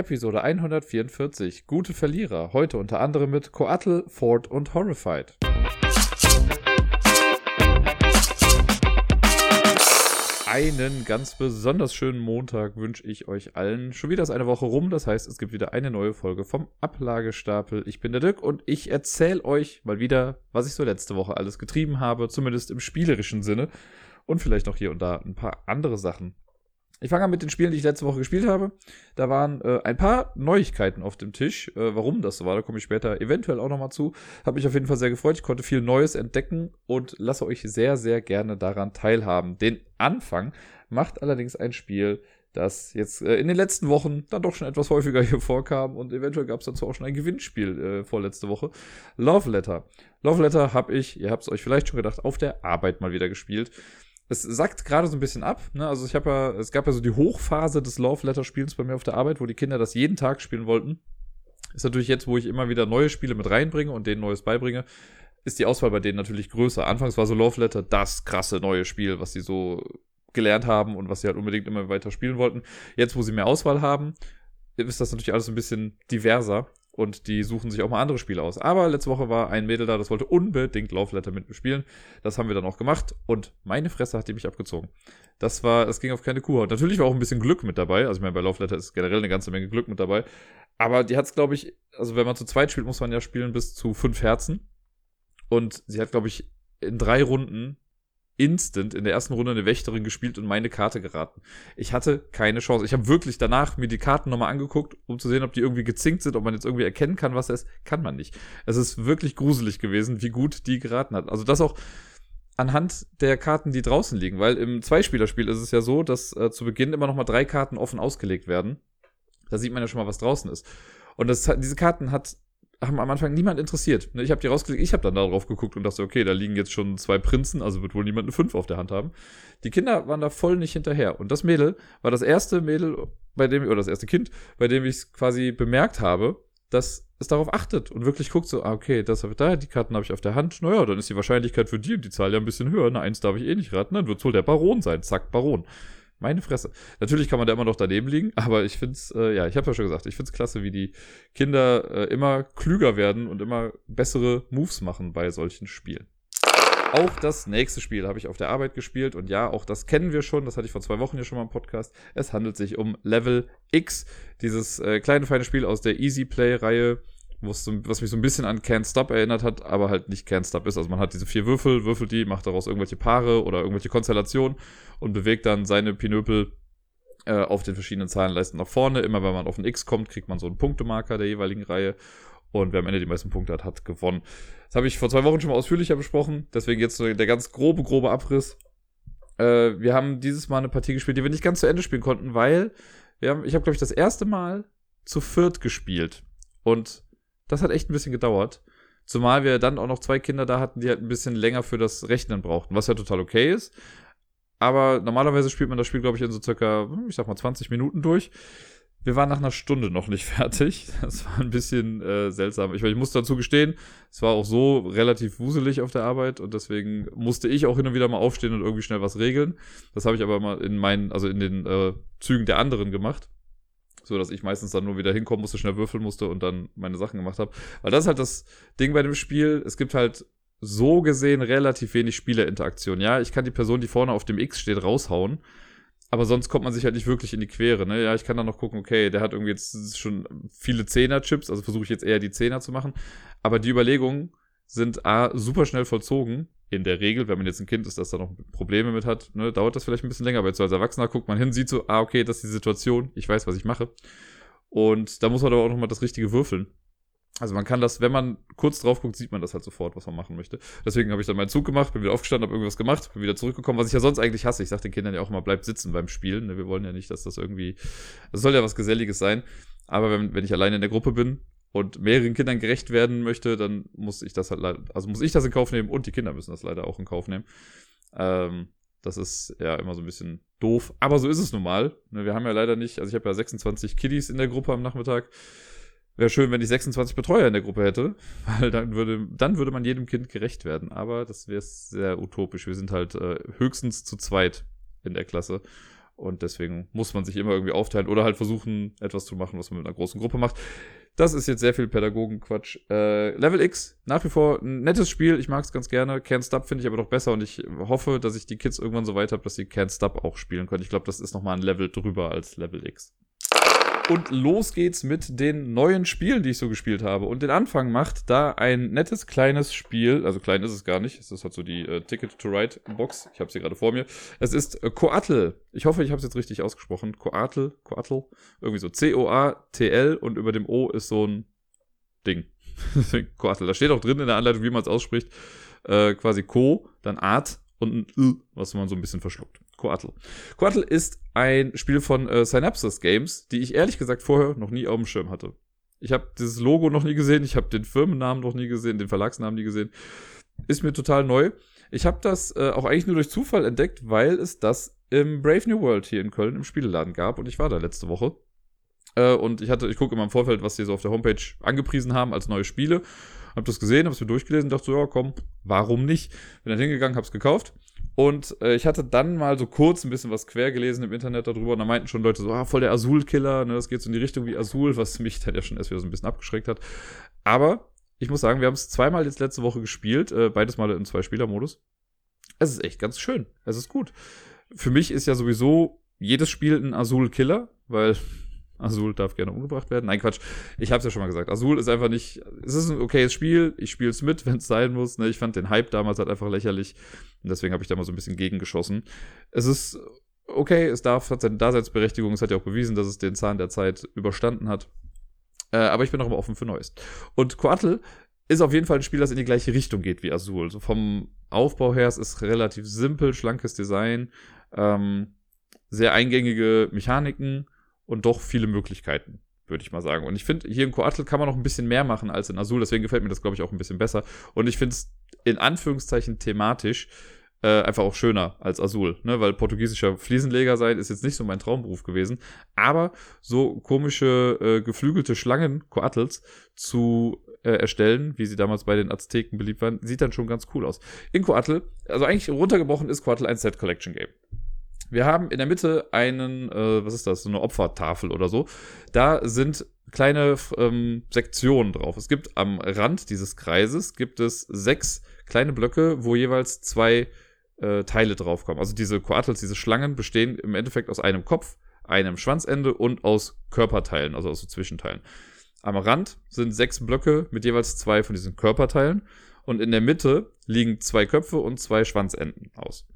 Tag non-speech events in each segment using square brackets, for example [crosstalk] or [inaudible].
Episode 144. Gute Verlierer. Heute unter anderem mit Coatl, Ford und Horrified. Einen ganz besonders schönen Montag wünsche ich euch allen. Schon wieder ist eine Woche rum, das heißt, es gibt wieder eine neue Folge vom Ablagestapel. Ich bin der Dirk und ich erzähle euch mal wieder, was ich so letzte Woche alles getrieben habe, zumindest im spielerischen Sinne und vielleicht noch hier und da ein paar andere Sachen. Ich fange an mit den Spielen, die ich letzte Woche gespielt habe. Da waren äh, ein paar Neuigkeiten auf dem Tisch. Äh, warum das so war, da komme ich später eventuell auch nochmal zu. Habe mich auf jeden Fall sehr gefreut. Ich konnte viel Neues entdecken und lasse euch sehr, sehr gerne daran teilhaben. Den Anfang macht allerdings ein Spiel, das jetzt äh, in den letzten Wochen dann doch schon etwas häufiger [laughs] hier vorkam und eventuell gab es dazu auch schon ein Gewinnspiel äh, vorletzte Woche. Love Letter. Love Letter habe ich, ihr habt es euch vielleicht schon gedacht, auf der Arbeit mal wieder gespielt es sackt gerade so ein bisschen ab. Ne? Also ich habe ja, es gab ja so die Hochphase des Love Letter Spielens bei mir auf der Arbeit, wo die Kinder das jeden Tag spielen wollten. Ist natürlich jetzt, wo ich immer wieder neue Spiele mit reinbringe und denen Neues beibringe, ist die Auswahl bei denen natürlich größer. Anfangs war so Love Letter das krasse neue Spiel, was sie so gelernt haben und was sie halt unbedingt immer weiter spielen wollten. Jetzt, wo sie mehr Auswahl haben, ist das natürlich alles ein bisschen diverser und die suchen sich auch mal andere Spiele aus. Aber letzte Woche war ein Mädel da, das wollte unbedingt Love Letter mit mir spielen. Das haben wir dann auch gemacht und meine Fresse hat die mich abgezogen. Das war, es ging auf keine Kuhhaut. Natürlich war auch ein bisschen Glück mit dabei. Also ich meine, bei Love Letter ist generell eine ganze Menge Glück mit dabei. Aber die hat es, glaube ich, also wenn man zu zweit spielt, muss man ja spielen bis zu fünf Herzen. Und sie hat, glaube ich, in drei Runden instant in der ersten Runde eine Wächterin gespielt und meine Karte geraten. Ich hatte keine Chance. Ich habe wirklich danach mir die Karten nochmal angeguckt, um zu sehen, ob die irgendwie gezinkt sind, ob man jetzt irgendwie erkennen kann, was er ist. Kann man nicht. Es ist wirklich gruselig gewesen, wie gut die geraten hat. Also das auch anhand der Karten, die draußen liegen, weil im Zweispielerspiel ist es ja so, dass äh, zu Beginn immer nochmal drei Karten offen ausgelegt werden. Da sieht man ja schon mal, was draußen ist. Und das, diese Karten hat haben am Anfang niemand interessiert. Ne, ich habe die rausgelegt, ich habe dann darauf geguckt und dachte, okay, da liegen jetzt schon zwei Prinzen, also wird wohl niemand eine Fünf auf der Hand haben. Die Kinder waren da voll nicht hinterher. Und das Mädel war das erste Mädel, bei dem, oder das erste Kind, bei dem ich es quasi bemerkt habe, dass es darauf achtet und wirklich guckt so, ah, okay, das habe ich da, die Karten habe ich auf der Hand, naja, dann ist die Wahrscheinlichkeit für die und die Zahl ja ein bisschen höher, na, eins darf ich eh nicht raten, dann wird wohl der Baron sein, zack, Baron. Meine Fresse. Natürlich kann man da immer noch daneben liegen, [laughs] aber ich finde es, äh, ja, ich habe ja schon gesagt, ich finde es klasse, wie die Kinder äh, immer klüger werden und immer bessere Moves machen bei solchen Spielen. Auch das nächste Spiel habe ich auf der Arbeit gespielt und ja, auch das kennen wir schon. Das hatte ich vor zwei Wochen ja schon mal im Podcast. Es handelt sich um Level X, dieses äh, kleine feine Spiel aus der Easy Play-Reihe so, was mich so ein bisschen an Can't Stop erinnert hat, aber halt nicht Can't Stop ist. Also man hat diese vier Würfel, würfelt die, macht daraus irgendwelche Paare oder irgendwelche Konstellationen und bewegt dann seine Pinöpel äh, auf den verschiedenen Zahlenleisten nach vorne. Immer wenn man auf ein X kommt, kriegt man so einen Punktemarker der jeweiligen Reihe. Und wer am Ende die meisten Punkte hat, hat gewonnen. Das habe ich vor zwei Wochen schon mal ausführlicher besprochen. Deswegen jetzt so der ganz grobe, grobe Abriss. Äh, wir haben dieses Mal eine Partie gespielt, die wir nicht ganz zu Ende spielen konnten, weil wir haben, ich habe, glaube ich, das erste Mal zu viert gespielt. Und das hat echt ein bisschen gedauert. Zumal wir dann auch noch zwei Kinder da hatten, die halt ein bisschen länger für das Rechnen brauchten, was ja total okay ist. Aber normalerweise spielt man das Spiel, glaube ich, in so circa, hm, ich sag mal, 20 Minuten durch. Wir waren nach einer Stunde noch nicht [laughs] fertig. Das war ein bisschen äh, seltsam. Ich, ich muss dazu gestehen, es war auch so relativ wuselig auf der Arbeit und deswegen musste ich auch hin und wieder mal aufstehen und irgendwie schnell was regeln. Das habe ich aber mal in meinen, also in den äh, Zügen der anderen gemacht so dass ich meistens dann nur wieder hinkommen musste, schnell würfeln musste und dann meine Sachen gemacht habe. Weil das ist halt das Ding bei dem Spiel. Es gibt halt so gesehen relativ wenig Spielerinteraktion. Ja, ich kann die Person, die vorne auf dem X steht, raushauen. Aber sonst kommt man sich halt nicht wirklich in die Quere, ne? Ja, ich kann dann noch gucken, okay, der hat irgendwie jetzt schon viele Zehner-Chips, also versuche ich jetzt eher die Zehner zu machen. Aber die Überlegungen sind A, super schnell vollzogen in der Regel, wenn man jetzt ein Kind ist, das da noch Probleme mit hat, ne, dauert das vielleicht ein bisschen länger, jetzt so als Erwachsener guckt man hin, sieht so, ah, okay, das ist die Situation, ich weiß, was ich mache. Und da muss man aber auch nochmal das Richtige würfeln. Also man kann das, wenn man kurz drauf guckt, sieht man das halt sofort, was man machen möchte. Deswegen habe ich dann meinen Zug gemacht, bin wieder aufgestanden, habe irgendwas gemacht, bin wieder zurückgekommen, was ich ja sonst eigentlich hasse. Ich sage den Kindern ja auch immer, bleibt sitzen beim Spielen. Ne? Wir wollen ja nicht, dass das irgendwie, das soll ja was Geselliges sein. Aber wenn, wenn ich alleine in der Gruppe bin, und mehreren Kindern gerecht werden möchte, dann muss ich das halt leider, also muss ich das in Kauf nehmen und die Kinder müssen das leider auch in Kauf nehmen. Ähm, das ist ja immer so ein bisschen doof, aber so ist es nun mal. Ne, wir haben ja leider nicht, also ich habe ja 26 Kiddies in der Gruppe am Nachmittag. Wäre schön, wenn ich 26 Betreuer in der Gruppe hätte, [laughs] weil dann würde, dann würde man jedem Kind gerecht werden. Aber das wäre sehr utopisch. Wir sind halt äh, höchstens zu zweit in der Klasse. Und deswegen muss man sich immer irgendwie aufteilen oder halt versuchen, etwas zu machen, was man mit einer großen Gruppe macht. Das ist jetzt sehr viel Pädagogenquatsch. Äh, Level X, nach wie vor ein nettes Spiel. Ich mag es ganz gerne. Can't Stop finde ich aber noch besser und ich hoffe, dass ich die Kids irgendwann so weit habe, dass sie Can't Stop auch spielen können. Ich glaube, das ist nochmal ein Level drüber als Level X. Und los geht's mit den neuen Spielen, die ich so gespielt habe. Und den Anfang macht da ein nettes kleines Spiel, also klein ist es gar nicht, es ist halt so die äh, Ticket to Ride Box. Ich habe sie gerade vor mir. Es ist äh, Coatl. Ich hoffe, ich habe es jetzt richtig ausgesprochen. Coatl, Coatl, irgendwie so C-O-A-T-L und über dem O ist so ein Ding. [laughs] Coatl. Da steht auch drin in der Anleitung, wie man es ausspricht. Äh, quasi Co, dann Art und ein L, was man so ein bisschen verschluckt. Coatl. Coatl ist ein Spiel von äh, Synapses Games, die ich ehrlich gesagt vorher noch nie auf dem Schirm hatte. Ich habe dieses Logo noch nie gesehen, ich habe den Firmennamen noch nie gesehen, den Verlagsnamen nie gesehen. Ist mir total neu. Ich habe das äh, auch eigentlich nur durch Zufall entdeckt, weil es das im Brave New World hier in Köln im Spieleladen gab und ich war da letzte Woche. Äh, und ich hatte, ich gucke immer im Vorfeld, was die so auf der Homepage angepriesen haben als neue Spiele. Hab das gesehen, hab's mir durchgelesen, dachte so, ja komm, warum nicht? Bin dann hingegangen, hab's gekauft und äh, ich hatte dann mal so kurz ein bisschen was quer gelesen im Internet darüber und da meinten schon Leute so, ah, voll der Azul-Killer, ne, das geht so in die Richtung wie Azul, was mich dann ja schon erst wieder so ein bisschen abgeschreckt hat. Aber ich muss sagen, wir haben es zweimal jetzt letzte Woche gespielt, äh, beides Mal im Zwei-Spieler-Modus. Es ist echt ganz schön. Es ist gut. Für mich ist ja sowieso jedes Spiel ein Azul-Killer, weil Azul darf gerne umgebracht werden. Nein, Quatsch. Ich habe es ja schon mal gesagt. Azul ist einfach nicht. Es ist ein okayes Spiel. Ich spiele es mit, [laughs] wenn es sein muss. Ne? Ich fand den Hype damals halt einfach lächerlich. Und deswegen habe ich da mal so ein bisschen gegengeschossen. Es ist okay. Es darf, hat seine Daseinsberechtigung. Es hat ja auch bewiesen, dass es den Zahn der Zeit überstanden hat. Äh, aber ich bin auch immer offen für Neues. Und Coatl ist auf jeden Fall ein Spiel, das in die gleiche Richtung geht wie Azul. So vom Aufbau her, es ist relativ simpel, schlankes Design, ähm, sehr eingängige Mechaniken und doch viele Möglichkeiten, würde ich mal sagen. Und ich finde, hier in Coatl kann man noch ein bisschen mehr machen als in Azul, deswegen gefällt mir das, glaube ich, auch ein bisschen besser. Und ich finde es in Anführungszeichen thematisch äh, einfach auch schöner als Azul, ne? weil portugiesischer Fliesenleger sein ist jetzt nicht so mein Traumberuf gewesen. Aber so komische, äh, geflügelte Schlangen, Coatls, zu äh, erstellen, wie sie damals bei den Azteken beliebt waren, sieht dann schon ganz cool aus. In Coatl, also eigentlich runtergebrochen ist Coatl ein Set Collection Game. Wir haben in der Mitte einen, äh, was ist das, so eine Opfertafel oder so. Da sind kleine ähm, Sektionen drauf. Es gibt am Rand dieses Kreises gibt es sechs kleine Blöcke, wo jeweils zwei äh, Teile draufkommen. Also diese Coatls, diese Schlangen bestehen im Endeffekt aus einem Kopf, einem Schwanzende und aus Körperteilen, also aus so Zwischenteilen. Am Rand sind sechs Blöcke mit jeweils zwei von diesen Körperteilen und in der Mitte liegen zwei Köpfe und zwei Schwanzenden aus.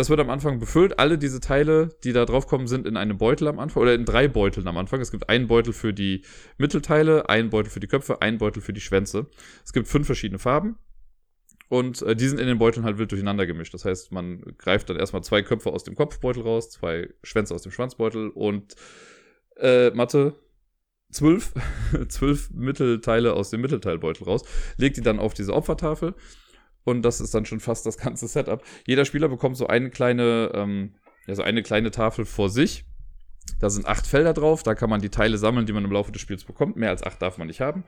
Das wird am Anfang befüllt. Alle diese Teile, die da drauf kommen, sind in einem Beutel am Anfang oder in drei Beuteln am Anfang. Es gibt einen Beutel für die Mittelteile, einen Beutel für die Köpfe, einen Beutel für die Schwänze. Es gibt fünf verschiedene Farben. Und äh, die sind in den Beuteln halt wild durcheinander gemischt. Das heißt, man greift dann erstmal zwei Köpfe aus dem Kopfbeutel raus, zwei Schwänze aus dem Schwanzbeutel und äh, Mathe, zwölf, [laughs] zwölf Mittelteile aus dem Mittelteilbeutel raus, legt die dann auf diese Opfertafel und das ist dann schon fast das ganze Setup. Jeder Spieler bekommt so eine kleine, ähm, ja, so eine kleine Tafel vor sich. Da sind acht Felder drauf, da kann man die Teile sammeln, die man im Laufe des Spiels bekommt. Mehr als acht darf man nicht haben.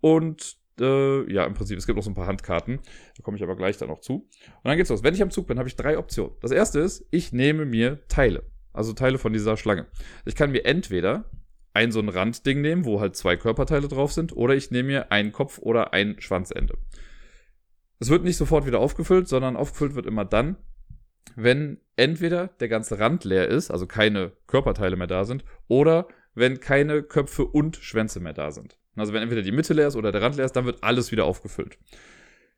Und äh, ja, im Prinzip, es gibt noch so ein paar Handkarten. Da komme ich aber gleich dann noch zu. Und dann geht's los. Wenn ich am Zug bin, habe ich drei Optionen. Das erste ist, ich nehme mir Teile. Also Teile von dieser Schlange. Ich kann mir entweder ein so ein Randding nehmen, wo halt zwei Körperteile drauf sind, oder ich nehme mir einen Kopf oder ein Schwanzende. Es wird nicht sofort wieder aufgefüllt, sondern aufgefüllt wird immer dann, wenn entweder der ganze Rand leer ist, also keine Körperteile mehr da sind, oder wenn keine Köpfe und Schwänze mehr da sind. Also wenn entweder die Mitte leer ist oder der Rand leer ist, dann wird alles wieder aufgefüllt.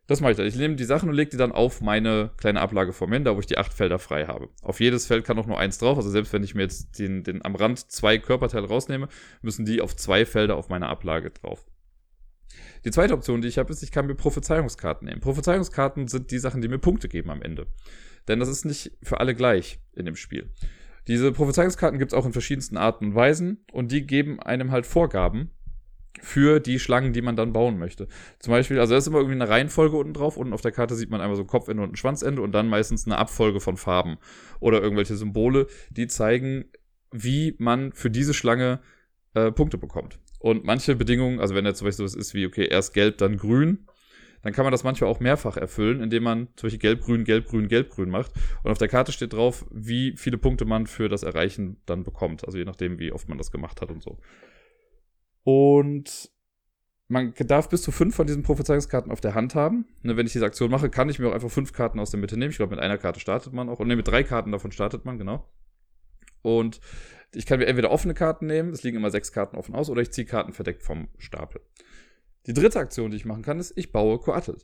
Das mache ich dann. Ich nehme die Sachen und lege die dann auf meine kleine Ablage vor mir hin, da wo ich die acht Felder frei habe. Auf jedes Feld kann auch nur eins drauf. Also selbst wenn ich mir jetzt den, den am Rand zwei Körperteile rausnehme, müssen die auf zwei Felder auf meiner Ablage drauf. Die zweite Option, die ich habe, ist, ich kann mir Prophezeiungskarten nehmen. Prophezeiungskarten sind die Sachen, die mir Punkte geben am Ende. Denn das ist nicht für alle gleich in dem Spiel. Diese Prophezeiungskarten gibt es auch in verschiedensten Arten und Weisen und die geben einem halt Vorgaben für die Schlangen, die man dann bauen möchte. Zum Beispiel, also da ist immer irgendwie eine Reihenfolge unten drauf. Unten auf der Karte sieht man einmal so ein Kopfende und ein Schwanzende und dann meistens eine Abfolge von Farben oder irgendwelche Symbole, die zeigen, wie man für diese Schlange äh, Punkte bekommt. Und manche Bedingungen, also wenn jetzt zum Beispiel so ist wie, okay, erst gelb, dann grün, dann kann man das manchmal auch mehrfach erfüllen, indem man zum Beispiel gelb-grün, gelb-grün, gelb-grün macht. Und auf der Karte steht drauf, wie viele Punkte man für das Erreichen dann bekommt. Also je nachdem, wie oft man das gemacht hat und so. Und man darf bis zu fünf von diesen Prophezeiungskarten auf der Hand haben. Ne, wenn ich diese Aktion mache, kann ich mir auch einfach fünf Karten aus der Mitte nehmen. Ich glaube, mit einer Karte startet man auch. Und ne, mit drei Karten davon startet man, genau. Und ich kann mir entweder offene Karten nehmen, es liegen immer sechs Karten offen aus, oder ich ziehe Karten verdeckt vom Stapel. Die dritte Aktion, die ich machen kann, ist, ich baue Coatl.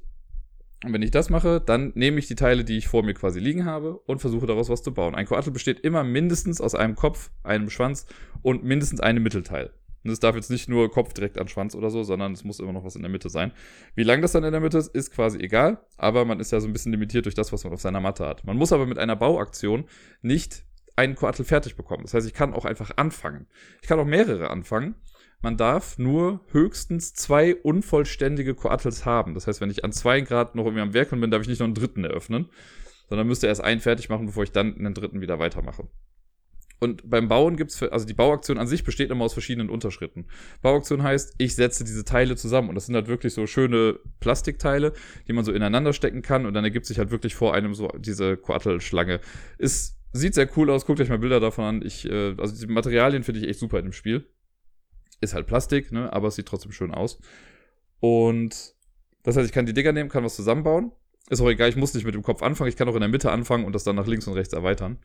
Und wenn ich das mache, dann nehme ich die Teile, die ich vor mir quasi liegen habe und versuche daraus was zu bauen. Ein Coatl besteht immer mindestens aus einem Kopf, einem Schwanz und mindestens einem Mittelteil. Und es darf jetzt nicht nur Kopf direkt an Schwanz oder so, sondern es muss immer noch was in der Mitte sein. Wie lang das dann in der Mitte ist, ist quasi egal, aber man ist ja so ein bisschen limitiert durch das, was man auf seiner Matte hat. Man muss aber mit einer Bauaktion nicht einen Quartel fertig bekommen. Das heißt, ich kann auch einfach anfangen. Ich kann auch mehrere anfangen. Man darf nur höchstens zwei unvollständige Quartels haben. Das heißt, wenn ich an zwei Grad noch irgendwie am Werkeln bin, darf ich nicht noch einen dritten eröffnen, sondern müsste erst einen fertig machen, bevor ich dann einen dritten wieder weitermache. Und beim Bauen gibt's, für, also die Bauaktion an sich besteht immer aus verschiedenen Unterschritten. Bauaktion heißt, ich setze diese Teile zusammen und das sind halt wirklich so schöne Plastikteile, die man so ineinander stecken kann und dann ergibt sich halt wirklich vor einem so diese Quartelschlange. Ist, sieht sehr cool aus, guckt euch mal Bilder davon an. Ich, äh, also die Materialien finde ich echt super in dem Spiel. Ist halt Plastik, ne, aber es sieht trotzdem schön aus. Und das heißt, ich kann die Dinger nehmen, kann was zusammenbauen. Ist auch egal, ich muss nicht mit dem Kopf anfangen, ich kann auch in der Mitte anfangen und das dann nach links und rechts erweitern.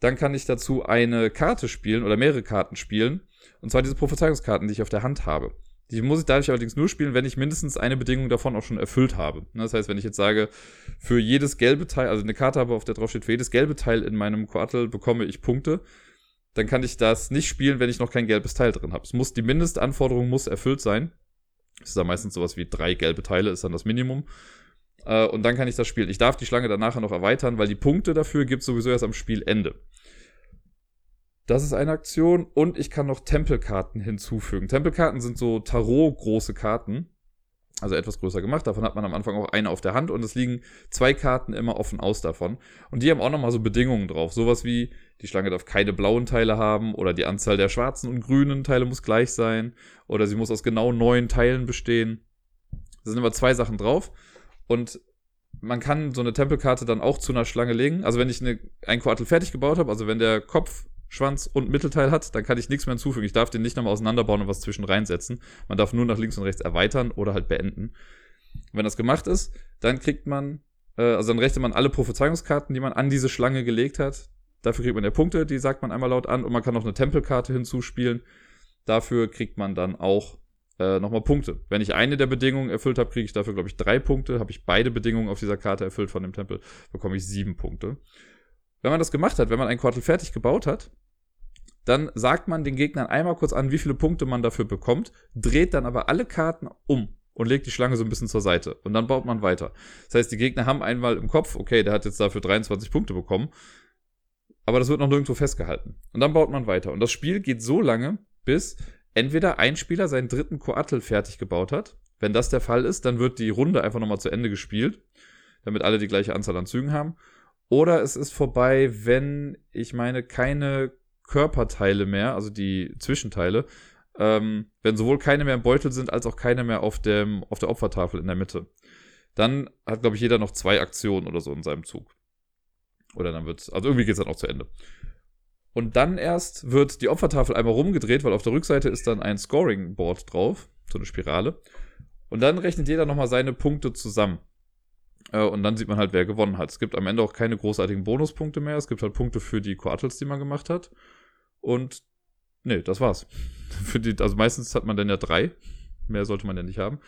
Dann kann ich dazu eine Karte spielen oder mehrere Karten spielen. Und zwar diese Prophezeiungskarten, die ich auf der Hand habe. Die muss ich dadurch allerdings nur spielen, wenn ich mindestens eine Bedingung davon auch schon erfüllt habe. Ne, das heißt, wenn ich jetzt sage, für jedes gelbe Teil, also eine Karte habe, auf der drauf steht, für jedes gelbe Teil in meinem Quartal bekomme ich Punkte, dann kann ich das nicht spielen, wenn ich noch kein gelbes Teil drin habe. Es muss, die Mindestanforderung muss erfüllt sein. Das ist dann meistens sowas wie drei gelbe Teile, ist dann das Minimum. Äh, und dann kann ich das spielen. Ich darf die Schlange dann nachher noch erweitern, weil die Punkte dafür gibt es sowieso erst am Spielende. Das ist eine Aktion und ich kann noch Tempelkarten hinzufügen. Tempelkarten sind so Tarot-große Karten, also etwas größer gemacht. Davon hat man am Anfang auch eine auf der Hand und es liegen zwei Karten immer offen aus davon. Und die haben auch nochmal so Bedingungen drauf. Sowas wie, die Schlange darf keine blauen Teile haben oder die Anzahl der schwarzen und grünen Teile muss gleich sein oder sie muss aus genau neun Teilen bestehen. Da sind immer zwei Sachen drauf und man kann so eine Tempelkarte dann auch zu einer Schlange legen. Also wenn ich eine, ein Quartal fertig gebaut habe, also wenn der Kopf Schwanz und Mittelteil hat, dann kann ich nichts mehr hinzufügen. Ich darf den nicht nochmal auseinanderbauen und was zwischen reinsetzen. Man darf nur nach links und rechts erweitern oder halt beenden. wenn das gemacht ist, dann kriegt man, äh, also dann rechnet man alle Prophezeiungskarten, die man an diese Schlange gelegt hat. Dafür kriegt man ja Punkte, die sagt man einmal laut an und man kann noch eine Tempelkarte hinzuspielen. Dafür kriegt man dann auch äh, nochmal Punkte. Wenn ich eine der Bedingungen erfüllt habe, kriege ich dafür, glaube ich, drei Punkte. Habe ich beide Bedingungen auf dieser Karte erfüllt von dem Tempel, bekomme ich sieben Punkte. Wenn man das gemacht hat, wenn man ein Quartal fertig gebaut hat, dann sagt man den Gegnern einmal kurz an, wie viele Punkte man dafür bekommt, dreht dann aber alle Karten um und legt die Schlange so ein bisschen zur Seite. Und dann baut man weiter. Das heißt, die Gegner haben einmal im Kopf, okay, der hat jetzt dafür 23 Punkte bekommen. Aber das wird noch nirgendwo festgehalten. Und dann baut man weiter. Und das Spiel geht so lange, bis entweder ein Spieler seinen dritten Koattel fertig gebaut hat. Wenn das der Fall ist, dann wird die Runde einfach nochmal zu Ende gespielt, damit alle die gleiche Anzahl an Zügen haben. Oder es ist vorbei, wenn ich meine keine Körperteile mehr, also die Zwischenteile, ähm, wenn sowohl keine mehr im Beutel sind, als auch keine mehr auf, dem, auf der Opfertafel in der Mitte. Dann hat, glaube ich, jeder noch zwei Aktionen oder so in seinem Zug. Oder dann wird also irgendwie geht es dann auch zu Ende. Und dann erst wird die Opfertafel einmal rumgedreht, weil auf der Rückseite ist dann ein Scoring-Board drauf, so eine Spirale. Und dann rechnet jeder nochmal seine Punkte zusammen. Äh, und dann sieht man halt, wer gewonnen hat. Es gibt am Ende auch keine großartigen Bonuspunkte mehr. Es gibt halt Punkte für die Quartals, die man gemacht hat. Und nee, das war's. [laughs] für die, also meistens hat man dann ja drei. Mehr sollte man ja nicht haben.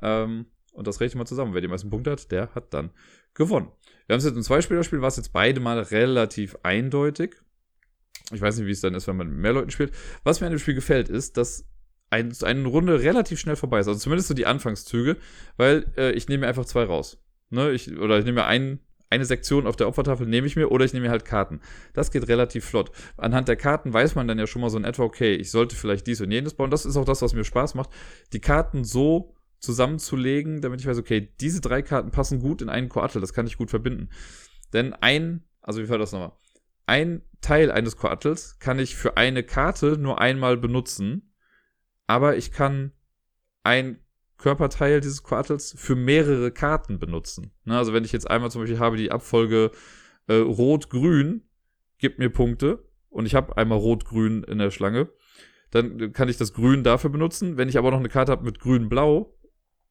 Ähm, und das rechnet man zusammen. Wer die meisten Punkte hat, der hat dann gewonnen. Wir haben es jetzt im Zweispielerspiel, war es jetzt beide mal relativ eindeutig. Ich weiß nicht, wie es dann ist, wenn man mit mehr Leuten spielt. Was mir an dem Spiel gefällt, ist, dass ein, eine Runde relativ schnell vorbei ist. Also zumindest so die Anfangszüge, weil äh, ich nehme einfach zwei raus. Ne, ich, oder ich nehme mir ein, eine Sektion auf der Opfertafel nehme ich mir oder ich nehme mir halt Karten. Das geht relativ flott. Anhand der Karten weiß man dann ja schon mal so in etwa, okay, ich sollte vielleicht dies und jenes bauen. Das ist auch das, was mir Spaß macht. Die Karten so zusammenzulegen, damit ich weiß, okay, diese drei Karten passen gut in einen Koattel, das kann ich gut verbinden. Denn ein, also wie war das nochmal? Ein Teil eines Koattels kann ich für eine Karte nur einmal benutzen, aber ich kann ein Körperteil dieses Quartels für mehrere Karten benutzen. Ne, also wenn ich jetzt einmal zum Beispiel habe die Abfolge äh, Rot-Grün, gibt mir Punkte und ich habe einmal Rot-Grün in der Schlange, dann kann ich das Grün dafür benutzen. Wenn ich aber noch eine Karte habe mit Grün-Blau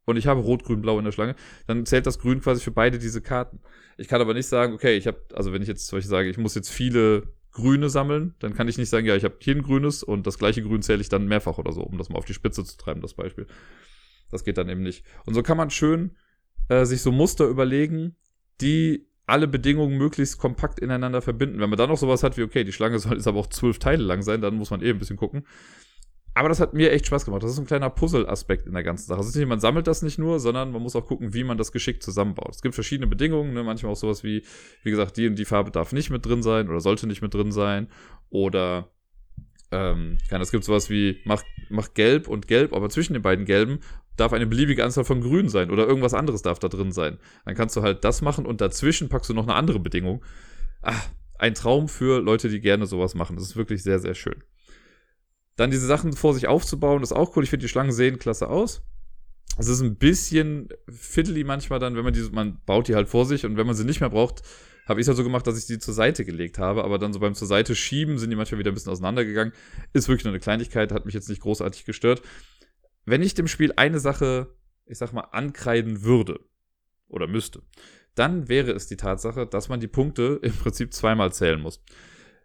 und ich habe Rot, Grün, Blau in der Schlange, dann zählt das Grün quasi für beide diese Karten. Ich kann aber nicht sagen, okay, ich habe, also wenn ich jetzt zum Beispiel sage, ich muss jetzt viele Grüne sammeln, dann kann ich nicht sagen, ja, ich habe hier ein grünes und das gleiche Grün zähle ich dann mehrfach oder so, um das mal auf die Spitze zu treiben, das Beispiel. Das geht dann eben nicht. Und so kann man schön äh, sich so Muster überlegen, die alle Bedingungen möglichst kompakt ineinander verbinden. Wenn man dann noch sowas hat wie, okay, die Schlange soll jetzt aber auch zwölf Teile lang sein, dann muss man eh ein bisschen gucken. Aber das hat mir echt Spaß gemacht. Das ist ein kleiner Puzzle-Aspekt in der ganzen Sache. Also man sammelt das nicht nur, sondern man muss auch gucken, wie man das geschickt zusammenbaut. Es gibt verschiedene Bedingungen, ne? manchmal auch sowas wie, wie gesagt, die und die Farbe darf nicht mit drin sein oder sollte nicht mit drin sein. Oder ähm, es gibt sowas wie, mach, mach gelb und gelb, aber zwischen den beiden gelben darf eine beliebige Anzahl von grün sein oder irgendwas anderes darf da drin sein. Dann kannst du halt das machen und dazwischen packst du noch eine andere Bedingung. Ah, ein Traum für Leute, die gerne sowas machen. Das ist wirklich sehr, sehr schön. Dann diese Sachen vor sich aufzubauen, ist auch cool. Ich finde, die Schlangen sehen klasse aus. Es ist ein bisschen fiddly manchmal dann, wenn man diese, man baut die halt vor sich und wenn man sie nicht mehr braucht, habe ich es halt so gemacht, dass ich die zur Seite gelegt habe, aber dann so beim zur Seite schieben sind die manchmal wieder ein bisschen auseinandergegangen. Ist wirklich nur eine Kleinigkeit, hat mich jetzt nicht großartig gestört. Wenn ich dem Spiel eine Sache, ich sag mal, ankreiden würde oder müsste, dann wäre es die Tatsache, dass man die Punkte im Prinzip zweimal zählen muss.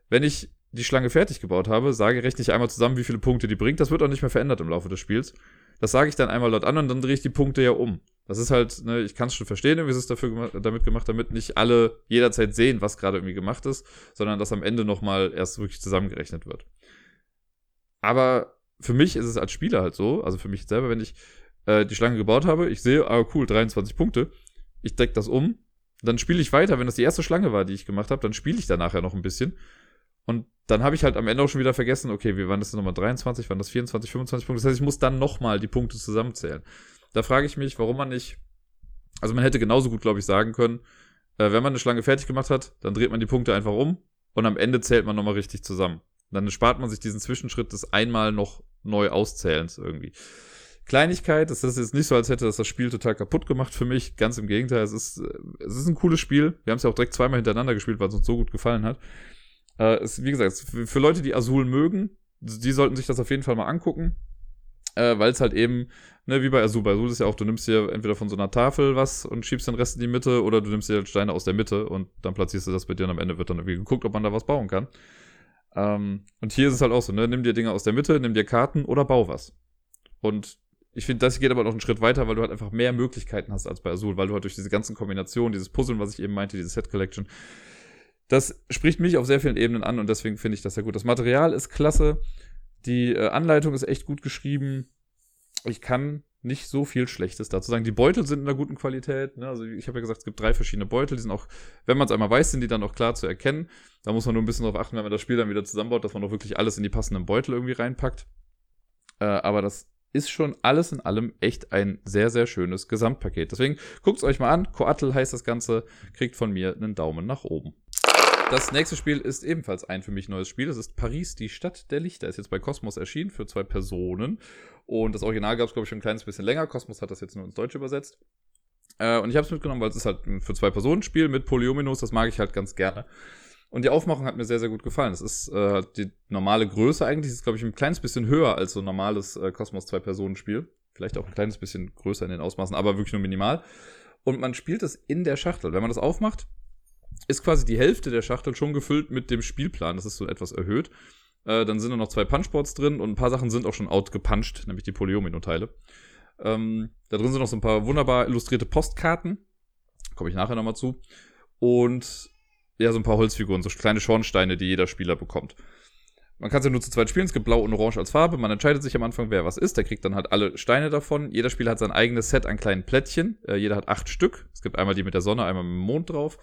Wenn ich die Schlange fertig gebaut habe, sage, rechne ich einmal zusammen, wie viele Punkte die bringt. Das wird auch nicht mehr verändert im Laufe des Spiels. Das sage ich dann einmal laut an und dann drehe ich die Punkte ja um. Das ist halt, ne, ich kann es schon verstehen, wie sie es dafür gemacht, damit gemacht, damit nicht alle jederzeit sehen, was gerade irgendwie gemacht ist, sondern dass am Ende nochmal erst wirklich zusammengerechnet wird. Aber für mich ist es als Spieler halt so, also für mich selber, wenn ich äh, die Schlange gebaut habe, ich sehe, ah cool, 23 Punkte, ich decke das um, dann spiele ich weiter, wenn das die erste Schlange war, die ich gemacht habe, dann spiele ich da nachher noch ein bisschen und dann habe ich halt am Ende auch schon wieder vergessen, okay, wie waren das nochmal 23, waren das 24, 25 Punkte. Das heißt, ich muss dann nochmal die Punkte zusammenzählen. Da frage ich mich, warum man nicht. Also man hätte genauso gut, glaube ich, sagen können, äh, wenn man eine Schlange fertig gemacht hat, dann dreht man die Punkte einfach um und am Ende zählt man nochmal richtig zusammen. Dann spart man sich diesen Zwischenschritt des einmal noch neu Auszählens irgendwie. Kleinigkeit, das ist jetzt nicht so, als hätte das das Spiel total kaputt gemacht für mich. Ganz im Gegenteil, es ist, es ist ein cooles Spiel. Wir haben es ja auch direkt zweimal hintereinander gespielt, weil es uns so gut gefallen hat. Äh, ist, wie gesagt, für Leute, die Azul mögen, die sollten sich das auf jeden Fall mal angucken. Äh, weil es halt eben, ne, wie bei Azul, bei Azul ist ja auch, du nimmst hier entweder von so einer Tafel was und schiebst den Rest in die Mitte oder du nimmst dir halt Steine aus der Mitte und dann platzierst du das bei dir und am Ende wird dann irgendwie geguckt, ob man da was bauen kann. Ähm, und hier ist es halt auch so, ne, nimm dir Dinge aus der Mitte, nimm dir Karten oder bau was. Und ich finde, das geht aber noch einen Schritt weiter, weil du halt einfach mehr Möglichkeiten hast als bei Azul, weil du halt durch diese ganzen Kombinationen, dieses Puzzeln, was ich eben meinte, diese Set Collection, das spricht mich auf sehr vielen Ebenen an und deswegen finde ich das sehr gut. Das Material ist klasse. Die äh, Anleitung ist echt gut geschrieben. Ich kann nicht so viel Schlechtes dazu sagen. Die Beutel sind in einer guten Qualität. Ne? Also ich habe ja gesagt, es gibt drei verschiedene Beutel. Die sind auch, wenn man es einmal weiß, sind die dann auch klar zu erkennen. Da muss man nur ein bisschen darauf achten, wenn man das Spiel dann wieder zusammenbaut, dass man auch wirklich alles in die passenden Beutel irgendwie reinpackt. Äh, aber das ist schon alles in allem echt ein sehr, sehr schönes Gesamtpaket. Deswegen guckt es euch mal an. Coatl heißt das Ganze. Kriegt von mir einen Daumen nach oben. Das nächste Spiel ist ebenfalls ein für mich neues Spiel. Das ist Paris, die Stadt der Lichter. Ist jetzt bei Cosmos erschienen für zwei Personen. Und das Original gab es, glaube ich, schon ein kleines bisschen länger. Cosmos hat das jetzt nur ins Deutsche übersetzt. Äh, und ich habe es mitgenommen, weil es ist halt ein für zwei Personen Spiel mit Polyominos. Das mag ich halt ganz gerne. Und die Aufmachung hat mir sehr, sehr gut gefallen. Das ist äh, die normale Größe eigentlich. Ist, glaube ich, ein kleines bisschen höher als so ein normales äh, Zwei-Personen-Spiel. Vielleicht auch ein kleines bisschen größer in den Ausmaßen, aber wirklich nur minimal. Und man spielt es in der Schachtel. Wenn man das aufmacht, ist quasi die Hälfte der Schachtel schon gefüllt mit dem Spielplan. Das ist so etwas erhöht. Äh, dann sind da noch zwei Punchboards drin und ein paar Sachen sind auch schon outgepuncht, nämlich die Polyomino-Teile. Ähm, da drin sind noch so ein paar wunderbar illustrierte Postkarten. Komme ich nachher nochmal zu. Und ja, so ein paar Holzfiguren, so kleine Schornsteine, die jeder Spieler bekommt. Man kann es ja nur zu zweit spielen. Es gibt Blau und Orange als Farbe. Man entscheidet sich am Anfang, wer was ist. Der kriegt dann halt alle Steine davon. Jeder Spieler hat sein eigenes Set an kleinen Plättchen. Äh, jeder hat acht Stück. Es gibt einmal die mit der Sonne, einmal mit dem Mond drauf.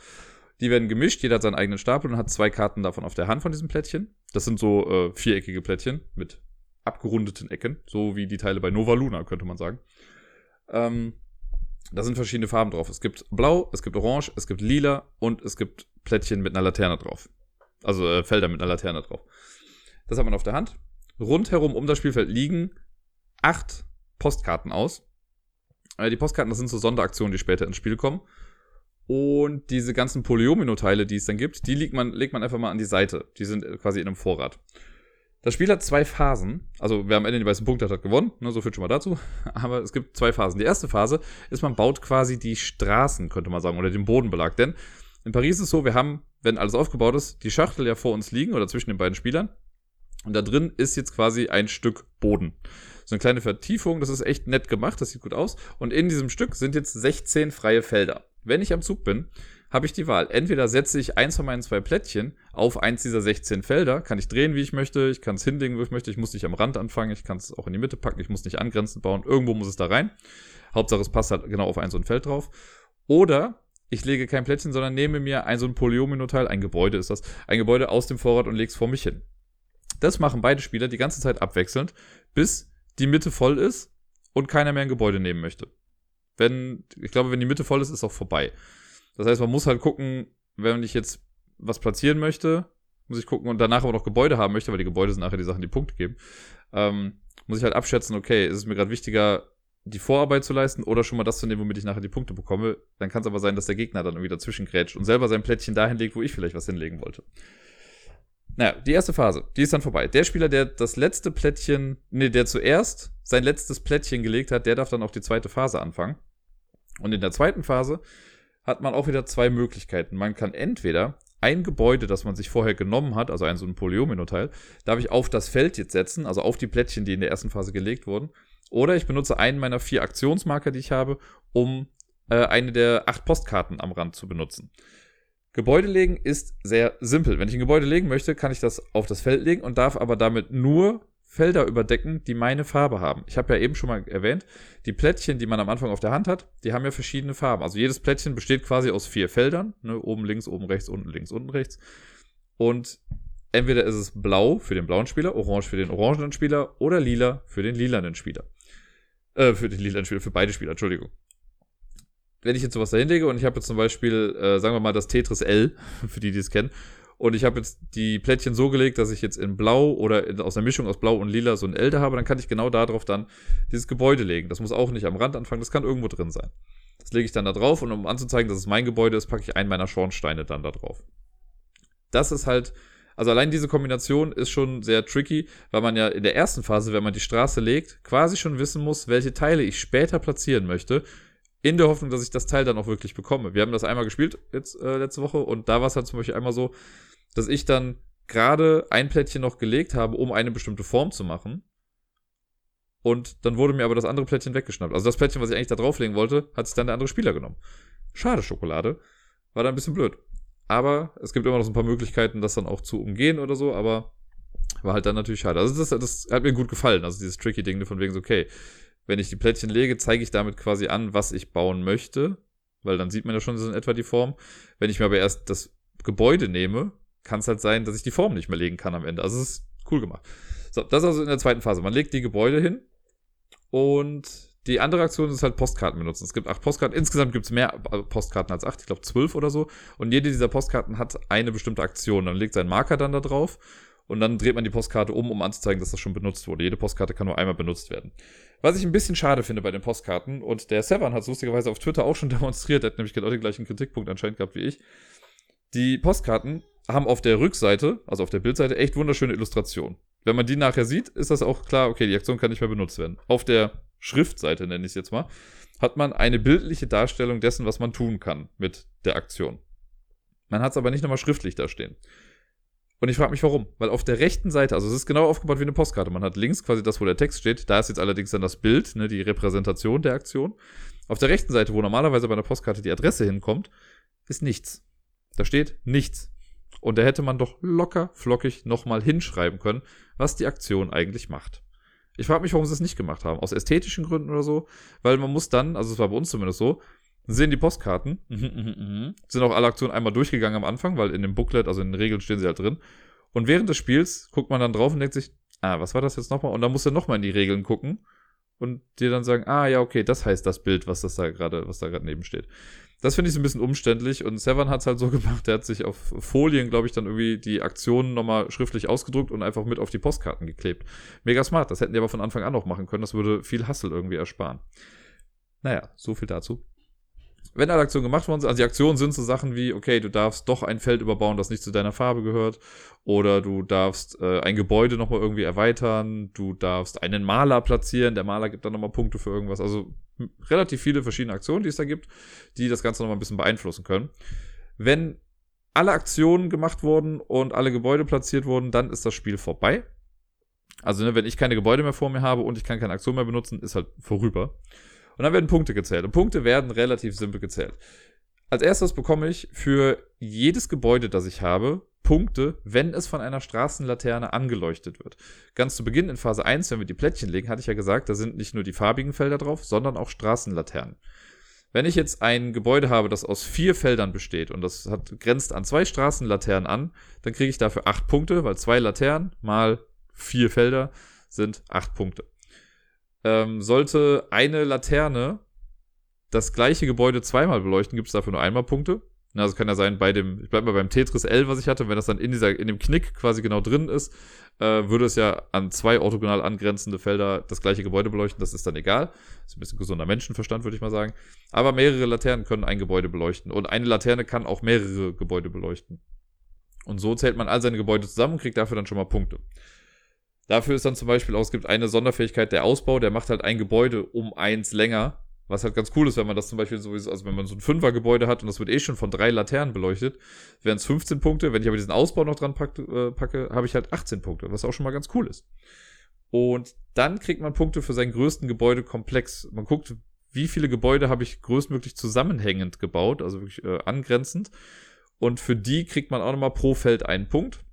Die werden gemischt, jeder hat seinen eigenen Stapel und hat zwei Karten davon auf der Hand von diesem Plättchen. Das sind so äh, viereckige Plättchen mit abgerundeten Ecken, so wie die Teile bei Nova Luna, könnte man sagen. Ähm, da sind verschiedene Farben drauf. Es gibt Blau, es gibt Orange, es gibt Lila und es gibt Plättchen mit einer Laterne drauf. Also äh, Felder mit einer Laterne drauf. Das hat man auf der Hand. Rundherum um das Spielfeld liegen acht Postkarten aus. Äh, die Postkarten, das sind so Sonderaktionen, die später ins Spiel kommen. Und diese ganzen Polyomino-Teile, die es dann gibt, die legt man, legt man einfach mal an die Seite. Die sind quasi in einem Vorrat. Das Spiel hat zwei Phasen. Also, wer am Ende die weißen Punkte hat, hat gewonnen. Ne, so viel schon mal dazu. [laughs] Aber es gibt zwei Phasen. Die erste Phase ist, man baut quasi die Straßen, könnte man sagen, oder den Bodenbelag. Denn in Paris ist es so, wir haben, wenn alles aufgebaut ist, die Schachtel ja vor uns liegen oder zwischen den beiden Spielern. Und da drin ist jetzt quasi ein Stück Boden. So eine kleine Vertiefung, das ist echt nett gemacht, das sieht gut aus. Und in diesem Stück sind jetzt 16 freie Felder. Wenn ich am Zug bin, habe ich die Wahl. Entweder setze ich eins von meinen zwei Plättchen auf eins dieser 16 Felder, kann ich drehen, wie ich möchte, ich kann es hinlegen, wo ich möchte, ich muss nicht am Rand anfangen, ich kann es auch in die Mitte packen, ich muss nicht angrenzend bauen, irgendwo muss es da rein. Hauptsache es passt halt genau auf ein so ein Feld drauf. Oder ich lege kein Plättchen, sondern nehme mir ein so ein Polyomino-Teil, ein Gebäude ist das, ein Gebäude aus dem Vorrat und lege es vor mich hin. Das machen beide Spieler die ganze Zeit abwechselnd, bis die Mitte voll ist und keiner mehr ein Gebäude nehmen möchte. Wenn, ich glaube, wenn die Mitte voll ist, ist auch vorbei. Das heißt, man muss halt gucken, wenn ich jetzt was platzieren möchte, muss ich gucken und danach aber noch Gebäude haben möchte, weil die Gebäude sind nachher die Sachen, die Punkte geben, ähm, muss ich halt abschätzen, okay, ist es mir gerade wichtiger, die Vorarbeit zu leisten oder schon mal das zu nehmen, womit ich nachher die Punkte bekomme. Dann kann es aber sein, dass der Gegner dann irgendwie dazwischen grätscht und selber sein Plättchen dahin legt, wo ich vielleicht was hinlegen wollte. Naja, die erste Phase, die ist dann vorbei. Der Spieler, der das letzte Plättchen, nee, der zuerst sein letztes Plättchen gelegt hat, der darf dann auch die zweite Phase anfangen. Und in der zweiten Phase hat man auch wieder zwei Möglichkeiten. Man kann entweder ein Gebäude, das man sich vorher genommen hat, also ein so ein Polyomino-Teil, darf ich auf das Feld jetzt setzen, also auf die Plättchen, die in der ersten Phase gelegt wurden. Oder ich benutze einen meiner vier Aktionsmarker, die ich habe, um äh, eine der acht Postkarten am Rand zu benutzen. Gebäude legen ist sehr simpel. Wenn ich ein Gebäude legen möchte, kann ich das auf das Feld legen und darf aber damit nur Felder überdecken, die meine Farbe haben. Ich habe ja eben schon mal erwähnt, die Plättchen, die man am Anfang auf der Hand hat, die haben ja verschiedene Farben. Also jedes Plättchen besteht quasi aus vier Feldern. Ne? Oben links, oben rechts, unten links, unten rechts. Und entweder ist es blau für den blauen Spieler, orange für den orangenen Spieler oder lila für den lilanen Spieler. Äh, für den lilanen Spieler, für beide Spieler, Entschuldigung wenn ich jetzt sowas da hinlege und ich habe jetzt zum Beispiel, äh, sagen wir mal, das Tetris L, [laughs] für die, die es kennen, und ich habe jetzt die Plättchen so gelegt, dass ich jetzt in Blau oder in, aus einer Mischung aus Blau und Lila so ein da habe, dann kann ich genau darauf dann dieses Gebäude legen. Das muss auch nicht am Rand anfangen, das kann irgendwo drin sein. Das lege ich dann da drauf und um anzuzeigen, dass es mein Gebäude ist, packe ich einen meiner Schornsteine dann da drauf. Das ist halt, also allein diese Kombination ist schon sehr tricky, weil man ja in der ersten Phase, wenn man die Straße legt, quasi schon wissen muss, welche Teile ich später platzieren möchte in der Hoffnung, dass ich das Teil dann auch wirklich bekomme. Wir haben das einmal gespielt jetzt äh, letzte Woche und da war es halt zum Beispiel einmal so, dass ich dann gerade ein Plättchen noch gelegt habe, um eine bestimmte Form zu machen. Und dann wurde mir aber das andere Plättchen weggeschnappt. Also das Plättchen, was ich eigentlich da drauflegen wollte, hat sich dann der andere Spieler genommen. Schade Schokolade. War da ein bisschen blöd. Aber es gibt immer noch so ein paar Möglichkeiten, das dann auch zu umgehen oder so, aber war halt dann natürlich schade. Also das, das hat mir gut gefallen. Also dieses tricky Ding von wegen so, okay, wenn ich die Plättchen lege, zeige ich damit quasi an, was ich bauen möchte, weil dann sieht man ja schon so in etwa die Form. Wenn ich mir aber erst das Gebäude nehme, kann es halt sein, dass ich die Form nicht mehr legen kann am Ende. Also es ist cool gemacht. So, das ist also in der zweiten Phase. Man legt die Gebäude hin und die andere Aktion ist halt Postkarten benutzen. Es gibt acht Postkarten. Insgesamt gibt es mehr Postkarten als acht. Ich glaube zwölf oder so. Und jede dieser Postkarten hat eine bestimmte Aktion. Dann legt sein Marker dann da drauf und dann dreht man die Postkarte um, um anzuzeigen, dass das schon benutzt wurde. Jede Postkarte kann nur einmal benutzt werden. Was ich ein bisschen schade finde bei den Postkarten, und der Severn hat es lustigerweise auf Twitter auch schon [laughs] demonstriert, der hat nämlich genau den gleichen Kritikpunkt anscheinend gehabt wie ich. Die Postkarten haben auf der Rückseite, also auf der Bildseite, echt wunderschöne Illustrationen. Wenn man die nachher sieht, ist das auch klar, okay, die Aktion kann nicht mehr benutzt werden. Auf der Schriftseite, nenne ich es jetzt mal, hat man eine bildliche Darstellung dessen, was man tun kann mit der Aktion. Man hat es aber nicht nochmal schriftlich da stehen. Und ich frage mich warum. Weil auf der rechten Seite, also es ist genau aufgebaut wie eine Postkarte. Man hat links quasi das, wo der Text steht. Da ist jetzt allerdings dann das Bild, ne, die Repräsentation der Aktion. Auf der rechten Seite, wo normalerweise bei einer Postkarte die Adresse hinkommt, ist nichts. Da steht nichts. Und da hätte man doch locker flockig nochmal hinschreiben können, was die Aktion eigentlich macht. Ich frage mich, warum sie es nicht gemacht haben. Aus ästhetischen Gründen oder so. Weil man muss dann, also es war bei uns zumindest so, sehen die Postkarten, mhm, mhm, mhm. sind auch alle Aktionen einmal durchgegangen am Anfang, weil in dem Booklet, also in den Regeln stehen sie halt drin. Und während des Spiels guckt man dann drauf und denkt sich, ah, was war das jetzt nochmal? Und dann muss er nochmal in die Regeln gucken und dir dann sagen, ah, ja, okay, das heißt das Bild, was das da gerade, was da gerade neben steht. Das finde ich so ein bisschen umständlich und Severn hat es halt so [laughs] gemacht, der hat sich auf Folien, glaube ich, dann irgendwie die Aktionen nochmal schriftlich ausgedruckt und einfach mit auf die Postkarten geklebt. Mega smart, das hätten die aber von Anfang an noch machen können, das würde viel Hassel irgendwie ersparen. Naja, so viel dazu. Wenn alle Aktionen gemacht worden sind, also die Aktionen sind so Sachen wie, okay, du darfst doch ein Feld überbauen, das nicht zu deiner Farbe gehört, oder du darfst äh, ein Gebäude nochmal irgendwie erweitern, du darfst einen Maler platzieren, der Maler gibt dann nochmal Punkte für irgendwas. Also relativ viele verschiedene Aktionen, die es da gibt, die das Ganze nochmal ein bisschen beeinflussen können. Wenn alle Aktionen gemacht wurden und alle Gebäude platziert wurden, dann ist das Spiel vorbei. Also, ne, wenn ich keine Gebäude mehr vor mir habe und ich kann keine Aktion mehr benutzen, ist halt vorüber. Und dann werden Punkte gezählt. Und Punkte werden relativ simpel gezählt. Als erstes bekomme ich für jedes Gebäude, das ich habe, Punkte, wenn es von einer Straßenlaterne angeleuchtet wird. Ganz zu Beginn in Phase 1, wenn wir die Plättchen legen, hatte ich ja gesagt, da sind nicht nur die farbigen Felder drauf, sondern auch Straßenlaternen. Wenn ich jetzt ein Gebäude habe, das aus vier Feldern besteht und das hat, grenzt an zwei Straßenlaternen an, dann kriege ich dafür acht Punkte, weil zwei Laternen mal vier Felder sind acht Punkte. Ähm, sollte eine Laterne das gleiche Gebäude zweimal beleuchten, gibt es dafür nur einmal Punkte. Also kann ja sein, bei dem, ich bleib mal beim Tetris L, was ich hatte, wenn das dann in dieser, in dem Knick quasi genau drin ist, äh, würde es ja an zwei orthogonal angrenzende Felder das gleiche Gebäude beleuchten. Das ist dann egal. Das ist ein bisschen gesunder Menschenverstand, würde ich mal sagen. Aber mehrere Laternen können ein Gebäude beleuchten. Und eine Laterne kann auch mehrere Gebäude beleuchten. Und so zählt man all seine Gebäude zusammen und kriegt dafür dann schon mal Punkte. Dafür ist dann zum Beispiel auch, es gibt eine Sonderfähigkeit, der Ausbau, der macht halt ein Gebäude um eins länger. Was halt ganz cool ist, wenn man das zum Beispiel sowieso, also wenn man so ein Fünfergebäude hat und das wird eh schon von drei Laternen beleuchtet, wären es 15 Punkte. Wenn ich aber diesen Ausbau noch dran packe, äh, packe habe ich halt 18 Punkte, was auch schon mal ganz cool ist. Und dann kriegt man Punkte für seinen größten Gebäudekomplex. Man guckt, wie viele Gebäude habe ich größtmöglich zusammenhängend gebaut, also wirklich äh, angrenzend. Und für die kriegt man auch nochmal pro Feld einen Punkt.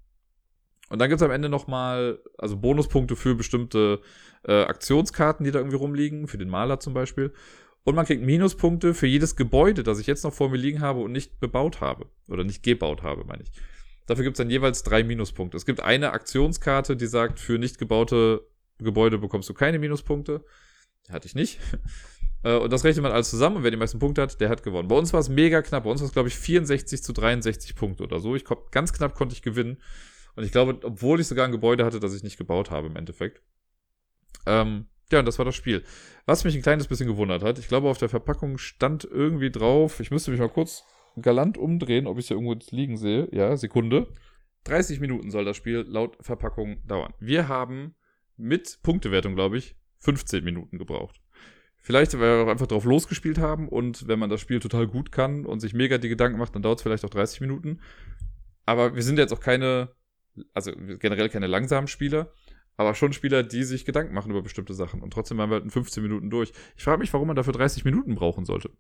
Und dann gibt es am Ende nochmal, also Bonuspunkte für bestimmte äh, Aktionskarten, die da irgendwie rumliegen, für den Maler zum Beispiel. Und man kriegt Minuspunkte für jedes Gebäude, das ich jetzt noch vor mir liegen habe und nicht bebaut habe. Oder nicht gebaut habe, meine ich. Dafür gibt es dann jeweils drei Minuspunkte. Es gibt eine Aktionskarte, die sagt, für nicht gebaute Gebäude bekommst du keine Minuspunkte. Hatte ich nicht. [laughs] Äh, und das rechnet man alles zusammen und wer die meisten Punkte hat, der hat gewonnen. Bei uns war es mega knapp. Bei uns war es, glaube ich, 64 zu 63 Punkte oder so. Ich ganz knapp konnte ich gewinnen. Und ich glaube, obwohl ich sogar ein Gebäude hatte, das ich nicht gebaut habe im Endeffekt. Ähm, ja, und das war das Spiel. Was mich ein kleines bisschen gewundert hat, ich glaube, auf der Verpackung stand irgendwie drauf, ich müsste mich mal kurz galant umdrehen, ob ich es hier irgendwo liegen sehe. Ja, Sekunde. 30 Minuten soll das Spiel laut Verpackung dauern. Wir haben mit Punktewertung, glaube ich, 15 Minuten gebraucht. Vielleicht, weil wir auch einfach drauf losgespielt haben und wenn man das Spiel total gut kann und sich mega die Gedanken macht, dann dauert es vielleicht auch 30 Minuten. Aber wir sind jetzt auch keine also generell keine langsamen Spieler, aber schon Spieler, die sich Gedanken machen über bestimmte Sachen. Und trotzdem waren wir halt in 15 Minuten durch. Ich frage mich, warum man dafür 30 Minuten brauchen sollte.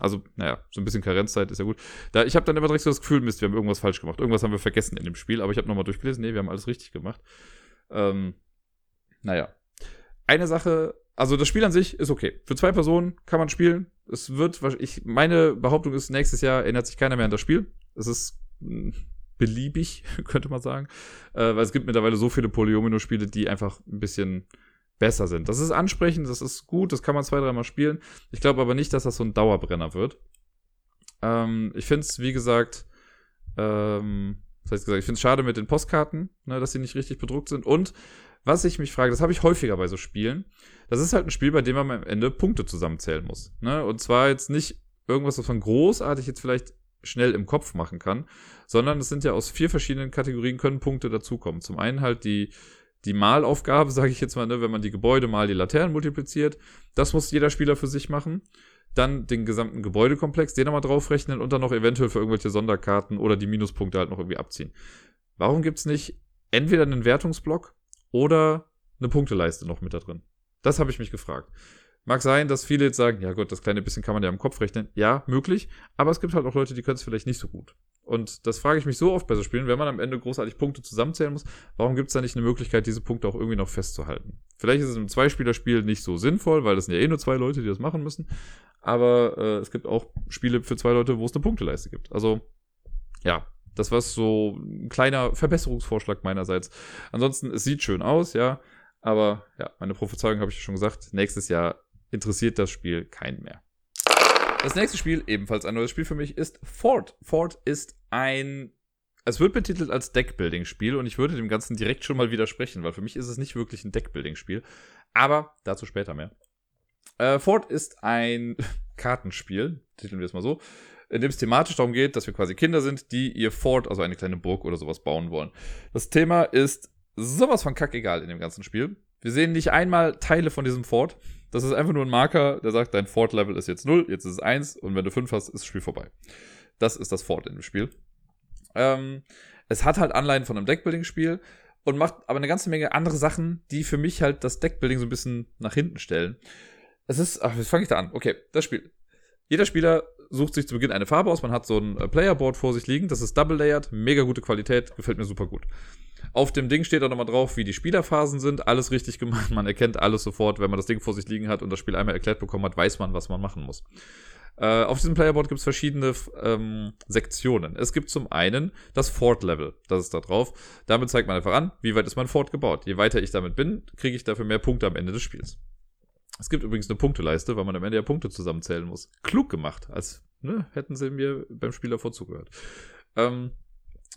Also, naja, so ein bisschen Karenzzeit ist ja gut. Da, ich habe dann immer direkt so das Gefühl, Mist, wir haben irgendwas falsch gemacht. Irgendwas haben wir vergessen in dem Spiel, aber ich habe nochmal durchgelesen, nee, wir haben alles richtig gemacht. Ähm, naja. Eine Sache, also das Spiel an sich ist okay. Für zwei Personen kann man spielen. Es wird, ich, meine Behauptung ist, nächstes Jahr erinnert sich keiner mehr an das Spiel. Es ist hm, beliebig, [laughs] könnte man sagen. Äh, weil es gibt mittlerweile so viele Polyomino-Spiele, die einfach ein bisschen besser sind. Das ist ansprechend, das ist gut, das kann man zwei, dreimal spielen. Ich glaube aber nicht, dass das so ein Dauerbrenner wird. Ähm, ich finde es, wie gesagt, ähm, das heißt gesagt, ich finde es schade mit den Postkarten, ne, dass sie nicht richtig bedruckt sind. Und was ich mich frage, das habe ich häufiger bei so Spielen, das ist halt ein Spiel, bei dem man am Ende Punkte zusammenzählen muss. Ne? Und zwar jetzt nicht irgendwas, was man großartig jetzt vielleicht schnell im Kopf machen kann, sondern es sind ja aus vier verschiedenen Kategorien können Punkte dazukommen. Zum einen halt die, die Malaufgabe, [laughs] sage ich jetzt mal, ne, wenn man die Gebäude mal die Laternen multipliziert. Das muss jeder Spieler für sich machen. Dann den gesamten Gebäudekomplex, den nochmal draufrechnen und dann noch eventuell für irgendwelche Sonderkarten oder die Minuspunkte halt noch irgendwie abziehen. Warum gibt's nicht entweder einen Wertungsblock oder eine Punkteleiste noch mit da drin? Das habe ich mich gefragt. Mag sein, dass viele jetzt sagen, ja Gott, das kleine bisschen kann man ja im Kopf rechnen. Ja, möglich. Aber es gibt halt auch Leute, die können es vielleicht nicht so gut. Und das frage ich mich so oft bei so Spielen, wenn man am Ende großartig Punkte zusammenzählen muss, warum gibt es da nicht eine Möglichkeit, diese Punkte auch irgendwie noch festzuhalten? Vielleicht ist es im Zweispielerspiel nicht so sinnvoll, weil das sind ja eh nur zwei Leute, die das machen müssen. Aber äh, es gibt auch Spiele für zwei Leute, wo es eine Punkteleiste gibt. Also, ja, das war so ein kleiner Verbesserungsvorschlag meinerseits. Ansonsten, es sieht schön aus, ja. Aber ja, meine Prophezeiung habe ich schon gesagt. Nächstes Jahr interessiert das Spiel keinen mehr. Das nächste Spiel, ebenfalls ein neues Spiel für mich, ist Fort. Fort ist ein. Es wird betitelt als Deckbuilding-Spiel und ich würde dem Ganzen direkt schon mal widersprechen, weil für mich ist es nicht wirklich ein Deckbuilding-Spiel. Aber dazu später mehr. Äh, Fort ist ein [laughs] Kartenspiel, titeln wir es mal so, in dem es thematisch darum geht, dass wir quasi Kinder sind, die ihr Fort, also eine kleine Burg oder sowas bauen wollen. Das Thema ist sowas von kackegal in dem ganzen Spiel. Wir sehen nicht einmal Teile von diesem Fort. Das ist einfach nur ein Marker, der sagt, dein Fort-Level ist jetzt 0, jetzt ist es 1 und wenn du 5 hast, ist das Spiel vorbei. Das ist das Fort in dem Spiel. Ähm, es hat halt Anleihen von einem Deckbuilding-Spiel und macht aber eine ganze Menge andere Sachen, die für mich halt das Deckbuilding so ein bisschen nach hinten stellen. Es ist, ach, jetzt fange ich da an. Okay, das Spiel. Jeder Spieler sucht sich zu Beginn eine Farbe aus. Man hat so ein äh, Playerboard vor sich liegen. Das ist double layered, mega gute Qualität, gefällt mir super gut. Auf dem Ding steht auch nochmal drauf, wie die Spielerphasen sind. Alles richtig gemacht. Man erkennt alles sofort. Wenn man das Ding vor sich liegen hat und das Spiel einmal erklärt bekommen hat, weiß man, was man machen muss. Äh, auf diesem Playerboard gibt es verschiedene ähm, Sektionen. Es gibt zum einen das Fort-Level, das ist da drauf. Damit zeigt man einfach an, wie weit ist mein Fort gebaut. Je weiter ich damit bin, kriege ich dafür mehr Punkte am Ende des Spiels. Es gibt übrigens eine Punkteleiste, weil man am Ende ja Punkte zusammenzählen muss. Klug gemacht, als ne, hätten sie mir beim Spiel davor zugehört. Ähm,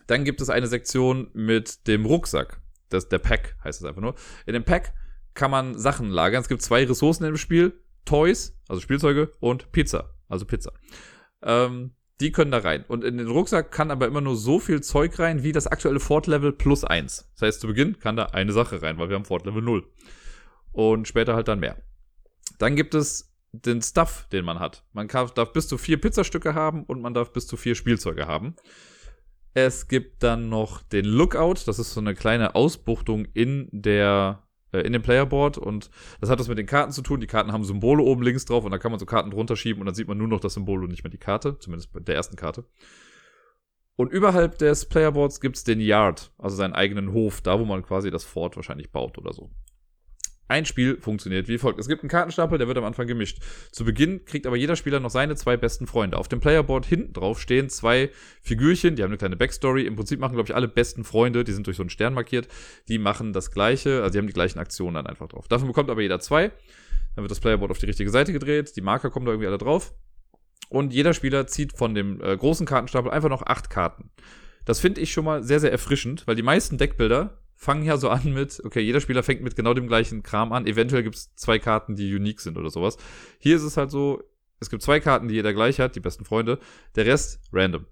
dann gibt es eine Sektion mit dem Rucksack. Das, der Pack heißt es einfach nur. In dem Pack kann man Sachen lagern. Es gibt zwei Ressourcen im Spiel. Toys, also Spielzeuge, und Pizza, also Pizza. Ähm, die können da rein. Und in den Rucksack kann aber immer nur so viel Zeug rein, wie das aktuelle Fort-Level plus eins. Das heißt, zu Beginn kann da eine Sache rein, weil wir haben Fort-Level 0. Und später halt dann mehr. Dann gibt es den Stuff, den man hat. Man darf bis zu vier Pizzastücke haben und man darf bis zu vier Spielzeuge haben. Es gibt dann noch den Lookout. Das ist so eine kleine Ausbuchtung in der äh, in dem Playerboard und das hat was mit den Karten zu tun. Die Karten haben Symbole oben links drauf und da kann man so Karten drunter schieben und dann sieht man nur noch das Symbol und nicht mehr die Karte, zumindest bei der ersten Karte. Und überhalb des Playerboards gibt es den Yard, also seinen eigenen Hof, da wo man quasi das Fort wahrscheinlich baut oder so. Ein Spiel funktioniert wie folgt. Es gibt einen Kartenstapel, der wird am Anfang gemischt. Zu Beginn kriegt aber jeder Spieler noch seine zwei besten Freunde. Auf dem Playerboard hinten drauf stehen zwei Figürchen, die haben eine kleine Backstory. Im Prinzip machen, glaube ich, alle besten Freunde, die sind durch so einen Stern markiert, die machen das gleiche, also die haben die gleichen Aktionen dann einfach drauf. Davon bekommt aber jeder zwei. Dann wird das Playerboard auf die richtige Seite gedreht, die Marker kommen da irgendwie alle drauf. Und jeder Spieler zieht von dem äh, großen Kartenstapel einfach noch acht Karten. Das finde ich schon mal sehr, sehr erfrischend, weil die meisten Deckbilder fangen ja so an mit, okay, jeder Spieler fängt mit genau dem gleichen Kram an. Eventuell gibt es zwei Karten, die unique sind oder sowas. Hier ist es halt so, es gibt zwei Karten, die jeder gleich hat, die besten Freunde. Der Rest random.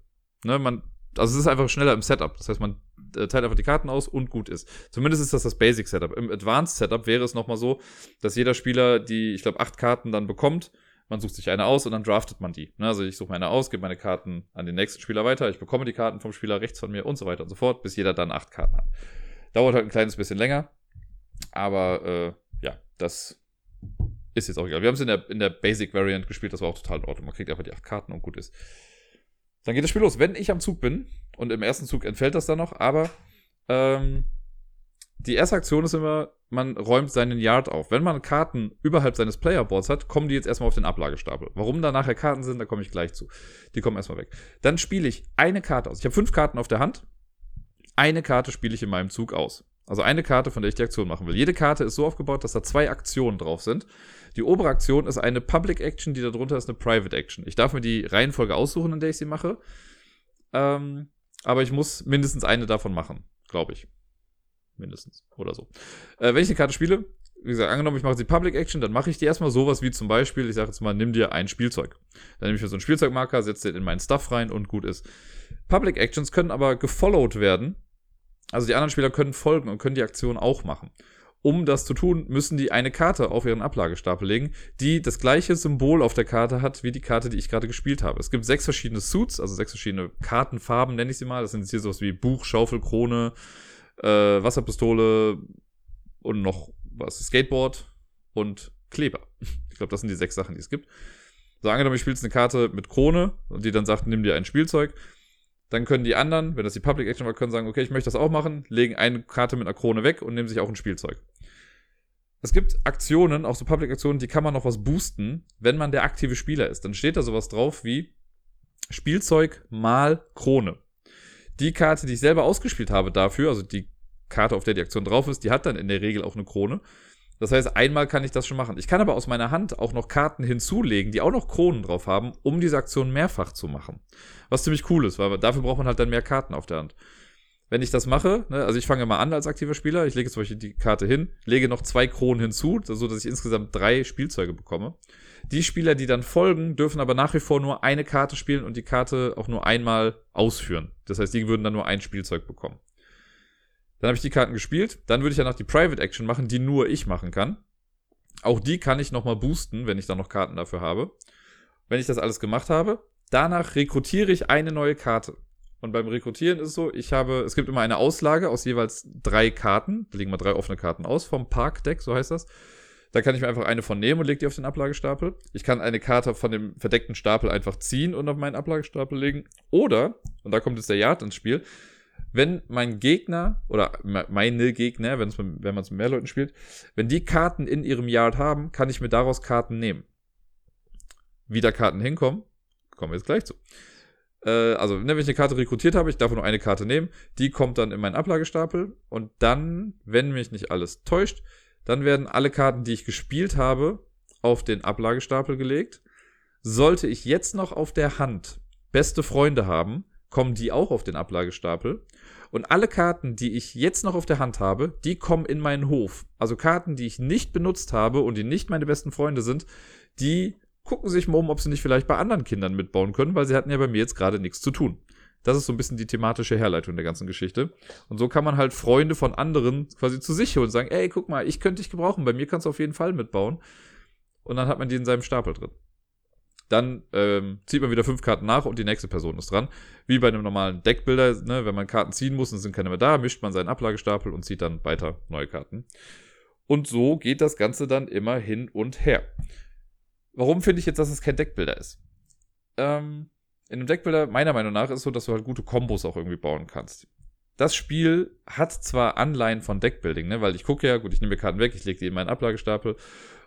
Ne, man, also es ist einfach schneller im Setup. Das heißt, man äh, teilt einfach die Karten aus und gut ist. Zumindest ist das das Basic Setup. Im Advanced Setup wäre es nochmal so, dass jeder Spieler die, ich glaube, acht Karten dann bekommt. Man sucht sich eine aus und dann draftet man die. Ne, also ich suche meine aus, gebe meine Karten an den nächsten Spieler weiter. Ich bekomme die Karten vom Spieler rechts von mir und so weiter und so fort, bis jeder dann acht Karten hat. Dauert halt ein kleines bisschen länger. Aber äh, ja, das ist jetzt auch egal. Wir haben es in der, in der Basic Variant gespielt, das war auch total in Ordnung. Man kriegt einfach die acht Karten und gut ist. Dann geht das Spiel los. Wenn ich am Zug bin, und im ersten Zug entfällt das dann noch, aber ähm, die erste Aktion ist immer, man räumt seinen Yard auf. Wenn man Karten überhalb seines Playerboards hat, kommen die jetzt erstmal auf den Ablagestapel. Warum da nachher Karten sind, da komme ich gleich zu. Die kommen erstmal weg. Dann spiele ich eine Karte aus. Ich habe fünf Karten auf der Hand eine Karte spiele ich in meinem Zug aus. Also eine Karte, von der ich die Aktion machen will. Jede Karte ist so aufgebaut, dass da zwei Aktionen drauf sind. Die obere Aktion ist eine Public Action, die darunter ist eine Private Action. Ich darf mir die Reihenfolge aussuchen, in der ich sie mache. Ähm, aber ich muss mindestens eine davon machen, glaube ich. Mindestens. Oder so. Äh, wenn ich eine Karte spiele, wie gesagt, angenommen, ich mache die Public Action, dann mache ich die erstmal sowas wie zum Beispiel, ich sage jetzt mal, nimm dir ein Spielzeug. Dann nehme ich mir so einen Spielzeugmarker, setze den in meinen Stuff rein und gut ist. Public Actions können aber gefollowed werden also die anderen Spieler können folgen und können die Aktion auch machen. Um das zu tun, müssen die eine Karte auf ihren Ablagestapel legen, die das gleiche Symbol auf der Karte hat wie die Karte, die ich gerade gespielt habe. Es gibt sechs verschiedene Suits, also sechs verschiedene Kartenfarben, nenne ich sie mal. Das sind jetzt hier sowas wie Buch, Schaufel, Krone, äh, Wasserpistole und noch was, Skateboard und Kleber. [laughs] Ich glaube, das sind die sechs Sachen, die es gibt. So, angenommen, ich spiele jetzt eine Karte mit Krone und die dann sagt, nimm dir ein Spielzeug dann können die anderen, wenn das die Public Action war, können sagen, okay, ich möchte das auch machen, legen eine Karte mit einer Krone weg und nehmen sich auch ein Spielzeug. Es gibt Aktionen, auch so Public-Aktionen, die kann man noch was boosten, wenn man der aktive Spieler ist. Dann steht da sowas drauf wie Spielzeug mal Krone. Die Karte, die ich selber ausgespielt habe dafür, also die Karte, auf der die Aktion drauf ist, die hat dann in der Regel auch eine Krone. Das heißt, einmal kann ich das schon machen. Ich kann aber aus meiner Hand auch noch Karten hinzulegen, die auch noch Kronen drauf haben, um diese Aktion mehrfach zu machen. Was ziemlich cool ist, weil dafür braucht man halt dann mehr Karten auf der Hand. wenn ich das mache, ne, also ich fange mal an als aktiver Spieler, ich lege zum Beispiel die Karte hin, lege noch zwei Kronen hinzu, so dass ich insgesamt drei Spielzeuge bekomme. Die Spieler, die dann folgen, dürfen aber nach wie vor nur eine Karte spielen und die Karte auch nur einmal ausführen. Das heißt, die würden dann nur ein Spielzeug bekommen. Dann habe ich die Karten gespielt, dann würde ich danach die Private Action machen, die nur ich machen kann. Auch die kann ich nochmal boosten, wenn ich dann noch Karten dafür habe. Wenn ich das alles gemacht habe, danach rekrutiere ich eine neue Karte. Und beim Rekrutieren ist es so, ich habe, es gibt immer eine Auslage aus jeweils drei Karten. Da liegen mal drei offene Karten aus vom Parkdeck, so heißt das. Da kann ich mir einfach eine von nehmen und lege die auf den Ablagestapel. Ich kann eine Karte von dem verdeckten Stapel einfach ziehen und auf meinen Ablagestapel legen. Oder, und da kommt jetzt der Yard ins Spiel, wenn mein Gegner oder meine Gegner, wenn, man es mit mehr Leuten spielt, wenn die Karten in ihrem Yard haben, kann ich mir daraus Karten nehmen. Wie da Karten hinkommen, kommen wir jetzt gleich zu. Äh, also, ne, wenn ich eine Karte rekrutiert habe, ich darf nur eine Karte nehmen, die kommt dann in meinen Ablagestapel und dann, wenn mich nicht alles täuscht, dann werden alle Karten, die ich gespielt habe, auf den Ablagestapel gelegt. Sollte ich jetzt noch auf der Hand beste Freunde haben, kommen die auch auf den Ablagestapel. Und alle Karten, die ich jetzt noch auf der Hand habe, die kommen in meinen Hof. Also Karten, die ich nicht benutzt habe und die nicht meine besten Freunde sind, die gucken sich mal um, ob sie nicht vielleicht bei anderen Kindern mitbauen können, weil sie hatten ja bei mir jetzt gerade nichts zu tun. Das ist so ein bisschen die thematische Herleitung der ganzen Geschichte. Und so kann man halt Freunde von anderen quasi zu sich holen und sagen, ey, guck mal, ich könnte dich gebrauchen, bei mir kannst du auf jeden Fall mitbauen. Und dann hat man die in seinem Stapel drin. Dann ähm, zieht man wieder fünf Karten nach und die nächste Person ist dran. Wie bei einem normalen Deckbilder, ne, wenn man Karten ziehen muss und sind keine mehr da, mischt man seinen Ablagestapel und zieht dann weiter neue Karten. Und so geht das Ganze dann immer hin und her. Warum finde ich jetzt, dass es kein Deckbilder ist? Ähm, in einem Deckbilder, meiner Meinung nach, ist es so, dass du halt gute Kombos auch irgendwie bauen kannst. Das Spiel hat zwar Anleihen von Deckbuilding, ne, weil ich gucke ja, gut, ich nehme mir Karten weg, ich lege die in meinen Ablagestapel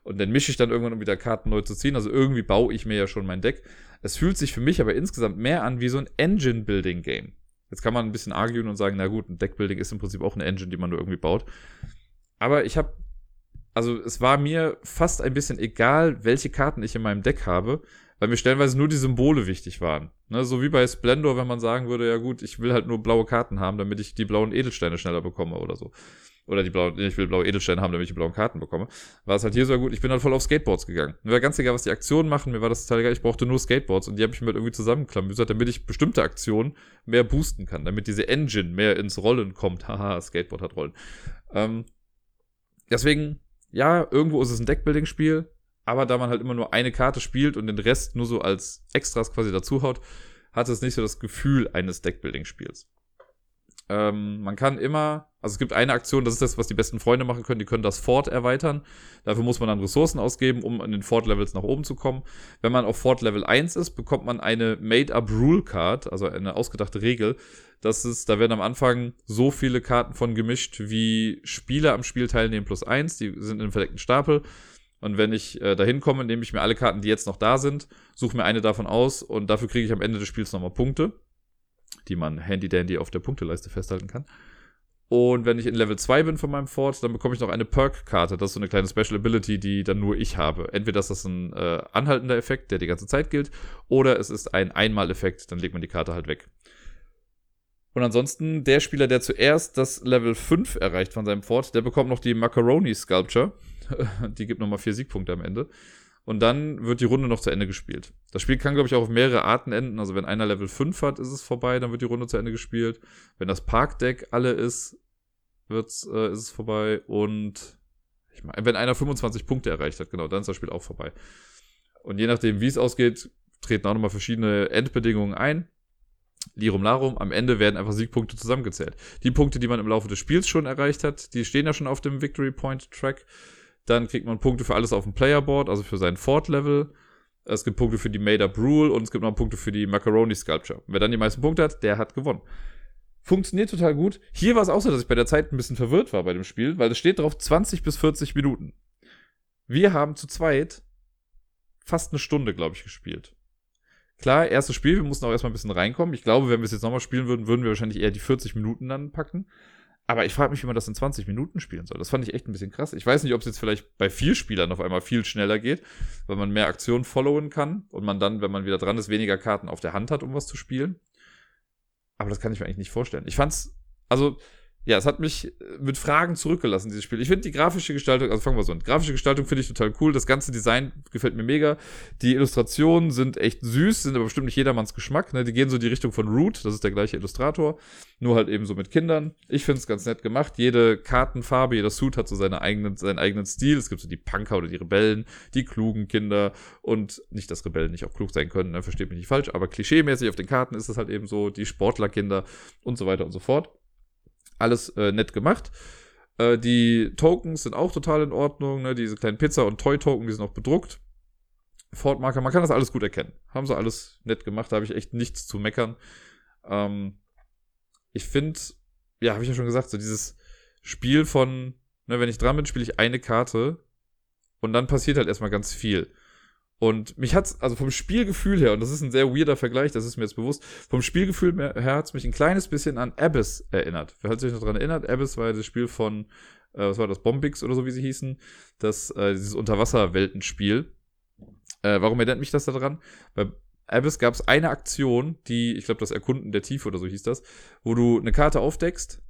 und dann mische ich dann irgendwann, um wieder Karten neu zu ziehen. Also irgendwie baue ich mir ja schon mein Deck. Es fühlt sich für mich aber insgesamt mehr an wie so ein Engine-Building-Game. Jetzt kann man ein bisschen arguen und sagen, na gut, ein Deckbuilding ist im Prinzip auch eine Engine, die man nur irgendwie baut. Aber ich habe also es war mir fast ein bisschen egal, welche Karten ich in meinem Deck habe, weil mir stellenweise nur die Symbole wichtig waren. Ne, so wie bei Splendor, wenn man sagen würde, ja gut, ich will halt nur blaue Karten haben, damit ich die blauen Edelsteine schneller bekomme oder so. Oder die blauen, ich will blaue Edelsteine haben, damit ich die blauen Karten bekomme. War es halt hier so gut, ich bin halt voll auf Skateboards gegangen. Mir war ganz egal, was die Aktionen machen, mir war das total egal, ich brauchte nur Skateboards und die habe ich mir halt irgendwie zusammenklamüsert, damit ich bestimmte Aktionen mehr boosten kann, damit diese Engine mehr ins Rollen kommt. [laughs] Haha, Skateboard hat Rollen. Ähm, deswegen ja, irgendwo ist es ein Deckbuilding-Spiel, aber da man halt immer nur eine Karte spielt und den Rest nur so als Extras quasi dazuhaut, hat es nicht so das Gefühl eines Deckbuilding-Spiels. Ähm, man kann immer, also es gibt eine Aktion, das ist das, was die besten Freunde machen können, die können das Fort erweitern. Dafür muss man dann Ressourcen ausgeben, um in den Fort-Levels nach oben zu kommen. Wenn man auf Fort Level 1 ist, bekommt man eine Made-up Rule Card, also eine ausgedachte Regel. Das ist, da werden am Anfang so viele Karten von gemischt, wie Spieler am Spiel teilnehmen plus eins. Die sind in einem verdeckten Stapel. Und wenn ich äh, dahin komme, nehme ich mir alle Karten, die jetzt noch da sind, suche mir eine davon aus und dafür kriege ich am Ende des Spiels nochmal Punkte die man handy-dandy auf der Punkteleiste festhalten kann. Und wenn ich in Level 2 bin von meinem Fort, dann bekomme ich noch eine Perk-Karte. Das ist so eine kleine Special Ability, die dann nur ich habe. Entweder ist das ein äh, anhaltender Effekt, der die ganze Zeit gilt, oder es ist ein Einmal-Effekt, dann legt man die Karte halt weg. Und ansonsten, der Spieler, der zuerst das Level 5 erreicht von seinem Fort, der bekommt noch die Macaroni Sculpture. [laughs] die gibt nochmal vier Siegpunkte am Ende. Und dann wird die Runde noch zu Ende gespielt. Das Spiel kann, glaube ich, auch auf mehrere Arten enden. Also wenn einer Level 5 hat, ist es vorbei, dann wird die Runde zu Ende gespielt. Wenn das Parkdeck alle ist, wird's, äh, ist es vorbei. Und ich meine, wenn einer 25 Punkte erreicht hat, genau, dann ist das Spiel auch vorbei. Und je nachdem, wie es ausgeht, treten auch nochmal verschiedene Endbedingungen ein. Lirum Larum, am Ende werden einfach Siegpunkte zusammengezählt. Die Punkte, die man im Laufe des Spiels schon erreicht hat, die stehen ja schon auf dem Victory Point Track. Dann kriegt man Punkte für alles auf dem Playerboard, also für sein Fort-Level. Es gibt Punkte für die Made-Up Rule und es gibt noch Punkte für die Macaroni Sculpture. wer dann die meisten Punkte hat, der hat gewonnen. Funktioniert total gut. Hier war es auch so, dass ich bei der Zeit ein bisschen verwirrt war bei dem Spiel, weil es steht drauf 20 bis 40 Minuten. Wir haben zu zweit fast eine Stunde, glaube ich, gespielt. Klar, erstes Spiel, wir mussten auch erstmal ein bisschen reinkommen. Ich glaube, wenn wir es jetzt nochmal spielen würden, würden wir wahrscheinlich eher die 40 Minuten dann packen. Aber ich frage mich, wie man das in 20 Minuten spielen soll. Das fand ich echt ein bisschen krass. Ich weiß nicht, ob es jetzt vielleicht bei vier Spielern auf einmal viel schneller geht, weil man mehr Aktionen followen kann und man dann, wenn man wieder dran ist, weniger Karten auf der Hand hat, um was zu spielen. Aber das kann ich mir eigentlich nicht vorstellen. Ich fand's also ja, es hat mich äh, mit Fragen zurückgelassen, dieses Spiel. Ich finde die grafische Gestaltung, also fangen wir so an. Grafische Gestaltung finde ich total cool. Das ganze Design gefällt mir mega. Die Illustrationen sind echt süß, sind aber bestimmt nicht jedermanns Geschmack. Ne? Die gehen so in die Richtung von Root, das ist der gleiche Illustrator, nur halt eben so mit Kindern. Ich finde es ganz nett gemacht. Jede Kartenfarbe, jeder Suit hat so seine eigenen, seinen eigenen Stil. Es gibt so die Punker oder die Rebellen, die klugen Kinder und nicht, dass Rebellen nicht auch klug sein können, ne? versteht mich nicht falsch, aber klischeemäßig auf den Karten ist es halt eben so, die Sportlerkinder und so weiter und so fort. Alles äh, nett gemacht. Äh, die Tokens sind auch total in Ordnung. Ne? Diese kleinen Pizza- und Toy-Token, die sind auch bedruckt. Fortmarker, man kann das alles gut erkennen. Haben sie alles nett gemacht, da habe ich echt nichts zu meckern. Ähm, ich finde, ja, habe ich ja schon gesagt, so dieses Spiel von, ne, wenn ich dran bin, spiele ich eine Karte und dann passiert halt erstmal ganz viel. Und mich hat's, also vom Spielgefühl her, und das ist ein sehr weirder Vergleich, das ist mir jetzt bewusst, vom Spielgefühl her hat's mich ein kleines bisschen an Abyss erinnert. Wer hat sich noch dran erinnert? Abyss war ja das Spiel von, äh, was war das, Bombix oder so, wie sie hießen, das, äh, dieses Unterwasserweltenspiel. Äh, warum erinnert mich das daran? Bei Abyss gab's eine Aktion, die, ich glaube, das Erkunden der Tiefe oder so hieß das, wo du eine Karte aufdeckst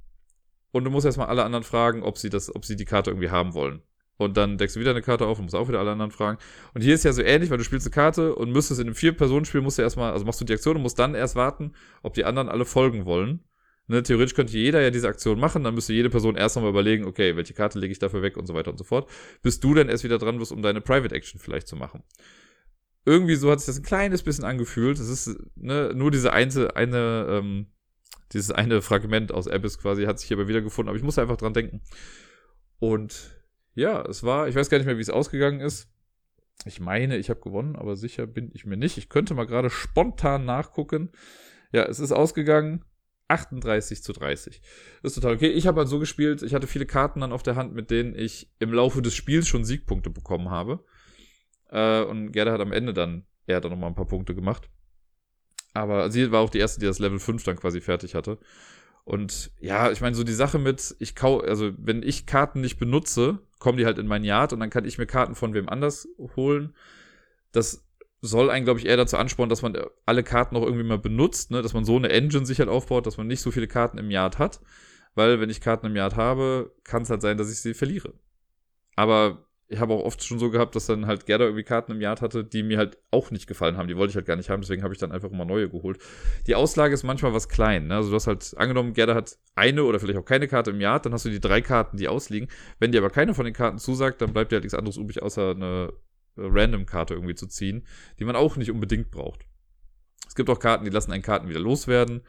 und du musst erstmal alle anderen fragen, ob sie das, ob sie die Karte irgendwie haben wollen. Und dann deckst du wieder eine Karte auf und musst auch wieder alle anderen fragen. Und hier ist ja so ähnlich, weil du spielst eine Karte und müsstest in einem Vier-Personen-Spiel, musst du erstmal, also machst du die Aktion und musst dann erst warten, ob die anderen alle folgen wollen. Ne, theoretisch könnte jeder ja diese Aktion machen, dann müsste jede Person erst nochmal überlegen, okay, welche Karte lege ich dafür weg und so weiter und so fort, bis du dann erst wieder dran bist, um deine Private Action vielleicht zu machen. Irgendwie so hat sich das ein kleines bisschen angefühlt. Das ist ne, nur diese eine, eine ähm, dieses eine Fragment aus Abyss quasi hat sich hier aber wieder gefunden, aber ich muss einfach dran denken. Und ja, es war, ich weiß gar nicht mehr, wie es ausgegangen ist. Ich meine, ich habe gewonnen, aber sicher bin ich mir nicht. Ich könnte mal gerade spontan nachgucken. Ja, es ist ausgegangen 38 zu 30. Das ist total okay. Ich habe halt so gespielt, ich hatte viele Karten dann auf der Hand, mit denen ich im Laufe des Spiels schon Siegpunkte bekommen habe. Äh, und Gerda hat am Ende dann, er hat dann nochmal ein paar Punkte gemacht. Aber sie war auch die erste, die das Level 5 dann quasi fertig hatte. Und ja, ich meine, so die Sache mit, ich kau, also wenn ich Karten nicht benutze, kommen die halt in mein Yard und dann kann ich mir Karten von wem anders holen. Das soll einen, glaube ich, eher dazu anspornen, dass man alle Karten auch irgendwie mal benutzt, ne? dass man so eine Engine sich halt aufbaut, dass man nicht so viele Karten im Yard hat. Weil wenn ich Karten im Yard habe, kann es halt sein, dass ich sie verliere. Aber ich habe auch oft schon so gehabt, dass dann halt Gerda irgendwie Karten im Yard hatte, die mir halt auch nicht gefallen haben. Die wollte ich halt gar nicht haben, deswegen habe ich dann einfach immer neue geholt. Die Auslage ist manchmal was klein. Ne? Also du hast halt angenommen, Gerda hat eine oder vielleicht auch keine Karte im Yard, dann hast du die drei Karten, die ausliegen. Wenn dir aber keine von den Karten zusagt, dann bleibt dir halt nichts anderes übrig, außer eine äh, Random-Karte irgendwie zu ziehen, die man auch nicht unbedingt braucht. Es gibt auch Karten, die lassen einen Karten wieder loswerden.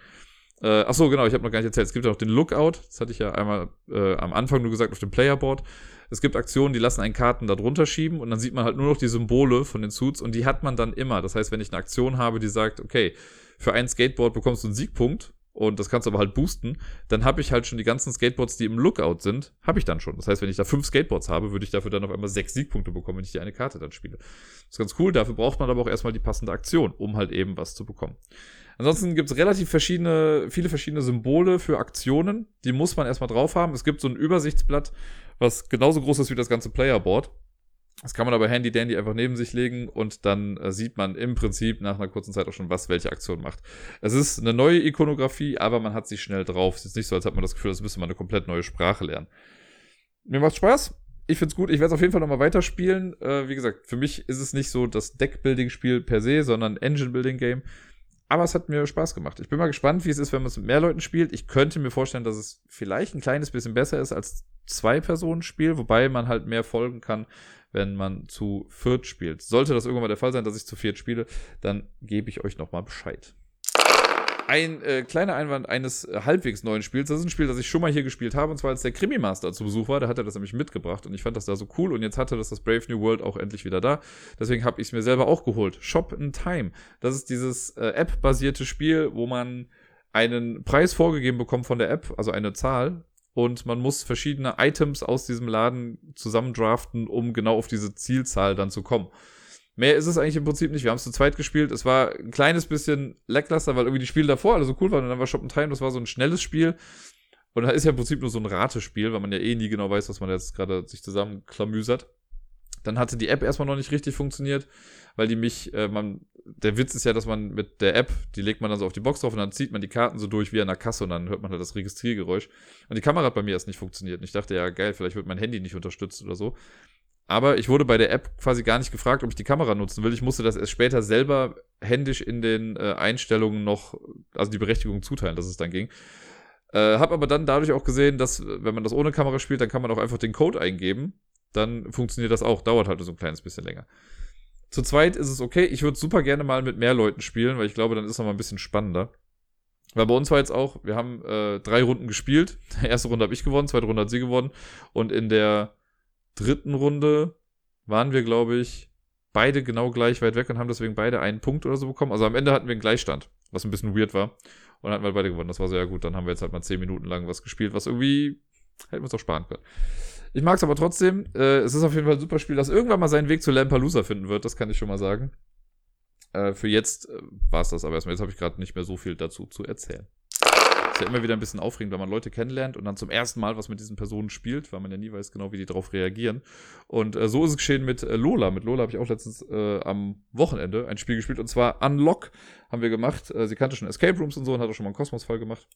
Äh, ach so, genau, ich habe noch gar nicht erzählt. Es gibt ja noch den Lookout. Das hatte ich ja einmal äh, am Anfang nur gesagt auf dem Playerboard. Es gibt Aktionen, die lassen einen Karten da drunter schieben und dann sieht man halt nur noch die Symbole von den Suits und die hat man dann immer. Das heißt, wenn ich eine Aktion habe, die sagt, okay, für ein Skateboard bekommst du einen Siegpunkt und das kannst du aber halt boosten, dann habe ich halt schon die ganzen Skateboards, die im Lookout sind, habe ich dann schon. Das heißt, wenn ich da fünf Skateboards habe, würde ich dafür dann auf einmal sechs Siegpunkte bekommen, wenn ich die eine Karte dann spiele. Das ist ganz cool, dafür braucht man aber auch erstmal die passende Aktion, um halt eben was zu bekommen. Ansonsten gibt es relativ verschiedene, viele verschiedene Symbole für Aktionen. Die muss man erstmal drauf haben. Es gibt so ein Übersichtsblatt, was genauso groß ist wie das ganze Playerboard. Das kann man aber handy dandy einfach neben sich legen und dann äh, sieht man im Prinzip nach einer kurzen Zeit auch schon, was welche Aktion macht. Es ist eine neue Ikonografie, aber man hat sie schnell drauf. Es ist nicht so, als hat man das Gefühl, das müsste man eine komplett neue Sprache lernen. Mir macht Spaß. Ich find's gut. Ich werde es auf jeden Fall nochmal weiterspielen. Äh, wie gesagt, für mich ist es nicht so das Deckbuilding-Spiel per se, sondern Engine-Building-Game. Aber es hat mir Spaß gemacht. Ich bin mal gespannt, wie es ist, wenn man es mit mehr Leuten spielt. Ich könnte mir vorstellen, dass es vielleicht ein kleines bisschen besser ist als Zwei-Personen-Spiel, wobei man halt mehr folgen kann, wenn man zu viert spielt. Sollte das irgendwann mal der Fall sein, dass ich zu viert spiele, dann gebe ich euch nochmal Bescheid ein äh, kleiner Einwand eines äh, halbwegs neuen Spiels. Das ist ein Spiel, das ich schon mal hier gespielt habe, und zwar als der Krimi-Master zu Besuch war. Da hat er das nämlich mitgebracht und ich fand das da so cool. Und jetzt hatte das das Brave New World auch endlich wieder da. Deswegen habe ich es mir selber auch geholt. Shop in Time. Das ist dieses äh, App-basierte Spiel, wo man einen Preis vorgegeben bekommt von der App, also eine Zahl, und man muss verschiedene Items aus diesem Laden zusammendraften, um genau auf diese Zielzahl dann zu kommen. Mehr ist es eigentlich im Prinzip nicht. Wir haben es zu zweit gespielt. Es war ein kleines bisschen lackluster, weil irgendwie die Spiele davor alle so cool waren. Und dann war Shop Time, das war so ein schnelles Spiel. Und da ist ja im Prinzip nur so ein Ratespiel, weil man ja eh nie genau weiß, was man jetzt gerade sich zusammenklamüsert. Dann hatte die App erstmal noch nicht richtig funktioniert, weil die mich, äh, man, der Witz ist ja, dass man mit der App, die legt man dann so auf die Box drauf und dann zieht man die Karten so durch wie an der Kasse und dann hört man halt das Registriergeräusch. Und die Kamera hat bei mir erst nicht funktioniert. Und ich dachte, ja, geil, vielleicht wird mein Handy nicht unterstützt oder so. Aber ich wurde bei der App quasi gar nicht gefragt, ob ich die Kamera nutzen will. Ich musste das erst später selber händisch in den äh, Einstellungen noch, also die Berechtigung zuteilen, dass es dann ging. Äh, hab aber dann dadurch auch gesehen, dass, wenn man das ohne Kamera spielt, dann kann man auch einfach den Code eingeben. Dann funktioniert das auch. Dauert halt so ein kleines bisschen länger. Zu zweit ist es okay. Ich würde super gerne mal mit mehr Leuten spielen, weil ich glaube, dann ist es noch mal ein bisschen spannender. Weil bei uns war jetzt auch, wir haben äh, drei Runden gespielt. [laughs] Erste Runde habe ich gewonnen, zweite Runde hat sie gewonnen. Und in der dritten Runde waren wir, glaube ich, beide genau gleich weit weg und haben deswegen beide einen Punkt oder so bekommen. Also am Ende hatten wir einen Gleichstand, was ein bisschen weird war. Und dann hatten wir beide gewonnen. Das war sehr gut. Dann haben wir jetzt halt mal zehn Minuten lang was gespielt, was irgendwie hätten wir uns auch sparen können. Ich mag es aber trotzdem. Äh, es ist auf jeden Fall ein super Spiel, das irgendwann mal seinen Weg zu Lampalooza finden wird. Das kann ich schon mal sagen. Äh, für jetzt äh, war es das aber erstmal. Jetzt habe ich gerade nicht mehr so viel dazu zu erzählen. Ja immer wieder ein bisschen aufregend, wenn man Leute kennenlernt und dann zum ersten Mal was mit diesen Personen spielt, weil man ja nie weiß genau, wie die darauf reagieren. Und äh, so ist es geschehen mit äh, Lola. Mit Lola habe ich auch letztens äh, am Wochenende ein Spiel gespielt und zwar Unlock haben wir gemacht. Äh, sie kannte schon Escape Rooms und so und hat auch schon mal einen Kosmos-Fall gemacht.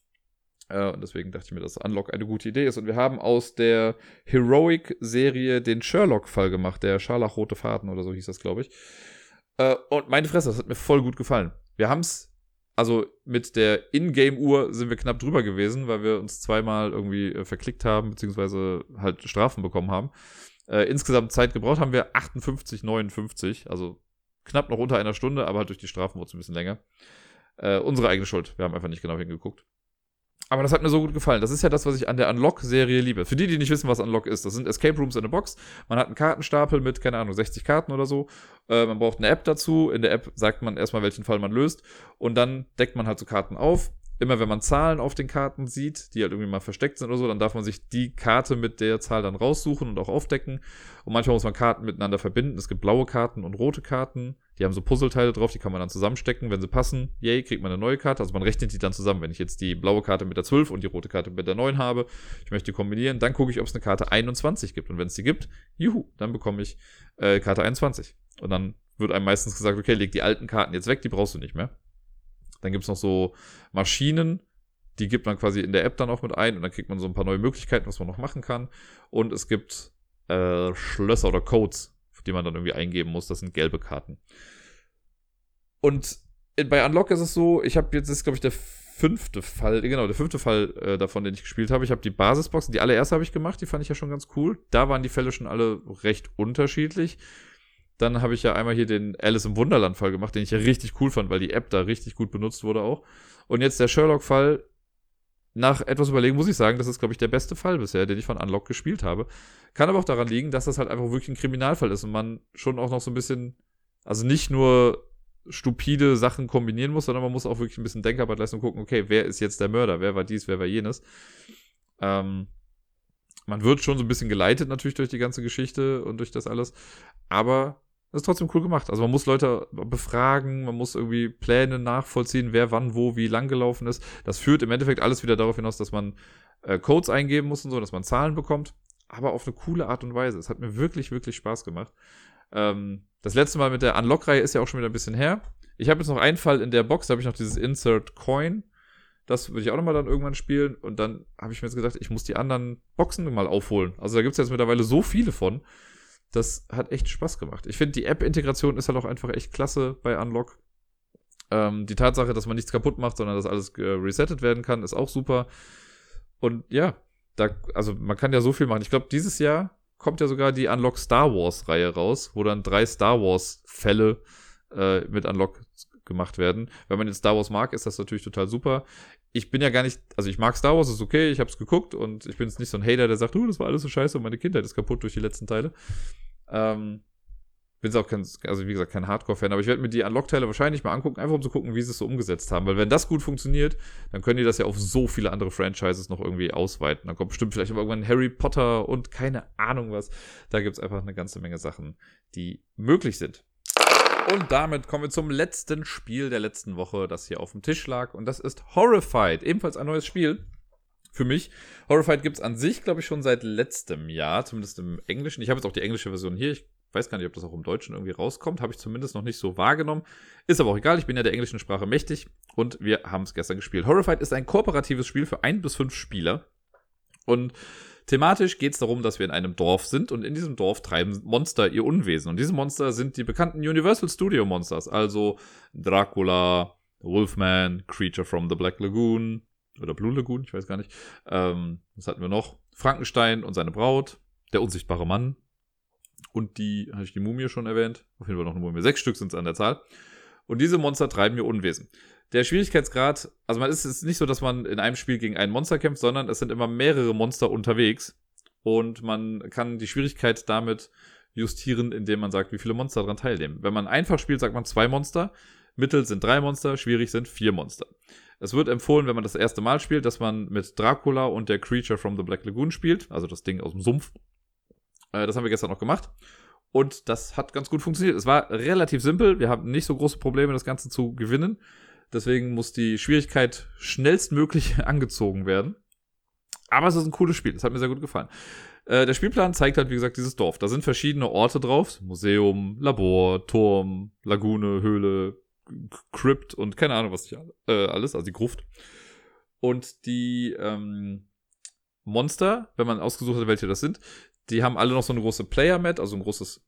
Äh, und deswegen dachte ich mir, dass Unlock eine gute Idee ist. Und wir haben aus der Heroic-Serie den Sherlock-Fall gemacht, der Scharlachrote Faden oder so hieß das, glaube ich. Äh, und meine Fresse, das hat mir voll gut gefallen. Wir haben es, also mit der Ingame-Uhr sind wir knapp drüber gewesen, weil wir uns zweimal irgendwie äh, verklickt haben, beziehungsweise halt Strafen bekommen haben. Äh, insgesamt Zeit gebraucht haben wir 58, 59, also knapp noch unter einer Stunde, aber halt durch die Strafen wurde es ein bisschen länger. Äh, unsere eigene Schuld. Wir haben einfach nicht genau hingeguckt. Aber das hat mir so gut gefallen. Das ist ja das, was ich an der Unlock-Serie liebe. Für die, die nicht wissen, was Unlock ist, das sind Escape Rooms in a Box. Man hat einen Kartenstapel mit, keine Ahnung, 60 Karten oder so. Äh, man braucht eine App dazu. In der App sagt man erstmal, welchen Fall man löst. Und dann deckt man halt so Karten auf immer wenn man Zahlen auf den Karten sieht, die halt irgendwie mal versteckt sind oder so, dann darf man sich die Karte mit der Zahl dann raussuchen und auch aufdecken. Und manchmal muss man Karten miteinander verbinden. Es gibt blaue Karten und rote Karten. Die haben so Puzzleteile drauf, die kann man dann zusammenstecken. Wenn sie passen, yay, kriegt man eine neue Karte. Also man rechnet die dann zusammen. Wenn ich jetzt die blaue Karte mit der 12 und die rote Karte mit der 9 habe, ich möchte die kombinieren, dann gucke ich, ob es eine Karte 21 gibt. Und wenn es die gibt, juhu, dann bekomme ich äh, Karte 21. Und dann wird einem meistens gesagt, okay, leg die alten Karten jetzt weg, die brauchst du nicht mehr. Dann gibt es noch so Maschinen, die gibt man quasi in der App dann auch mit ein und dann kriegt man so ein paar neue Möglichkeiten, was man noch machen kann. Und es gibt äh, Schlösser oder Codes, die man dann irgendwie eingeben muss. Das sind gelbe Karten. Und bei Unlock ist es so, ich habe jetzt, ist glaube ich der fünfte Fall, genau, der fünfte Fall äh, davon, den ich gespielt habe. Ich habe die Basisboxen, die allererste habe ich gemacht, die fand ich ja schon ganz cool. Da waren die Fälle schon alle recht unterschiedlich. Dann habe ich ja einmal hier den Alice im Wunderland-Fall gemacht, den ich ja richtig cool fand, weil die App da richtig gut benutzt wurde auch. Und jetzt der Sherlock-Fall. Nach etwas Überlegen muss ich sagen, das ist, glaube ich, der beste Fall bisher, den ich von Unlock gespielt habe. Kann aber auch daran liegen, dass das halt einfach wirklich ein Kriminalfall ist und man schon auch noch so ein bisschen, also nicht nur stupide Sachen kombinieren muss, sondern man muss auch wirklich ein bisschen Denkarbeit leisten und gucken, okay, wer ist jetzt der Mörder, wer war dies, wer war jenes. Ähm, man wird schon so ein bisschen geleitet natürlich durch die ganze Geschichte und durch das alles, aber das ist trotzdem cool gemacht. Also man muss Leute befragen, man muss irgendwie Pläne nachvollziehen, wer wann, wo, wie lang gelaufen ist. Das führt im Endeffekt alles wieder darauf hinaus, dass man äh, Codes eingeben muss und so, dass man Zahlen bekommt, aber auf eine coole Art und Weise. Es hat mir wirklich, wirklich Spaß gemacht. Ähm, das letzte Mal mit der Unlock-Reihe ist ja auch schon wieder ein bisschen her. Ich habe jetzt noch einen Fall in der Box, da habe ich noch dieses Insert Coin. Das würde ich auch nochmal dann irgendwann spielen. Und dann habe ich mir jetzt gedacht, ich muss die anderen Boxen mal aufholen. Also da gibt es jetzt mittlerweile so viele von. Das hat echt Spaß gemacht. Ich finde, die App-Integration ist halt auch einfach echt klasse bei Unlock. Ähm, die Tatsache, dass man nichts kaputt macht, sondern dass alles äh, resettet werden kann, ist auch super. Und ja, da, also man kann ja so viel machen. Ich glaube, dieses Jahr kommt ja sogar die Unlock Star Wars-Reihe raus, wo dann drei Star Wars-Fälle äh, mit Unlock gemacht werden. Wenn man jetzt Star Wars mag, ist das natürlich total super. Ich bin ja gar nicht, also ich mag Star Wars, ist okay, ich habe es geguckt und ich bin jetzt nicht so ein Hater, der sagt, oh, das war alles so scheiße und meine Kindheit ist kaputt durch die letzten Teile. Ähm, bin auch kein, also wie gesagt, kein Hardcore-Fan, aber ich werde mir die Unlock-Teile wahrscheinlich mal angucken, einfach um zu gucken, wie sie es so umgesetzt haben. Weil wenn das gut funktioniert, dann können die das ja auf so viele andere Franchises noch irgendwie ausweiten. Dann kommt bestimmt vielleicht irgendwann Harry Potter und keine Ahnung was. Da gibt es einfach eine ganze Menge Sachen, die möglich sind. Und damit kommen wir zum letzten Spiel der letzten Woche, das hier auf dem Tisch lag. Und das ist Horrified. Ebenfalls ein neues Spiel. Für mich. Horrified gibt es an sich, glaube ich, schon seit letztem Jahr, zumindest im Englischen. Ich habe jetzt auch die englische Version hier. Ich weiß gar nicht, ob das auch im Deutschen irgendwie rauskommt. Habe ich zumindest noch nicht so wahrgenommen. Ist aber auch egal, ich bin ja der englischen Sprache mächtig und wir haben es gestern gespielt. Horrified ist ein kooperatives Spiel für ein bis fünf Spieler. Und thematisch geht es darum, dass wir in einem Dorf sind und in diesem Dorf treiben Monster ihr Unwesen. Und diese Monster sind die bekannten Universal Studio Monsters, also Dracula, Wolfman, Creature from the Black Lagoon oder Blue Lagoon, ich weiß gar nicht. Ähm, was hatten wir noch? Frankenstein und seine Braut, der unsichtbare Mann, und die, habe ich die Mumie schon erwähnt? Auf jeden Fall noch eine Mumie. Sechs Stück sind es an der Zahl. Und diese Monster treiben mir Unwesen. Der Schwierigkeitsgrad, also man ist es nicht so, dass man in einem Spiel gegen ein Monster kämpft, sondern es sind immer mehrere Monster unterwegs. Und man kann die Schwierigkeit damit justieren, indem man sagt, wie viele Monster daran teilnehmen. Wenn man einfach spielt, sagt man zwei Monster. Mittel sind drei Monster, schwierig sind vier Monster. Es wird empfohlen, wenn man das erste Mal spielt, dass man mit Dracula und der Creature from the Black Lagoon spielt, also das Ding aus dem Sumpf. Äh, das haben wir gestern noch gemacht. Und das hat ganz gut funktioniert. Es war relativ simpel. Wir haben nicht so große Probleme, das Ganze zu gewinnen. Deswegen muss die Schwierigkeit schnellstmöglich [laughs] angezogen werden. Aber es ist ein cooles Spiel. Es hat mir sehr gut gefallen. Äh, der Spielplan zeigt halt, wie gesagt, dieses Dorf. Da sind verschiedene Orte drauf. Museum, Labor, Turm, Lagune, Höhle, Crypt und keine Ahnung, was nicht äh, alles. Also die Gruft. Und die ähm, Monster, wenn man ausgesucht hat, welche das sind, die haben alle noch so eine große Player-Mat, also ein großes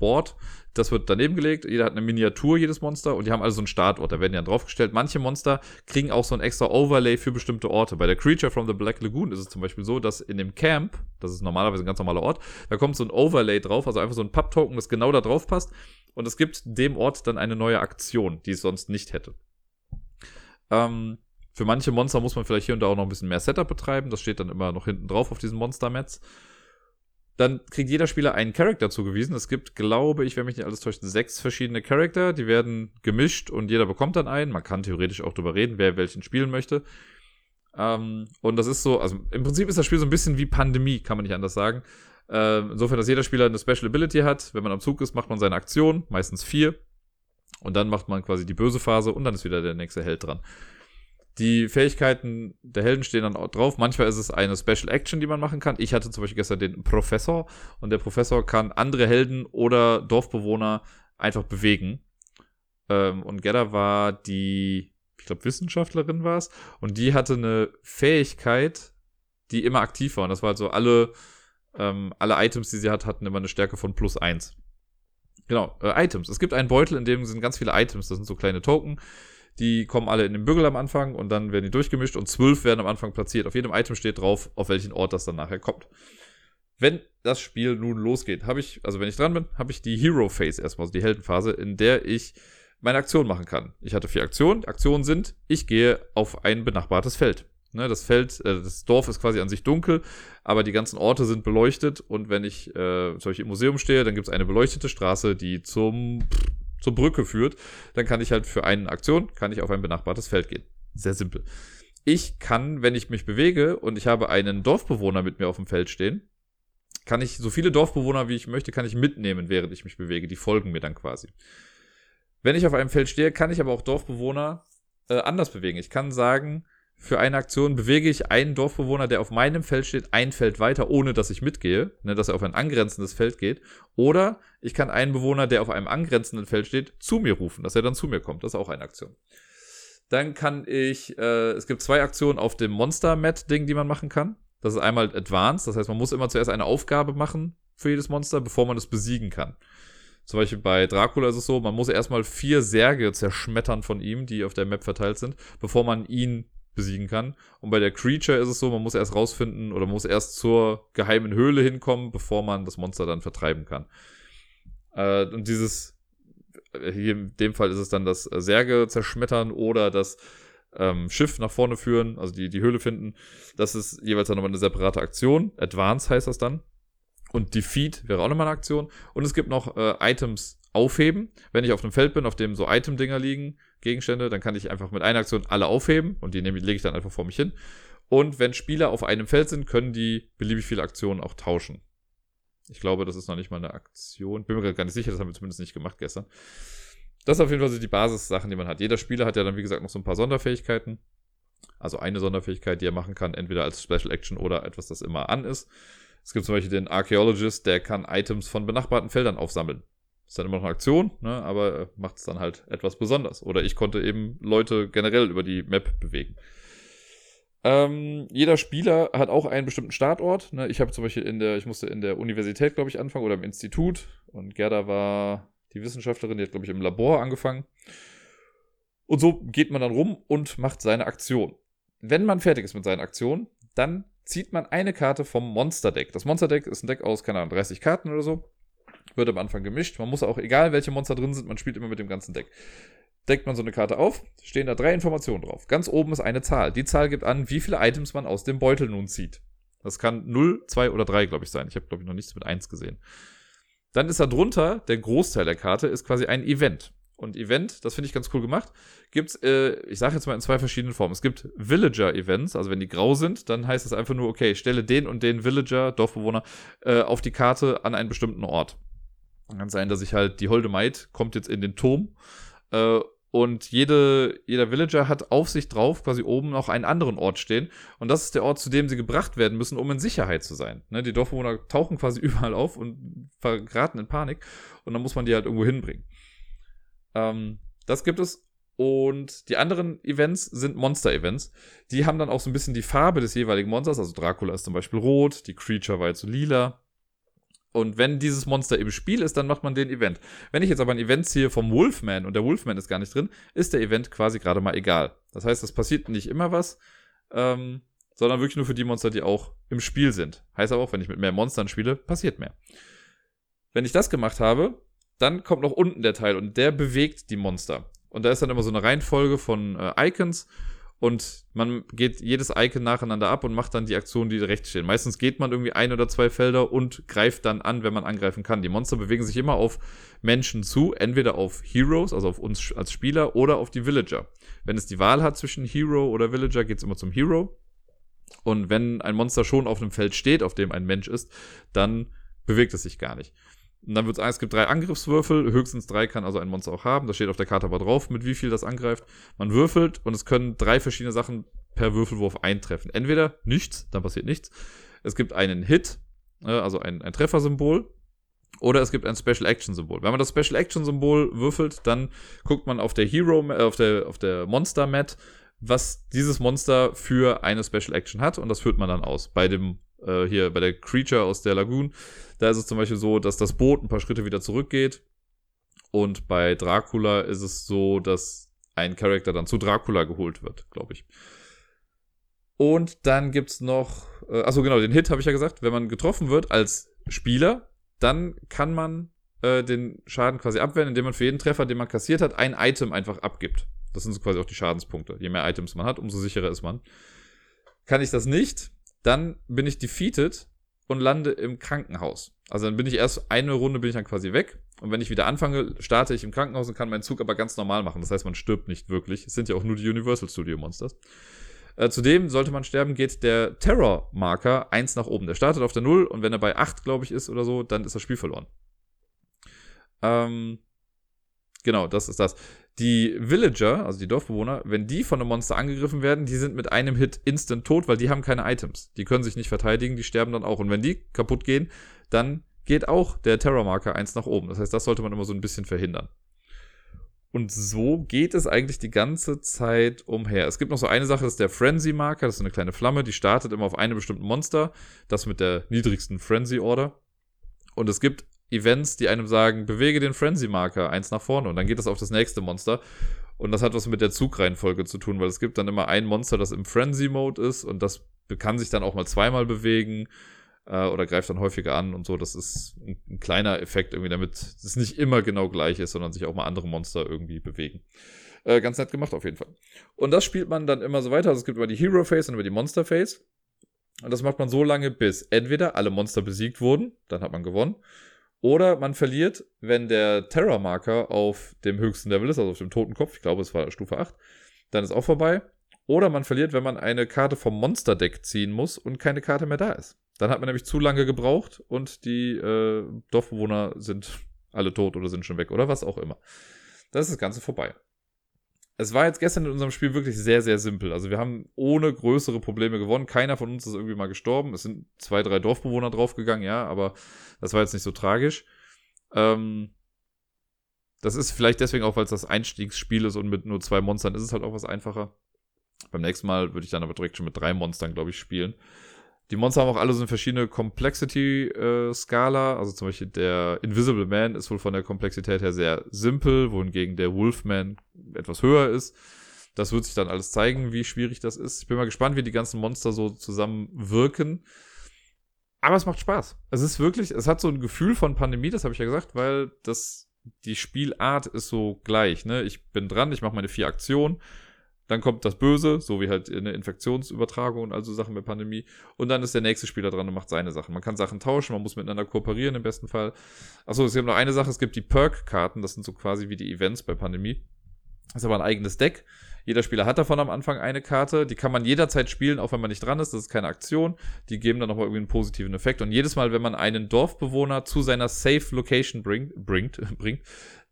Board. Das wird daneben gelegt. Jeder hat eine Miniatur, jedes Monster. Und die haben alle so einen Startort. Da werden die dann draufgestellt. Manche Monster kriegen auch so ein extra Overlay für bestimmte Orte. Bei der Creature from the Black Lagoon ist es zum Beispiel so, dass in dem Camp, das ist normalerweise ein ganz normaler Ort, da kommt so ein Overlay drauf, also einfach so ein Pub-Token, das genau da drauf passt. Und es gibt dem Ort dann eine neue Aktion, die es sonst nicht hätte. Ähm, für manche Monster muss man vielleicht hier und da auch noch ein bisschen mehr Setup betreiben. Das steht dann immer noch hinten drauf auf diesen Monster-Mats. Dann kriegt jeder Spieler einen Charakter zugewiesen. Es gibt, glaube ich, wenn mich nicht alles täuscht, sechs verschiedene Charakter. Die werden gemischt und jeder bekommt dann einen. Man kann theoretisch auch drüber reden, wer welchen spielen möchte. Ähm, und das ist so, also im Prinzip ist das Spiel so ein bisschen wie Pandemie, kann man nicht anders sagen. Äh, insofern, dass jeder Spieler eine Special Ability hat. Wenn man am Zug ist, macht man seine Aktion, meistens vier. Und dann macht man quasi die böse Phase und dann ist wieder der nächste Held dran. Die Fähigkeiten der Helden stehen dann auch drauf. Manchmal ist es eine Special Action, die man machen kann. Ich hatte zum Beispiel gestern den Professor und der Professor kann andere Helden oder Dorfbewohner einfach bewegen. Ähm, und Gedda war die, ich glaube, Wissenschaftlerin war es. Und die hatte eine Fähigkeit, die immer aktiv war. Und das war halt so, alle, ähm, alle Items, die sie hat, hatten immer eine Stärke von plus eins. Genau, äh, Items. Es gibt einen Beutel, in dem sind ganz viele Items. Das sind so kleine Token die kommen alle in den Bügel am Anfang und dann werden die durchgemischt und zwölf werden am Anfang platziert. Auf jedem Item steht drauf, auf welchen Ort das dann nachher kommt. Wenn das Spiel nun losgeht, habe ich, also wenn ich dran bin, habe ich die Hero Phase erstmal, also die Heldenphase, in der ich meine Aktion machen kann. Ich hatte vier Aktionen. Aktionen sind, ich gehe auf ein benachbartes Feld. Ne, das Feld, äh, das Dorf ist quasi an sich dunkel, aber die ganzen Orte sind beleuchtet und wenn ich äh, zum Beispiel im Museum stehe, dann gibt es eine beleuchtete Straße, die zum zur Brücke führt, dann kann ich halt für eine Aktion, kann ich auf ein benachbartes Feld gehen. Sehr simpel. Ich kann, wenn ich mich bewege und ich habe einen Dorfbewohner mit mir auf dem Feld stehen, kann ich so viele Dorfbewohner, wie ich möchte, kann ich mitnehmen, während ich mich bewege. Die folgen mir dann quasi. Wenn ich auf einem Feld stehe, kann ich aber auch Dorfbewohner äh, anders bewegen. Ich kann sagen, für eine Aktion bewege ich einen Dorfbewohner, der auf meinem Feld steht, ein Feld weiter, ohne dass ich mitgehe, ne, dass er auf ein angrenzendes Feld geht. Oder ich kann einen Bewohner, der auf einem angrenzenden Feld steht, zu mir rufen, dass er dann zu mir kommt. Das ist auch eine Aktion. Dann kann ich, äh, es gibt zwei Aktionen auf dem Monster-Mat-Ding, die man machen kann. Das ist einmal Advanced, das heißt, man muss immer zuerst eine Aufgabe machen für jedes Monster, bevor man es besiegen kann. Zum Beispiel bei Dracula ist es so, man muss erstmal vier Särge zerschmettern von ihm, die auf der Map verteilt sind, bevor man ihn besiegen kann. Und bei der Creature ist es so, man muss erst rausfinden oder muss erst zur geheimen Höhle hinkommen, bevor man das Monster dann vertreiben kann. Äh, und dieses, äh, hier in dem Fall ist es dann das Särge zerschmettern oder das ähm, Schiff nach vorne führen, also die, die Höhle finden. Das ist jeweils dann nochmal eine separate Aktion. Advance heißt das dann. Und Defeat wäre auch nochmal eine Aktion. Und es gibt noch äh, Items aufheben. Wenn ich auf einem Feld bin, auf dem so Item-Dinger liegen, Gegenstände, dann kann ich einfach mit einer Aktion alle aufheben und die lege ich dann einfach vor mich hin. Und wenn Spieler auf einem Feld sind, können die beliebig viele Aktionen auch tauschen. Ich glaube, das ist noch nicht mal eine Aktion. Bin mir gar nicht sicher, das haben wir zumindest nicht gemacht gestern. Das ist auf jeden Fall die Basissachen, die man hat. Jeder Spieler hat ja dann, wie gesagt, noch so ein paar Sonderfähigkeiten. Also eine Sonderfähigkeit, die er machen kann, entweder als Special Action oder etwas, das immer an ist. Es gibt zum Beispiel den Archaeologist, der kann Items von benachbarten Feldern aufsammeln. Ist dann immer noch eine Aktion, ne, aber macht es dann halt etwas besonders. Oder ich konnte eben Leute generell über die Map bewegen. Ähm, jeder Spieler hat auch einen bestimmten Startort. Ne? Ich habe zum Beispiel in der, ich musste in der Universität, glaube ich, anfangen oder im Institut. Und Gerda war die Wissenschaftlerin, die hat, glaube ich, im Labor angefangen. Und so geht man dann rum und macht seine Aktion. Wenn man fertig ist mit seinen Aktionen, dann zieht man eine Karte vom Monster-Deck. Das Monster-Deck ist ein Deck aus, keine Ahnung, 30 Karten oder so. Wird am Anfang gemischt. Man muss auch, egal welche Monster drin sind, man spielt immer mit dem ganzen Deck. Deckt man so eine Karte auf, stehen da drei Informationen drauf. Ganz oben ist eine Zahl. Die Zahl gibt an, wie viele Items man aus dem Beutel nun zieht. Das kann 0, 2 oder 3, glaube ich, sein. Ich habe, glaube ich, noch nichts mit 1 gesehen. Dann ist da drunter, der Großteil der Karte ist quasi ein Event. Und Event, das finde ich ganz cool gemacht, gibt's, äh, ich sage jetzt mal in zwei verschiedenen Formen. Es gibt Villager-Events, also wenn die grau sind, dann heißt es einfach nur, okay, stelle den und den Villager, Dorfbewohner, äh, auf die Karte an einen bestimmten Ort. Kann sein, dass ich halt, die Holde Maid kommt jetzt in den Turm äh, und jede, jeder Villager hat auf sich drauf quasi oben noch einen anderen Ort stehen. Und das ist der Ort, zu dem sie gebracht werden müssen, um in Sicherheit zu sein. Ne, die Dorfbewohner tauchen quasi [laughs] überall auf und verraten in Panik. Und dann muss man die halt irgendwo hinbringen. Ähm, das gibt es. Und die anderen Events sind Monster-Events. Die haben dann auch so ein bisschen die Farbe des jeweiligen Monsters. Also Dracula ist zum Beispiel rot, die Creature war jetzt so lila. Und wenn dieses Monster im Spiel ist, dann macht man den Event. Wenn ich jetzt aber ein Event ziehe vom Wolfman und der Wolfman ist gar nicht drin, ist der Event quasi gerade mal egal. Das heißt, es passiert nicht immer was, ähm, sondern wirklich nur für die Monster, die auch im Spiel sind. Heißt aber auch, wenn ich mit mehr Monstern spiele, passiert mehr. Wenn ich das gemacht habe, dann kommt noch unten der Teil und der bewegt die Monster. Und da ist dann immer so eine Reihenfolge von äh, Icons und man geht jedes Icon nacheinander ab und macht dann die Aktionen, die rechts stehen. Meistens geht man irgendwie ein oder zwei Felder und greift dann an, wenn man angreifen kann. Die Monster bewegen sich immer auf Menschen zu, entweder auf Heroes, also auf uns als Spieler, oder auf die Villager. Wenn es die Wahl hat zwischen Hero oder Villager, geht es immer zum Hero. Und wenn ein Monster schon auf einem Feld steht, auf dem ein Mensch ist, dann bewegt es sich gar nicht. Und dann wird es, es gibt drei Angriffswürfel, höchstens drei kann also ein Monster auch haben. Da steht auf der Karte aber drauf, mit wie viel das angreift. Man würfelt und es können drei verschiedene Sachen per Würfelwurf eintreffen. Entweder nichts, dann passiert nichts. Es gibt einen Hit, äh, also ein, ein Treffersymbol. Oder es gibt ein Special Action Symbol. Wenn man das Special Action Symbol würfelt, dann guckt man auf der Hero, äh, auf der, auf der Monster Mat, was dieses Monster für eine Special Action hat und das führt man dann aus. Bei dem äh, hier bei der Creature aus der Lagoon, da ist es zum Beispiel so, dass das Boot ein paar Schritte wieder zurückgeht. Und bei Dracula ist es so, dass ein Charakter dann zu Dracula geholt wird, glaube ich. Und dann gibt's noch, äh, achso genau, den Hit habe ich ja gesagt, wenn man getroffen wird als Spieler, dann kann man äh, den Schaden quasi abwehren, indem man für jeden Treffer, den man kassiert hat, ein Item einfach abgibt. Das sind so quasi auch die Schadenspunkte. Je mehr Items man hat, umso sicherer ist man. Kann ich das nicht, dann bin ich defeated und lande im Krankenhaus. Also dann bin ich erst eine Runde bin ich dann quasi weg. Und wenn ich wieder anfange, starte ich im Krankenhaus und kann meinen Zug aber ganz normal machen. Das heißt, man stirbt nicht wirklich. Es sind ja auch nur die Universal Studio Monsters. Äh, zudem, sollte man sterben, geht der Terror-Marker 1 nach oben. Der startet auf der 0 und wenn er bei 8, glaube ich, ist oder so, dann ist das Spiel verloren. Ähm, genau, das ist das. Die Villager, also die Dorfbewohner, wenn die von einem Monster angegriffen werden, die sind mit einem Hit instant tot, weil die haben keine Items. Die können sich nicht verteidigen, die sterben dann auch. Und wenn die kaputt gehen, dann geht auch der Terrormarker eins nach oben. Das heißt, das sollte man immer so ein bisschen verhindern. Und so geht es eigentlich die ganze Zeit umher. Es gibt noch so eine Sache, das ist der Frenzy-Marker, das ist eine kleine Flamme, die startet immer auf einem bestimmten Monster, das mit der niedrigsten Frenzy-Order. Und es gibt Events, die einem sagen, bewege den Frenzy-Marker eins nach vorne und dann geht das auf das nächste Monster. Und das hat was mit der Zugreihenfolge zu tun, weil es gibt dann immer ein Monster, das im Frenzy-Mode ist und das kann sich dann auch mal zweimal bewegen äh, oder greift dann häufiger an und so. Das ist ein, ein kleiner Effekt irgendwie, damit es nicht immer genau gleich ist, sondern sich auch mal andere Monster irgendwie bewegen. Äh, ganz nett gemacht auf jeden Fall. Und das spielt man dann immer so weiter. Also es gibt über die Hero Phase und über die Monster Phase. Und das macht man so lange, bis entweder alle Monster besiegt wurden, dann hat man gewonnen, oder man verliert, wenn der Terror-Marker auf dem höchsten Level ist, also auf dem Totenkopf. Ich glaube, es war Stufe 8. Dann ist auch vorbei. Oder man verliert, wenn man eine Karte vom Monster-Deck ziehen muss und keine Karte mehr da ist. Dann hat man nämlich zu lange gebraucht und die äh, Dorfbewohner sind alle tot oder sind schon weg oder was auch immer. Dann ist das Ganze vorbei. Es war jetzt gestern in unserem Spiel wirklich sehr, sehr simpel. Also wir haben ohne größere Probleme gewonnen. Keiner von uns ist irgendwie mal gestorben. Es sind zwei, drei Dorfbewohner draufgegangen, ja, aber das war jetzt nicht so tragisch. Ähm, das ist vielleicht deswegen auch, weil es das Einstiegsspiel ist und mit nur zwei Monstern ist es halt auch was einfacher. Beim nächsten Mal würde ich dann aber direkt schon mit drei Monstern, glaube ich, spielen. Die Monster haben auch alle so eine verschiedene Complexity-Skala. Äh, also zum Beispiel der Invisible Man ist wohl von der Komplexität her sehr simpel, wohingegen der Wolfman etwas höher ist. Das wird sich dann alles zeigen, wie schwierig das ist. Ich bin mal gespannt, wie die ganzen Monster so zusammen wirken. Aber es macht Spaß. Es ist wirklich, es hat so ein Gefühl von Pandemie, das habe ich ja gesagt, weil das, die Spielart ist so gleich. Ne? Ich bin dran, ich mache meine vier Aktionen dann kommt das Böse, so wie halt eine Infektionsübertragung und also Sachen mit Pandemie. Und dann ist der nächste Spieler dran und macht seine Sachen. Man kann Sachen tauschen, man muss miteinander kooperieren im besten Fall. Achso, es gibt noch eine Sache, es gibt die Perk-Karten, das sind so quasi wie die Events bei Pandemie. Das ist aber ein eigenes Deck. Jeder Spieler hat davon am Anfang eine Karte. Die kann man jederzeit spielen, auch wenn man nicht dran ist. Das ist keine Aktion. Die geben dann nochmal irgendwie einen positiven Effekt. Und jedes Mal, wenn man einen Dorfbewohner zu seiner Safe Location bringt, bringt, [laughs] bringt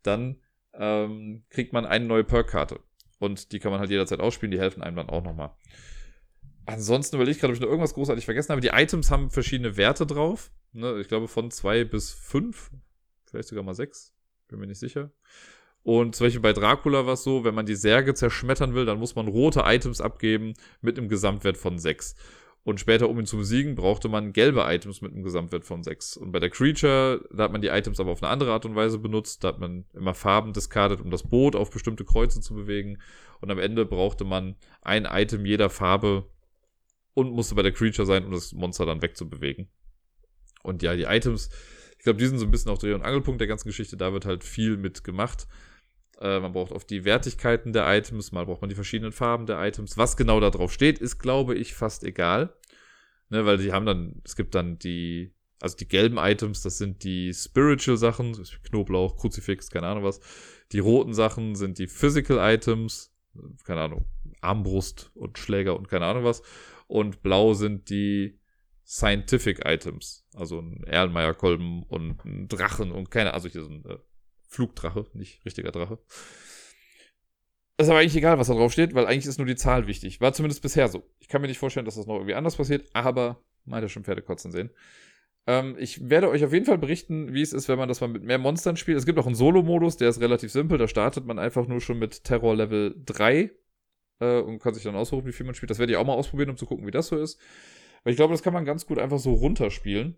dann ähm, kriegt man eine neue Perk-Karte. Und die kann man halt jederzeit ausspielen, die helfen einem dann auch nochmal. Ansonsten überlege ich gerade, ob ich noch irgendwas großartig vergessen habe. Die Items haben verschiedene Werte drauf. Ne? Ich glaube von 2 bis 5. Vielleicht sogar mal 6. Bin mir nicht sicher. Und zum Beispiel bei Dracula war es so, wenn man die Särge zerschmettern will, dann muss man rote Items abgeben mit einem Gesamtwert von 6. Und später, um ihn zu besiegen, brauchte man gelbe Items mit einem Gesamtwert von 6. Und bei der Creature, da hat man die Items aber auf eine andere Art und Weise benutzt. Da hat man immer Farben discardet, um das Boot auf bestimmte Kreuze zu bewegen. Und am Ende brauchte man ein Item jeder Farbe und musste bei der Creature sein, um das Monster dann wegzubewegen. Und ja, die Items, ich glaube, die sind so ein bisschen auch Dreh- und Angelpunkt der ganzen Geschichte. Da wird halt viel mit gemacht. Äh, man braucht oft die Wertigkeiten der Items, mal braucht man die verschiedenen Farben der Items. Was genau da drauf steht, ist, glaube ich, fast egal. Ne, weil die haben dann, es gibt dann die, also die gelben Items, das sind die Spiritual Sachen, Knoblauch, Kruzifix, keine Ahnung was. Die roten Sachen sind die Physical Items, keine Ahnung, Armbrust und Schläger und keine Ahnung was. Und blau sind die Scientific Items, also ein Erlenmeyer-Kolben und ein Drachen und keine, also hier so ein äh, Flugdrache, nicht richtiger Drache. Ist aber eigentlich egal, was da drauf steht, weil eigentlich ist nur die Zahl wichtig. War zumindest bisher so. Ich kann mir nicht vorstellen, dass das noch irgendwie anders passiert, aber man hat ja schon Pferde kotzen sehen. Ähm, ich werde euch auf jeden Fall berichten, wie es ist, wenn man das mal mit mehr Monstern spielt. Es gibt auch einen Solo-Modus, der ist relativ simpel. Da startet man einfach nur schon mit Terror Level 3 äh, und kann sich dann aussuchen, wie viel man spielt. Das werde ich auch mal ausprobieren, um zu gucken, wie das so ist. Weil ich glaube, das kann man ganz gut einfach so runterspielen.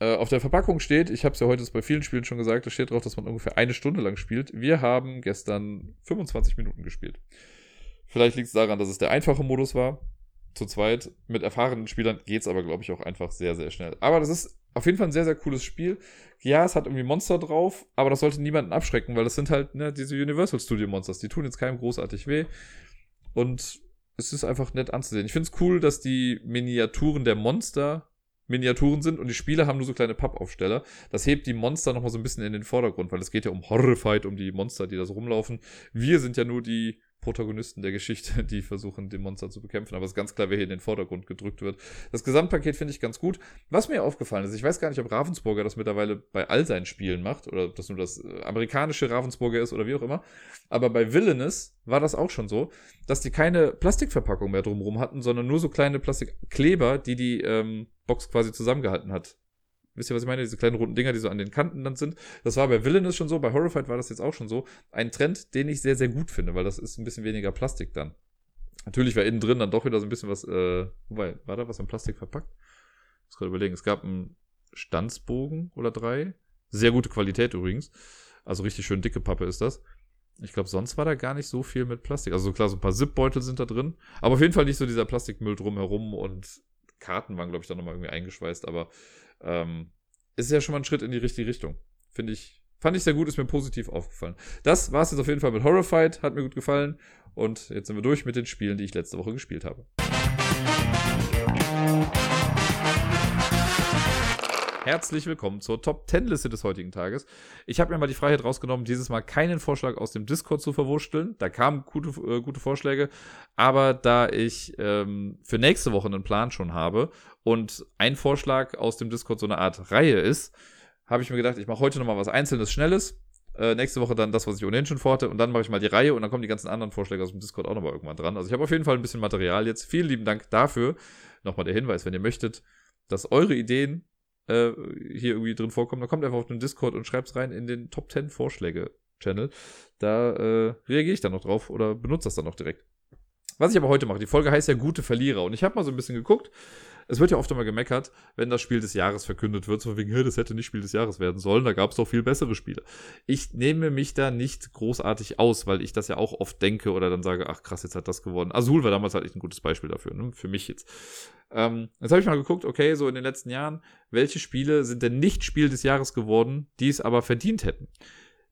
Äh, auf der Verpackung steht, ich habe es ja heute bei vielen Spielen schon gesagt, da steht drauf, dass man ungefähr eine Stunde lang spielt. Wir haben gestern 25 Minuten gespielt. Vielleicht liegt es daran, dass es der einfache Modus war. Zu zweit. Mit erfahrenen Spielern geht es aber, glaube ich, auch einfach sehr, sehr schnell. Aber das ist auf jeden Fall ein sehr, sehr cooles Spiel. Ja, es hat irgendwie Monster drauf, aber das sollte niemanden abschrecken, weil das sind halt ne, diese Universal Studio Monsters. Die tun jetzt keinem großartig weh. Und es ist einfach nett anzusehen. Ich finde es cool, dass die Miniaturen der Monster Miniaturen sind und die Spieler haben nur so kleine Pappaufsteller. Das hebt die Monster nochmal so ein bisschen in den Vordergrund, weil es geht ja um Horrified, um die Monster, die da so rumlaufen. Wir sind ja nur die Protagonisten der Geschichte, [laughs] die versuchen, den Monster zu bekämpfen. Aber es ist ganz klar, wer hier in den Vordergrund gedrückt wird. Das Gesamtpaket finde ich ganz gut. Was mir aufgefallen ist, ich weiß gar nicht, ob Ravensburger das mittlerweile bei all seinen Spielen macht oder ob das nur das äh, amerikanische Ravensburger ist oder wie auch immer. Aber bei Villainous war das auch schon so, dass die keine Plastikverpackung mehr drumherum hatten, sondern nur so kleine Plastikkleber, die die ähm, Box quasi zusammengehalten hat. Wisst ihr, was ich meine? Diese kleinen runden Dinger, die so an den Kanten dann sind. Das war bei Villainous schon so, bei Horrified war das jetzt auch schon so. Ein Trend, den ich sehr, sehr gut finde, weil das ist ein bisschen weniger Plastik dann. Natürlich war innen drin dann doch wieder so ein bisschen was, äh, wobei, war da was in Plastik verpackt? Ich muss gerade überlegen. Es gab einen Stanzbogen oder drei. Sehr gute Qualität übrigens. Also richtig schön dicke Pappe ist das. Ich glaube, sonst war da gar nicht so viel mit Plastik. Also klar, so ein paar Zipbeutel sind da drin. Aber auf jeden Fall nicht so dieser Plastikmüll drumherum und Karten waren, glaube ich, da nochmal irgendwie eingeschweißt. Aber ähm, ist ja schon mal ein Schritt in die richtige Richtung. Finde ich, fand ich sehr gut, ist mir positiv aufgefallen. Das war es jetzt auf jeden Fall mit Horrified, hat mir gut gefallen. Und jetzt sind wir durch mit den Spielen, die ich letzte Woche gespielt habe. Herzlich willkommen zur Top 10 Liste des heutigen Tages. Ich habe mir mal die Freiheit rausgenommen, dieses Mal keinen Vorschlag aus dem Discord zu verwurschteln. Da kamen gute, äh, gute Vorschläge, aber da ich ähm, für nächste Woche einen Plan schon habe und ein Vorschlag aus dem Discord so eine Art Reihe ist, habe ich mir gedacht, ich mache heute nochmal was Einzelnes, Schnelles. Äh, nächste Woche dann das, was ich ohnehin schon vorhatte. Und dann mache ich mal die Reihe und dann kommen die ganzen anderen Vorschläge aus dem Discord auch nochmal irgendwann dran. Also ich habe auf jeden Fall ein bisschen Material jetzt. Vielen lieben Dank dafür. Nochmal der Hinweis, wenn ihr möchtet, dass eure Ideen äh, hier irgendwie drin vorkommen, dann kommt einfach auf den Discord und schreibt es rein in den Top 10 Vorschläge-Channel. Da äh, reagiere ich dann noch drauf oder benutze das dann noch direkt. Was ich aber heute mache, die Folge heißt ja gute Verlierer. Und ich habe mal so ein bisschen geguckt, es wird ja oft immer gemeckert, wenn das Spiel des Jahres verkündet wird, so wegen, das hätte nicht Spiel des Jahres werden sollen, da gab es doch viel bessere Spiele. Ich nehme mich da nicht großartig aus, weil ich das ja auch oft denke oder dann sage, ach krass, jetzt hat das gewonnen. Azul war damals halt echt ein gutes Beispiel dafür, ne? für mich jetzt. Ähm, jetzt habe ich mal geguckt, okay, so in den letzten Jahren, welche Spiele sind denn nicht Spiel des Jahres geworden, die es aber verdient hätten?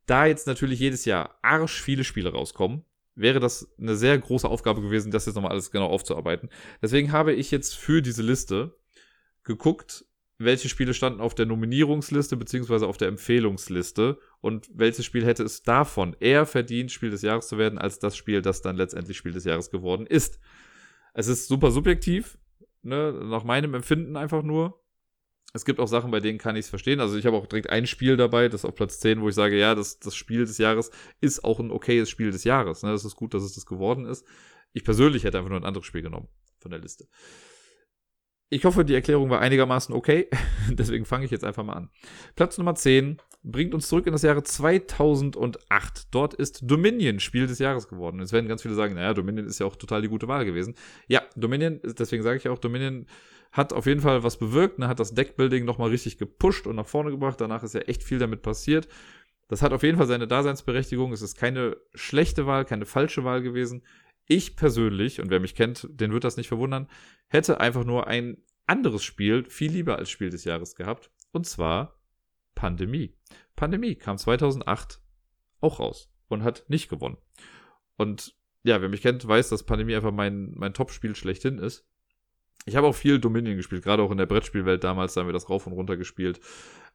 Da jetzt natürlich jedes Jahr arsch viele Spiele rauskommen, wäre das eine sehr große Aufgabe gewesen, das jetzt nochmal alles genau aufzuarbeiten. Deswegen habe ich jetzt für diese Liste geguckt, welche Spiele standen auf der Nominierungsliste beziehungsweise auf der Empfehlungsliste und welches Spiel hätte es davon eher verdient, Spiel des Jahres zu werden, als das Spiel, das dann letztendlich Spiel des Jahres geworden ist. Es ist super subjektiv, ne, nach meinem Empfinden einfach nur. Es gibt auch Sachen, bei denen kann ich es verstehen. Also ich habe auch direkt ein Spiel dabei, das auf Platz 10, wo ich sage, ja, das, das Spiel des Jahres ist auch ein okayes Spiel des Jahres. Ne? Ist gut, dass es das geworden ist. Ich persönlich hätte einfach nur ein anderes Spiel genommen von der Liste. Ich hoffe, die Erklärung war einigermaßen okay. [laughs] Deswegen fange ich jetzt einfach mal an. Platz Nummer 10 bringt uns zurück in das Jahre 2008. Dort ist Dominion Spiel des Jahres geworden. Jetzt werden ganz viele sagen, naja, Dominion ist ja auch total die gute Wahl gewesen. Ja, Dominion, deswegen sage ich auch, Dominion hat auf jeden Fall was bewirkt, ne, hat das Deckbuilding nochmal richtig gepusht und nach vorne gebracht. Danach ist ja echt viel damit passiert. Das hat auf jeden Fall seine Daseinsberechtigung. Es ist keine schlechte Wahl, keine falsche Wahl gewesen. Ich persönlich, und wer mich kennt, den wird das nicht verwundern, hätte einfach nur ein anderes Spiel viel lieber als Spiel des Jahres gehabt. Und zwar Pandemie. Pandemie kam 2008 auch raus und hat nicht gewonnen. Und ja, wer mich kennt, weiß, dass Pandemie einfach mein, mein Top-Spiel schlechthin ist. Ich habe auch viel Dominion gespielt, gerade auch in der Brettspielwelt damals, da haben wir das rauf und runter gespielt.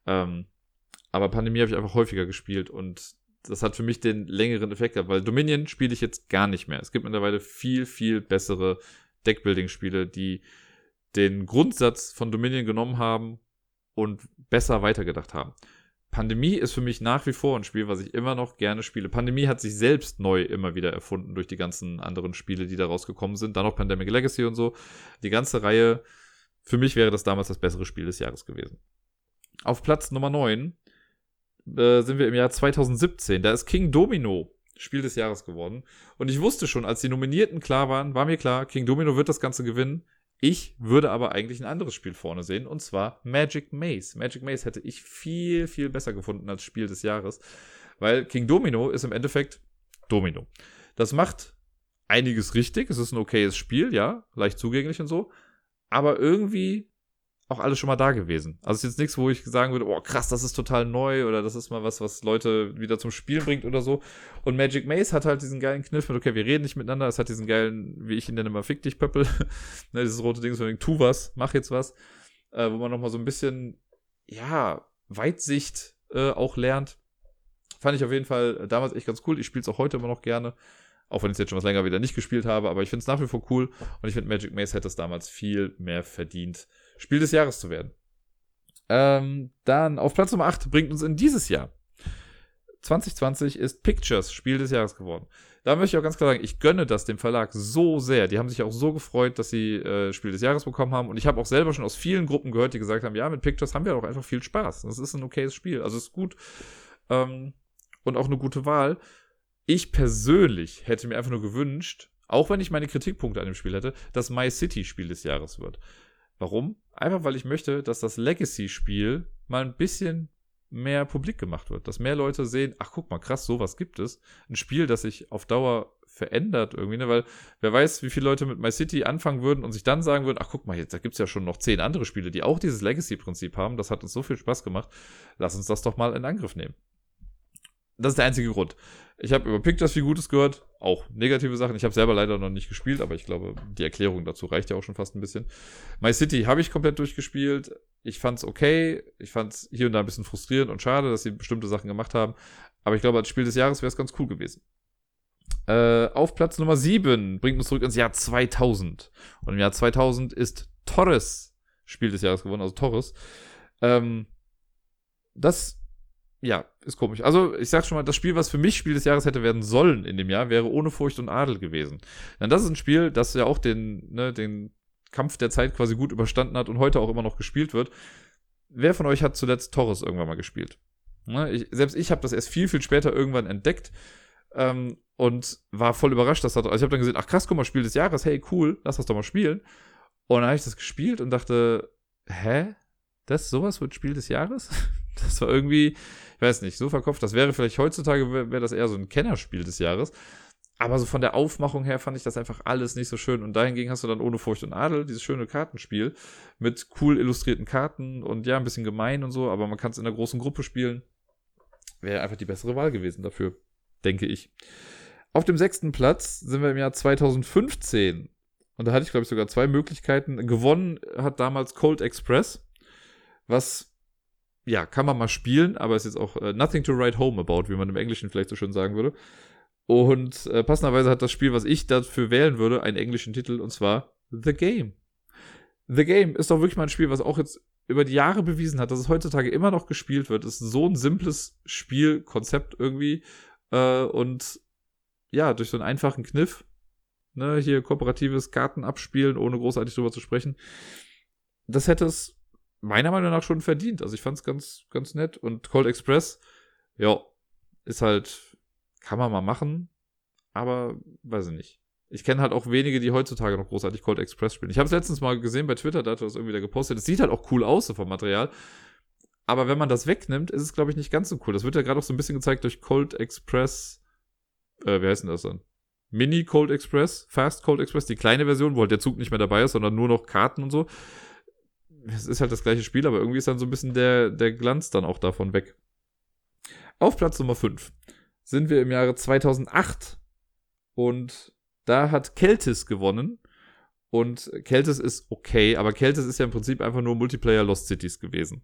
Ähm, aber Pandemie habe ich einfach häufiger gespielt und das hat für mich den längeren Effekt gehabt, weil Dominion spiele ich jetzt gar nicht mehr. Es gibt mittlerweile viel, viel bessere Deckbuilding-Spiele, die den Grundsatz von Dominion genommen haben und besser weitergedacht haben. Pandemie ist für mich nach wie vor ein Spiel, was ich immer noch gerne spiele. Pandemie hat sich selbst neu immer wieder erfunden durch die ganzen anderen Spiele, die da rausgekommen sind. Dann noch Pandemic Legacy und so. Die ganze Reihe, für mich wäre das damals das bessere Spiel des Jahres gewesen. Auf Platz Nummer 9 äh, sind wir im Jahr 2017. Da ist King Domino Spiel des Jahres geworden. Und ich wusste schon, als die Nominierten klar waren, war mir klar, King Domino wird das Ganze gewinnen. Ich würde aber eigentlich ein anderes Spiel vorne sehen, und zwar Magic Maze. Magic Maze hätte ich viel, viel besser gefunden als Spiel des Jahres, weil King Domino ist im Endeffekt Domino. Das macht einiges richtig. Es ist ein okayes Spiel, ja, leicht zugänglich und so. Aber irgendwie auch alles schon mal da gewesen. Also ist jetzt nichts, wo ich sagen würde, oh krass, das ist total neu oder das ist mal was, was Leute wieder zum Spielen bringt oder so. Und Magic Maze hat halt diesen geilen Kniff mit, okay, wir reden nicht miteinander, es hat diesen geilen, wie ich ihn nenne, immer fick dich, Pöppel. [laughs] ne, dieses rote Ding, so tu was, mach jetzt was. Äh, wo man nochmal so ein bisschen, ja, Weitsicht äh, auch lernt. Fand ich auf jeden Fall damals echt ganz cool. Ich spiele es auch heute immer noch gerne. Auch wenn ich es jetzt schon was länger wieder nicht gespielt habe, aber ich finde es nach wie vor cool und ich finde Magic Maze hätte es damals viel mehr verdient, Spiel des Jahres zu werden. Ähm, dann auf Platz Nummer 8 bringt uns in dieses Jahr. 2020 ist Pictures Spiel des Jahres geworden. Da möchte ich auch ganz klar sagen, ich gönne das dem Verlag so sehr. Die haben sich auch so gefreut, dass sie äh, Spiel des Jahres bekommen haben. Und ich habe auch selber schon aus vielen Gruppen gehört, die gesagt haben, ja, mit Pictures haben wir auch einfach viel Spaß. Das ist ein okayes Spiel. Also ist gut. Ähm, und auch eine gute Wahl. Ich persönlich hätte mir einfach nur gewünscht, auch wenn ich meine Kritikpunkte an dem Spiel hätte, dass My City Spiel des Jahres wird. Warum? Einfach weil ich möchte, dass das Legacy-Spiel mal ein bisschen mehr publik gemacht wird. Dass mehr Leute sehen, ach guck mal, krass, sowas gibt es. Ein Spiel, das sich auf Dauer verändert irgendwie, ne? Weil wer weiß, wie viele Leute mit My City anfangen würden und sich dann sagen würden, ach guck mal, jetzt, da gibt es ja schon noch zehn andere Spiele, die auch dieses Legacy-Prinzip haben. Das hat uns so viel Spaß gemacht. Lass uns das doch mal in Angriff nehmen. Das ist der einzige Grund. Ich habe über Pictures viel Gutes gehört, auch negative Sachen. Ich habe selber leider noch nicht gespielt, aber ich glaube, die Erklärung dazu reicht ja auch schon fast ein bisschen. My City habe ich komplett durchgespielt. Ich fand es okay. Ich fand es hier und da ein bisschen frustrierend und schade, dass sie bestimmte Sachen gemacht haben. Aber ich glaube, als Spiel des Jahres wäre es ganz cool gewesen. Äh, auf Platz Nummer 7 bringt uns zurück ins Jahr 2000. Und im Jahr 2000 ist Torres Spiel des Jahres geworden, also Torres. Ähm, das ja, ist komisch. Also, ich sag schon mal, das Spiel, was für mich Spiel des Jahres hätte werden sollen in dem Jahr, wäre ohne Furcht und Adel gewesen. Denn das ist ein Spiel, das ja auch den, ne, den Kampf der Zeit quasi gut überstanden hat und heute auch immer noch gespielt wird. Wer von euch hat zuletzt Torres irgendwann mal gespielt? Ne, ich, selbst ich habe das erst viel, viel später irgendwann entdeckt ähm, und war voll überrascht, dass das. Also ich habe dann gesehen, ach krass, guck mal, Spiel des Jahres, hey, cool, lass das doch mal spielen. Und dann habe ich das gespielt und dachte, hä? Das sowas wird Spiel des Jahres? [laughs] Das war irgendwie, ich weiß nicht, so verkopft. Das wäre vielleicht heutzutage, wäre wär das eher so ein Kennerspiel des Jahres. Aber so von der Aufmachung her fand ich das einfach alles nicht so schön. Und dahingegen hast du dann ohne Furcht und Adel dieses schöne Kartenspiel mit cool illustrierten Karten und ja, ein bisschen gemein und so, aber man kann es in einer großen Gruppe spielen. Wäre einfach die bessere Wahl gewesen dafür, denke ich. Auf dem sechsten Platz sind wir im Jahr 2015. Und da hatte ich, glaube ich, sogar zwei Möglichkeiten. Gewonnen hat damals Cold Express, was, ja, kann man mal spielen, aber ist jetzt auch uh, nothing to write home about, wie man im Englischen vielleicht so schön sagen würde. Und äh, passenderweise hat das Spiel, was ich dafür wählen würde, einen englischen Titel, und zwar The Game. The Game ist doch wirklich mal ein Spiel, was auch jetzt über die Jahre bewiesen hat, dass es heutzutage immer noch gespielt wird. Es ist so ein simples Spielkonzept irgendwie. Äh, und ja, durch so einen einfachen Kniff, ne, hier kooperatives Karten abspielen, ohne großartig drüber zu sprechen, das hätte es meiner Meinung nach schon verdient. Also ich fand es ganz, ganz nett. Und Cold Express, ja, ist halt, kann man mal machen, aber weiß ich nicht. Ich kenne halt auch wenige, die heutzutage noch großartig Cold Express spielen. Ich habe es letztens mal gesehen bei Twitter, da hat er das irgendwie da gepostet. Es sieht halt auch cool aus so vom Material. Aber wenn man das wegnimmt, ist es, glaube ich, nicht ganz so cool. Das wird ja gerade auch so ein bisschen gezeigt durch Cold Express äh, wie heißt denn das dann? Mini Cold Express, Fast Cold Express, die kleine Version, wo halt der Zug nicht mehr dabei ist, sondern nur noch Karten und so. Es ist halt das gleiche Spiel, aber irgendwie ist dann so ein bisschen der, der Glanz dann auch davon weg. Auf Platz Nummer 5 sind wir im Jahre 2008 und da hat Keltis gewonnen. Und Keltis ist okay, aber Keltis ist ja im Prinzip einfach nur Multiplayer Lost Cities gewesen.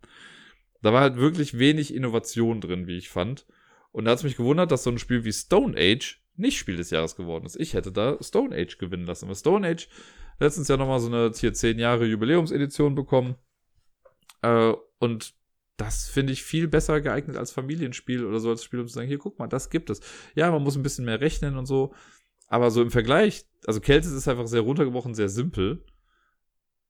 Da war halt wirklich wenig Innovation drin, wie ich fand. Und da hat es mich gewundert, dass so ein Spiel wie Stone Age nicht Spiel des Jahres geworden ist. Ich hätte da Stone Age gewinnen lassen. Aber Stone Age letztens ja nochmal so eine hier 10 Jahre Jubiläumsedition bekommen. Äh, und das finde ich viel besser geeignet als Familienspiel oder so als Spiel, um zu sagen, hier, guck mal, das gibt es. Ja, man muss ein bisschen mehr rechnen und so. Aber so im Vergleich, also Keltis ist einfach sehr runtergebrochen, sehr simpel.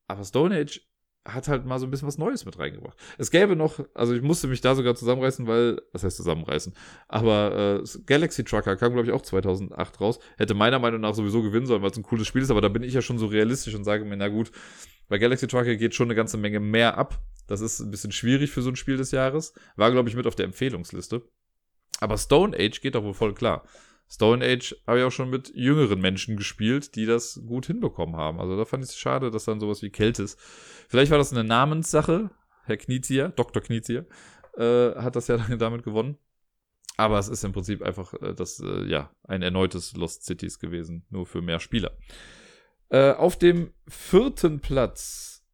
Aber Stone Age hat halt mal so ein bisschen was Neues mit reingebracht. Es gäbe noch, also ich musste mich da sogar zusammenreißen, weil, was heißt zusammenreißen? Aber äh, Galaxy Trucker kam, glaube ich, auch 2008 raus. Hätte meiner Meinung nach sowieso gewinnen sollen, weil es ein cooles Spiel ist, aber da bin ich ja schon so realistisch und sage mir, na gut, bei Galaxy Trucker geht schon eine ganze Menge mehr ab. Das ist ein bisschen schwierig für so ein Spiel des Jahres. War, glaube ich, mit auf der Empfehlungsliste. Aber Stone Age geht doch wohl voll klar. Stone Age habe ich auch schon mit jüngeren Menschen gespielt, die das gut hinbekommen haben. Also da fand ich es schade, dass dann sowas wie Keltis. Vielleicht war das eine Namenssache. Herr Knizier, Dr. Knizier, äh, hat das ja [laughs] damit gewonnen. Aber es ist im Prinzip einfach äh, das, äh, ja, ein erneutes Lost Cities gewesen, nur für mehr Spieler. Äh, auf dem vierten Platz,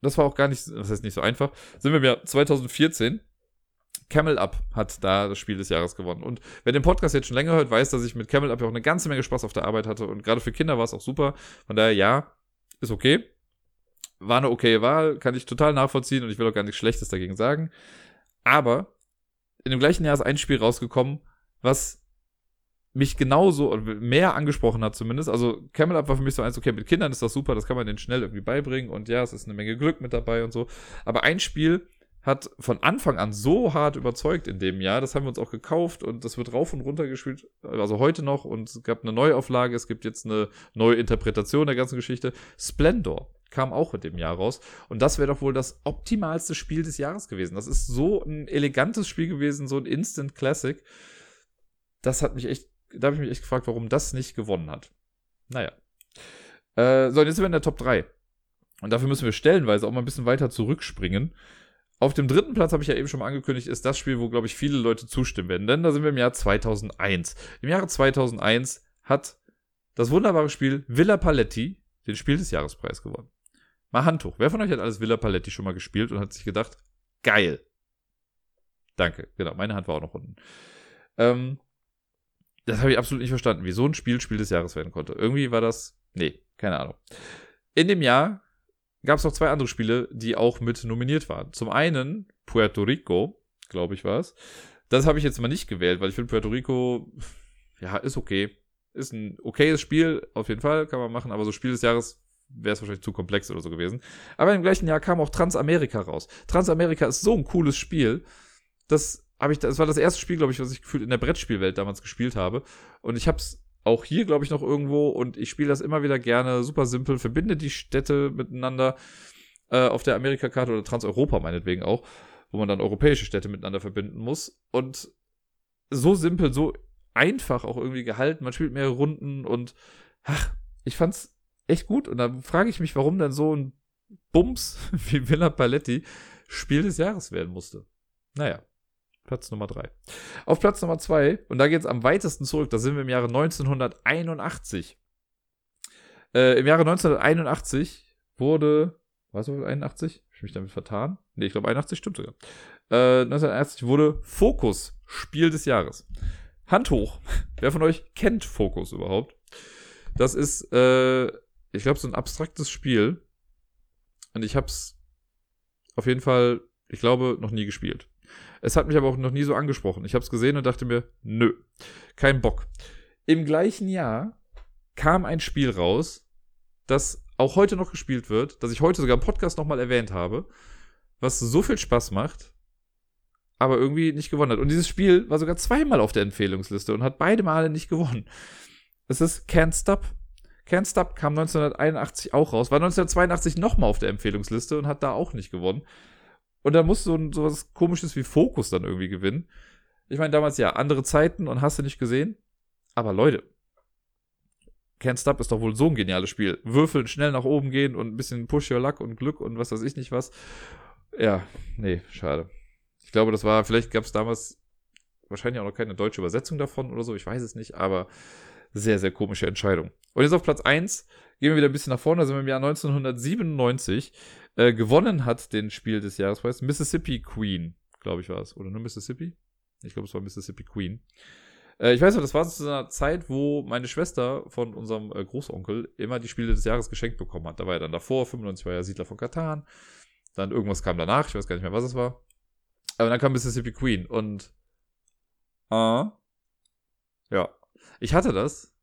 das war auch gar nicht, das heißt nicht so einfach, sind wir im Jahr 2014. Camel Up hat da das Spiel des Jahres gewonnen. Und wer den Podcast jetzt schon länger hört, weiß, dass ich mit Camel Up ja auch eine ganze Menge Spaß auf der Arbeit hatte. Und gerade für Kinder war es auch super. Von daher, ja, ist okay. War eine okaye Wahl, kann ich total nachvollziehen und ich will auch gar nichts Schlechtes dagegen sagen. Aber in dem gleichen Jahr ist ein Spiel rausgekommen, was mich genauso mehr angesprochen hat zumindest. Also Camel Up war für mich so eins, okay, mit Kindern ist das super, das kann man denen schnell irgendwie beibringen und ja, es ist eine Menge Glück mit dabei und so. Aber ein Spiel, hat von Anfang an so hart überzeugt in dem Jahr. Das haben wir uns auch gekauft und das wird rauf und runter gespielt, also heute noch. Und es gab eine Neuauflage, es gibt jetzt eine neue Interpretation der ganzen Geschichte. Splendor kam auch in dem Jahr raus. Und das wäre doch wohl das optimalste Spiel des Jahres gewesen. Das ist so ein elegantes Spiel gewesen, so ein Instant Classic. Das hat mich echt, da habe ich mich echt gefragt, warum das nicht gewonnen hat. Naja. Äh, so, und jetzt sind wir in der Top 3. Und dafür müssen wir stellenweise auch mal ein bisschen weiter zurückspringen. Auf dem dritten Platz habe ich ja eben schon mal angekündigt, ist das Spiel, wo, glaube ich, viele Leute zustimmen werden. Denn da sind wir im Jahr 2001. Im Jahre 2001 hat das wunderbare Spiel Villa Paletti den Spiel des Jahrespreis gewonnen. Mal Handtuch. Wer von euch hat alles Villa Paletti schon mal gespielt und hat sich gedacht, geil. Danke. Genau, meine Hand war auch noch unten. Ähm, das habe ich absolut nicht verstanden, wie so ein Spiel Spiel des Jahres werden konnte. Irgendwie war das, nee, keine Ahnung. In dem Jahr gab es noch zwei andere Spiele, die auch mit nominiert waren. Zum einen Puerto Rico, glaube ich war es. Das habe ich jetzt mal nicht gewählt, weil ich finde Puerto Rico, ja, ist okay. Ist ein okayes Spiel, auf jeden Fall, kann man machen, aber so Spiel des Jahres wäre es wahrscheinlich zu komplex oder so gewesen. Aber im gleichen Jahr kam auch Transamerika raus. Transamerika ist so ein cooles Spiel. Das habe ich, das war das erste Spiel, glaube ich, was ich gefühlt in der Brettspielwelt damals gespielt habe. Und ich habe es auch hier, glaube ich, noch irgendwo und ich spiele das immer wieder gerne. Super simpel, verbinde die Städte miteinander äh, auf der Amerikakarte oder Transeuropa meinetwegen auch, wo man dann europäische Städte miteinander verbinden muss. Und so simpel, so einfach auch irgendwie gehalten. Man spielt mehrere Runden und ach, ich fand's echt gut. Und dann frage ich mich, warum dann so ein Bums [laughs] wie Villa Paletti Spiel des Jahres werden musste. Naja, Platz Nummer 3. Auf Platz Nummer 2, und da geht es am weitesten zurück, da sind wir im Jahre 1981. Äh, Im Jahre 1981 wurde, was war 81? Hab ich mich damit vertan? Ne, ich glaube 81 stimmt sogar. Äh, 1981 wurde Fokus Spiel des Jahres. Hand hoch. [laughs] Wer von euch kennt Fokus überhaupt? Das ist, äh, ich glaube, so ein abstraktes Spiel. Und ich habe es auf jeden Fall, ich glaube, noch nie gespielt. Es hat mich aber auch noch nie so angesprochen. Ich habe es gesehen und dachte mir, nö, kein Bock. Im gleichen Jahr kam ein Spiel raus, das auch heute noch gespielt wird, das ich heute sogar im Podcast nochmal erwähnt habe, was so viel Spaß macht, aber irgendwie nicht gewonnen hat. Und dieses Spiel war sogar zweimal auf der Empfehlungsliste und hat beide Male nicht gewonnen. Es ist Can't Stop. Can't Stop kam 1981 auch raus, war 1982 nochmal auf der Empfehlungsliste und hat da auch nicht gewonnen. Und da muss so, ein, so was komisches wie Fokus dann irgendwie gewinnen. Ich meine, damals ja, andere Zeiten und hast du nicht gesehen. Aber Leute, Can't Stop ist doch wohl so ein geniales Spiel. Würfeln, schnell nach oben gehen und ein bisschen Push Your Luck und Glück und was weiß ich nicht was. Ja, nee, schade. Ich glaube, das war, vielleicht gab es damals wahrscheinlich auch noch keine deutsche Übersetzung davon oder so, ich weiß es nicht, aber sehr, sehr komische Entscheidung. Und jetzt auf Platz 1 gehen wir wieder ein bisschen nach vorne, da sind wir im Jahr 1997. Äh, gewonnen hat den Spiel des Jahrespreis Mississippi Queen, glaube ich war es. Oder nur Mississippi? Ich glaube, es war Mississippi Queen. Äh, ich weiß noch, das war zu einer Zeit, wo meine Schwester von unserem äh, Großonkel immer die Spiele des Jahres geschenkt bekommen hat. Da war ja dann davor, 95 war ja Siedler von Katan. Dann irgendwas kam danach, ich weiß gar nicht mehr, was es war. Aber dann kam Mississippi Queen und äh, ja. Ich hatte das.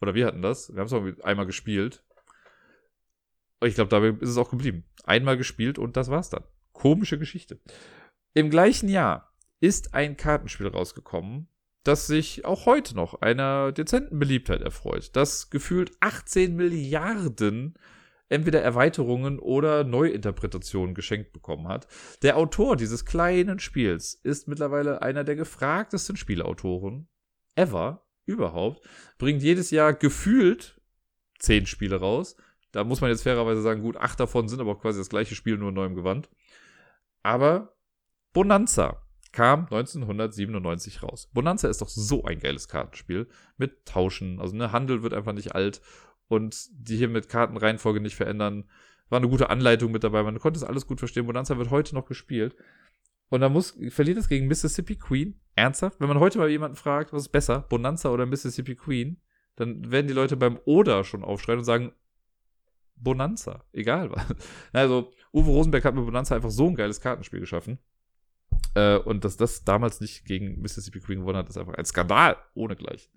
Oder wir hatten das. Wir haben es auch einmal gespielt. Ich glaube, dabei ist es auch geblieben. Einmal gespielt und das war's dann. Komische Geschichte. Im gleichen Jahr ist ein Kartenspiel rausgekommen, das sich auch heute noch einer dezenten Beliebtheit erfreut, das gefühlt 18 Milliarden entweder Erweiterungen oder Neuinterpretationen geschenkt bekommen hat. Der Autor dieses kleinen Spiels ist mittlerweile einer der gefragtesten Spielautoren ever überhaupt, bringt jedes Jahr gefühlt zehn Spiele raus da muss man jetzt fairerweise sagen, gut, acht davon sind aber auch quasi das gleiche Spiel, nur in neuem Gewand. Aber Bonanza kam 1997 raus. Bonanza ist doch so ein geiles Kartenspiel mit Tauschen. Also ne, Handel wird einfach nicht alt und die hier mit Kartenreihenfolge nicht verändern. War eine gute Anleitung mit dabei. Man konnte es alles gut verstehen. Bonanza wird heute noch gespielt. Und da muss, verliert es gegen Mississippi Queen. Ernsthaft? Wenn man heute mal jemanden fragt, was ist besser, Bonanza oder Mississippi Queen, dann werden die Leute beim Oder schon aufschreien und sagen, Bonanza. Egal was. [laughs] Also, Uwe Rosenberg hat mit Bonanza einfach so ein geiles Kartenspiel geschaffen. Äh, und dass das damals nicht gegen Mississippi Queen gewonnen hat, ist einfach ein Skandal ohne gleich.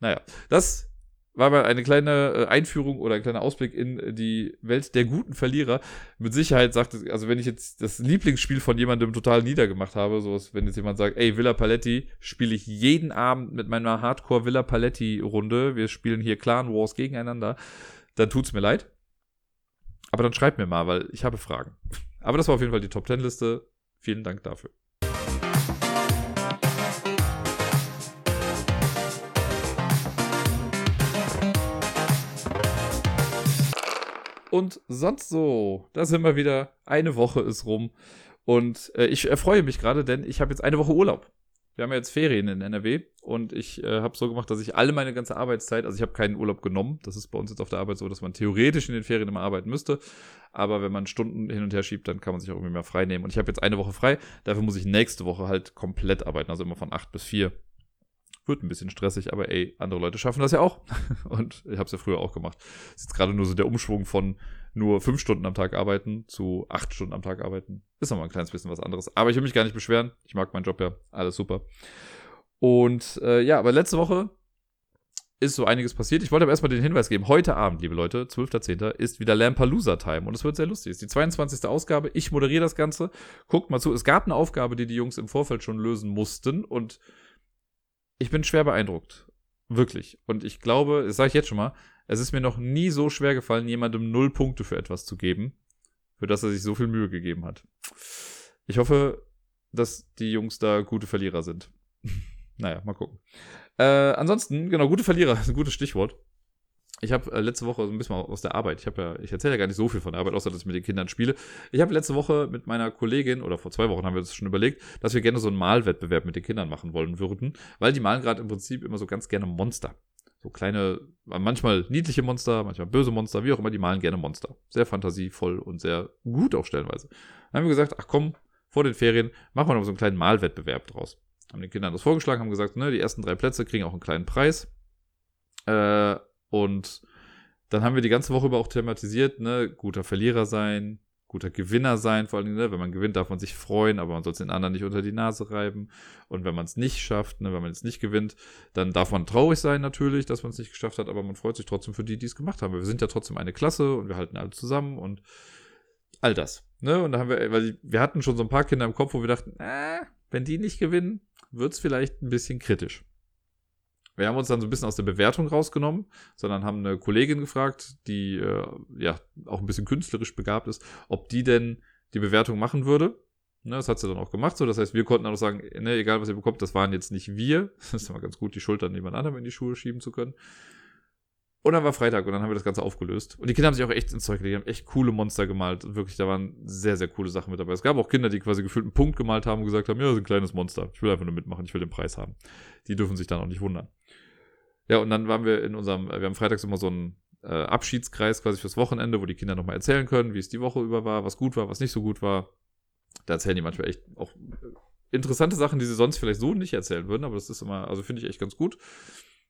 Naja, das war mal eine kleine äh, Einführung oder ein kleiner Ausblick in die Welt der guten Verlierer. Mit Sicherheit sagt es, also wenn ich jetzt das Lieblingsspiel von jemandem total niedergemacht habe, so ist, wenn jetzt jemand sagt, ey, Villa Paletti, spiele ich jeden Abend mit meiner Hardcore Villa Paletti Runde. Wir spielen hier Clan Wars gegeneinander. Dann tut's mir leid. Aber dann schreibt mir mal, weil ich habe Fragen. Aber das war auf jeden Fall die Top 10 Liste. Vielen Dank dafür. Und sonst so, da sind wir wieder. Eine Woche ist rum. Und äh, ich erfreue mich gerade, denn ich habe jetzt eine Woche Urlaub wir haben ja jetzt Ferien in NRW und ich äh, habe so gemacht, dass ich alle meine ganze Arbeitszeit, also ich habe keinen Urlaub genommen. Das ist bei uns jetzt auf der Arbeit so, dass man theoretisch in den Ferien immer arbeiten müsste. Aber wenn man Stunden hin und her schiebt, dann kann man sich auch irgendwie mehr frei nehmen. Und ich habe jetzt eine Woche frei. Dafür muss ich nächste Woche halt komplett arbeiten, also immer von acht bis vier. Wird ein bisschen stressig, aber ey, andere Leute schaffen das ja auch. [laughs] Und ich habe es ja früher auch gemacht. Es ist jetzt gerade nur so der Umschwung von nur fünf Stunden am Tag arbeiten zu acht Stunden am Tag arbeiten. Ist nochmal ein kleines bisschen was anderes. Aber ich will mich gar nicht beschweren. Ich mag meinen Job ja. Alles super. Und äh, ja, aber letzte Woche ist so einiges passiert. Ich wollte aber erstmal den Hinweis geben. Heute Abend, liebe Leute, 12.10. ist wieder Lampalooza Time und es wird sehr lustig. Es ist die 22. Ausgabe. Ich moderiere das Ganze. Guckt mal zu. Es gab eine Aufgabe, die die Jungs im Vorfeld schon lösen mussten und ich bin schwer beeindruckt. Wirklich. Und ich glaube, das sage ich jetzt schon mal, es ist mir noch nie so schwer gefallen, jemandem null Punkte für etwas zu geben, für das er sich so viel Mühe gegeben hat. Ich hoffe, dass die Jungs da gute Verlierer sind. [laughs] naja, mal gucken. Äh, ansonsten, genau, gute Verlierer, ist [laughs] ein gutes Stichwort. Ich habe äh, letzte Woche so ein bisschen aus der Arbeit, ich ja, ich erzähle ja gar nicht so viel von der Arbeit, außer dass ich mit den Kindern spiele. Ich habe letzte Woche mit meiner Kollegin, oder vor zwei Wochen haben wir uns schon überlegt, dass wir gerne so einen Malwettbewerb mit den Kindern machen wollen würden, weil die malen gerade im Prinzip immer so ganz gerne Monster. So kleine, manchmal niedliche Monster, manchmal böse Monster, wie auch immer, die malen gerne Monster. Sehr fantasievoll und sehr gut auch stellenweise. Dann haben wir gesagt, ach komm, vor den Ferien machen wir noch so einen kleinen Malwettbewerb draus haben den Kindern das vorgeschlagen, haben gesagt, ne, die ersten drei Plätze kriegen auch einen kleinen Preis. Äh, und dann haben wir die ganze Woche über auch thematisiert, ne, guter Verlierer sein, guter Gewinner sein, vor allem, ne, wenn man gewinnt, darf man sich freuen, aber man soll es den anderen nicht unter die Nase reiben. Und wenn man es nicht schafft, ne, wenn man es nicht gewinnt, dann darf man traurig sein natürlich, dass man es nicht geschafft hat, aber man freut sich trotzdem für die, die es gemacht haben. Wir sind ja trotzdem eine Klasse und wir halten alle zusammen und all das. Ne? Und da haben wir, weil wir hatten schon so ein paar Kinder im Kopf, wo wir dachten, äh, wenn die nicht gewinnen, wird es vielleicht ein bisschen kritisch. Wir haben uns dann so ein bisschen aus der Bewertung rausgenommen, sondern haben eine Kollegin gefragt, die äh, ja auch ein bisschen künstlerisch begabt ist, ob die denn die Bewertung machen würde. Ne, das hat sie dann auch gemacht. So, das heißt, wir konnten dann auch sagen, ne, egal was ihr bekommt, das waren jetzt nicht wir. Das ist immer ganz gut, die Schultern jemand anderem in die Schuhe schieben zu können. Und dann war Freitag und dann haben wir das Ganze aufgelöst. Und die Kinder haben sich auch echt ins Zeug gelegt. Die haben echt coole Monster gemalt. Wirklich, da waren sehr, sehr coole Sachen mit dabei. Es gab auch Kinder, die quasi gefühlt einen Punkt gemalt haben und gesagt haben, ja, das ist ein kleines Monster. Ich will einfach nur mitmachen, ich will den Preis haben. Die dürfen sich dann auch nicht wundern. Ja, und dann waren wir in unserem, wir haben freitags immer so einen äh, Abschiedskreis quasi fürs Wochenende, wo die Kinder nochmal erzählen können, wie es die Woche über war, was gut war, was nicht so gut war. Da erzählen die manchmal echt auch interessante Sachen, die sie sonst vielleicht so nicht erzählen würden, aber das ist immer, also finde ich echt ganz gut.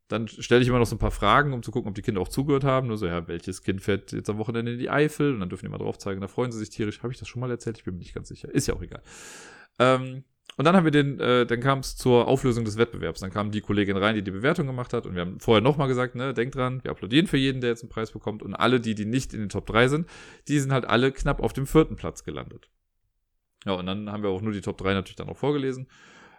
Dann stelle ich immer noch so ein paar Fragen, um zu gucken, ob die Kinder auch zugehört haben. Nur so, ja, welches Kind fährt jetzt am Wochenende in die Eifel? Und dann dürfen die mal drauf zeigen. Da freuen sie sich tierisch. Habe ich das schon mal erzählt? Ich bin mir nicht ganz sicher. Ist ja auch egal. Ähm, und dann haben wir den, äh, dann kam es zur Auflösung des Wettbewerbs. Dann kam die Kollegin rein, die die Bewertung gemacht hat. Und wir haben vorher nochmal gesagt, ne, denkt dran, wir applaudieren für jeden, der jetzt einen Preis bekommt. Und alle, die, die nicht in den Top 3 sind, die sind halt alle knapp auf dem vierten Platz gelandet. Ja, und dann haben wir auch nur die Top 3 natürlich dann noch vorgelesen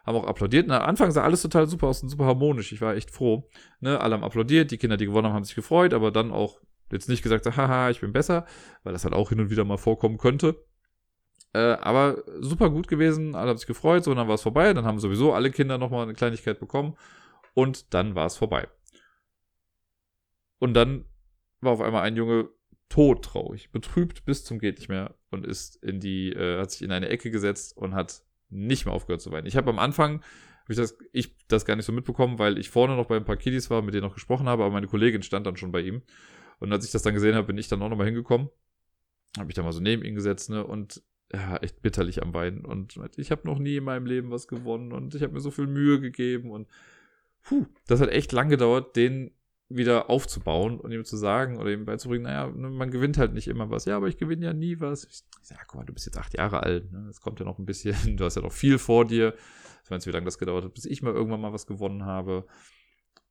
haben auch applaudiert. Am Anfang sah alles total super aus und super harmonisch. Ich war echt froh. Ne? Alle haben applaudiert, die Kinder, die gewonnen haben, haben sich gefreut, aber dann auch jetzt nicht gesagt, haha, ich bin besser, weil das halt auch hin und wieder mal vorkommen könnte. Äh, aber super gut gewesen, alle haben sich gefreut, so und dann war es vorbei. Dann haben sowieso alle Kinder nochmal eine Kleinigkeit bekommen und dann war es vorbei. Und dann war auf einmal ein Junge todtraurig, betrübt bis zum geht nicht mehr und ist in die, äh, hat sich in eine Ecke gesetzt und hat nicht mehr aufgehört zu weinen. Ich habe am Anfang, hab ich, das, ich das gar nicht so mitbekommen, weil ich vorne noch bei ein paar Kiddies war, mit denen noch gesprochen habe, aber meine Kollegin stand dann schon bei ihm. Und als ich das dann gesehen habe, bin ich dann auch nochmal hingekommen. Habe ich da mal so neben ihn gesetzt, ne? Und ja, echt bitterlich am Weinen. Und ich habe noch nie in meinem Leben was gewonnen und ich habe mir so viel Mühe gegeben und puh, das hat echt lang gedauert, den wieder aufzubauen und ihm zu sagen oder ihm beizubringen, naja, ne, man gewinnt halt nicht immer was. Ja, aber ich gewinne ja nie was. Ich sage, ja, guck mal, du bist jetzt acht Jahre alt, ne? Es kommt ja noch ein bisschen, [laughs] du hast ja noch viel vor dir. Ich weiß, wie lange das gedauert hat, bis ich mal irgendwann mal was gewonnen habe.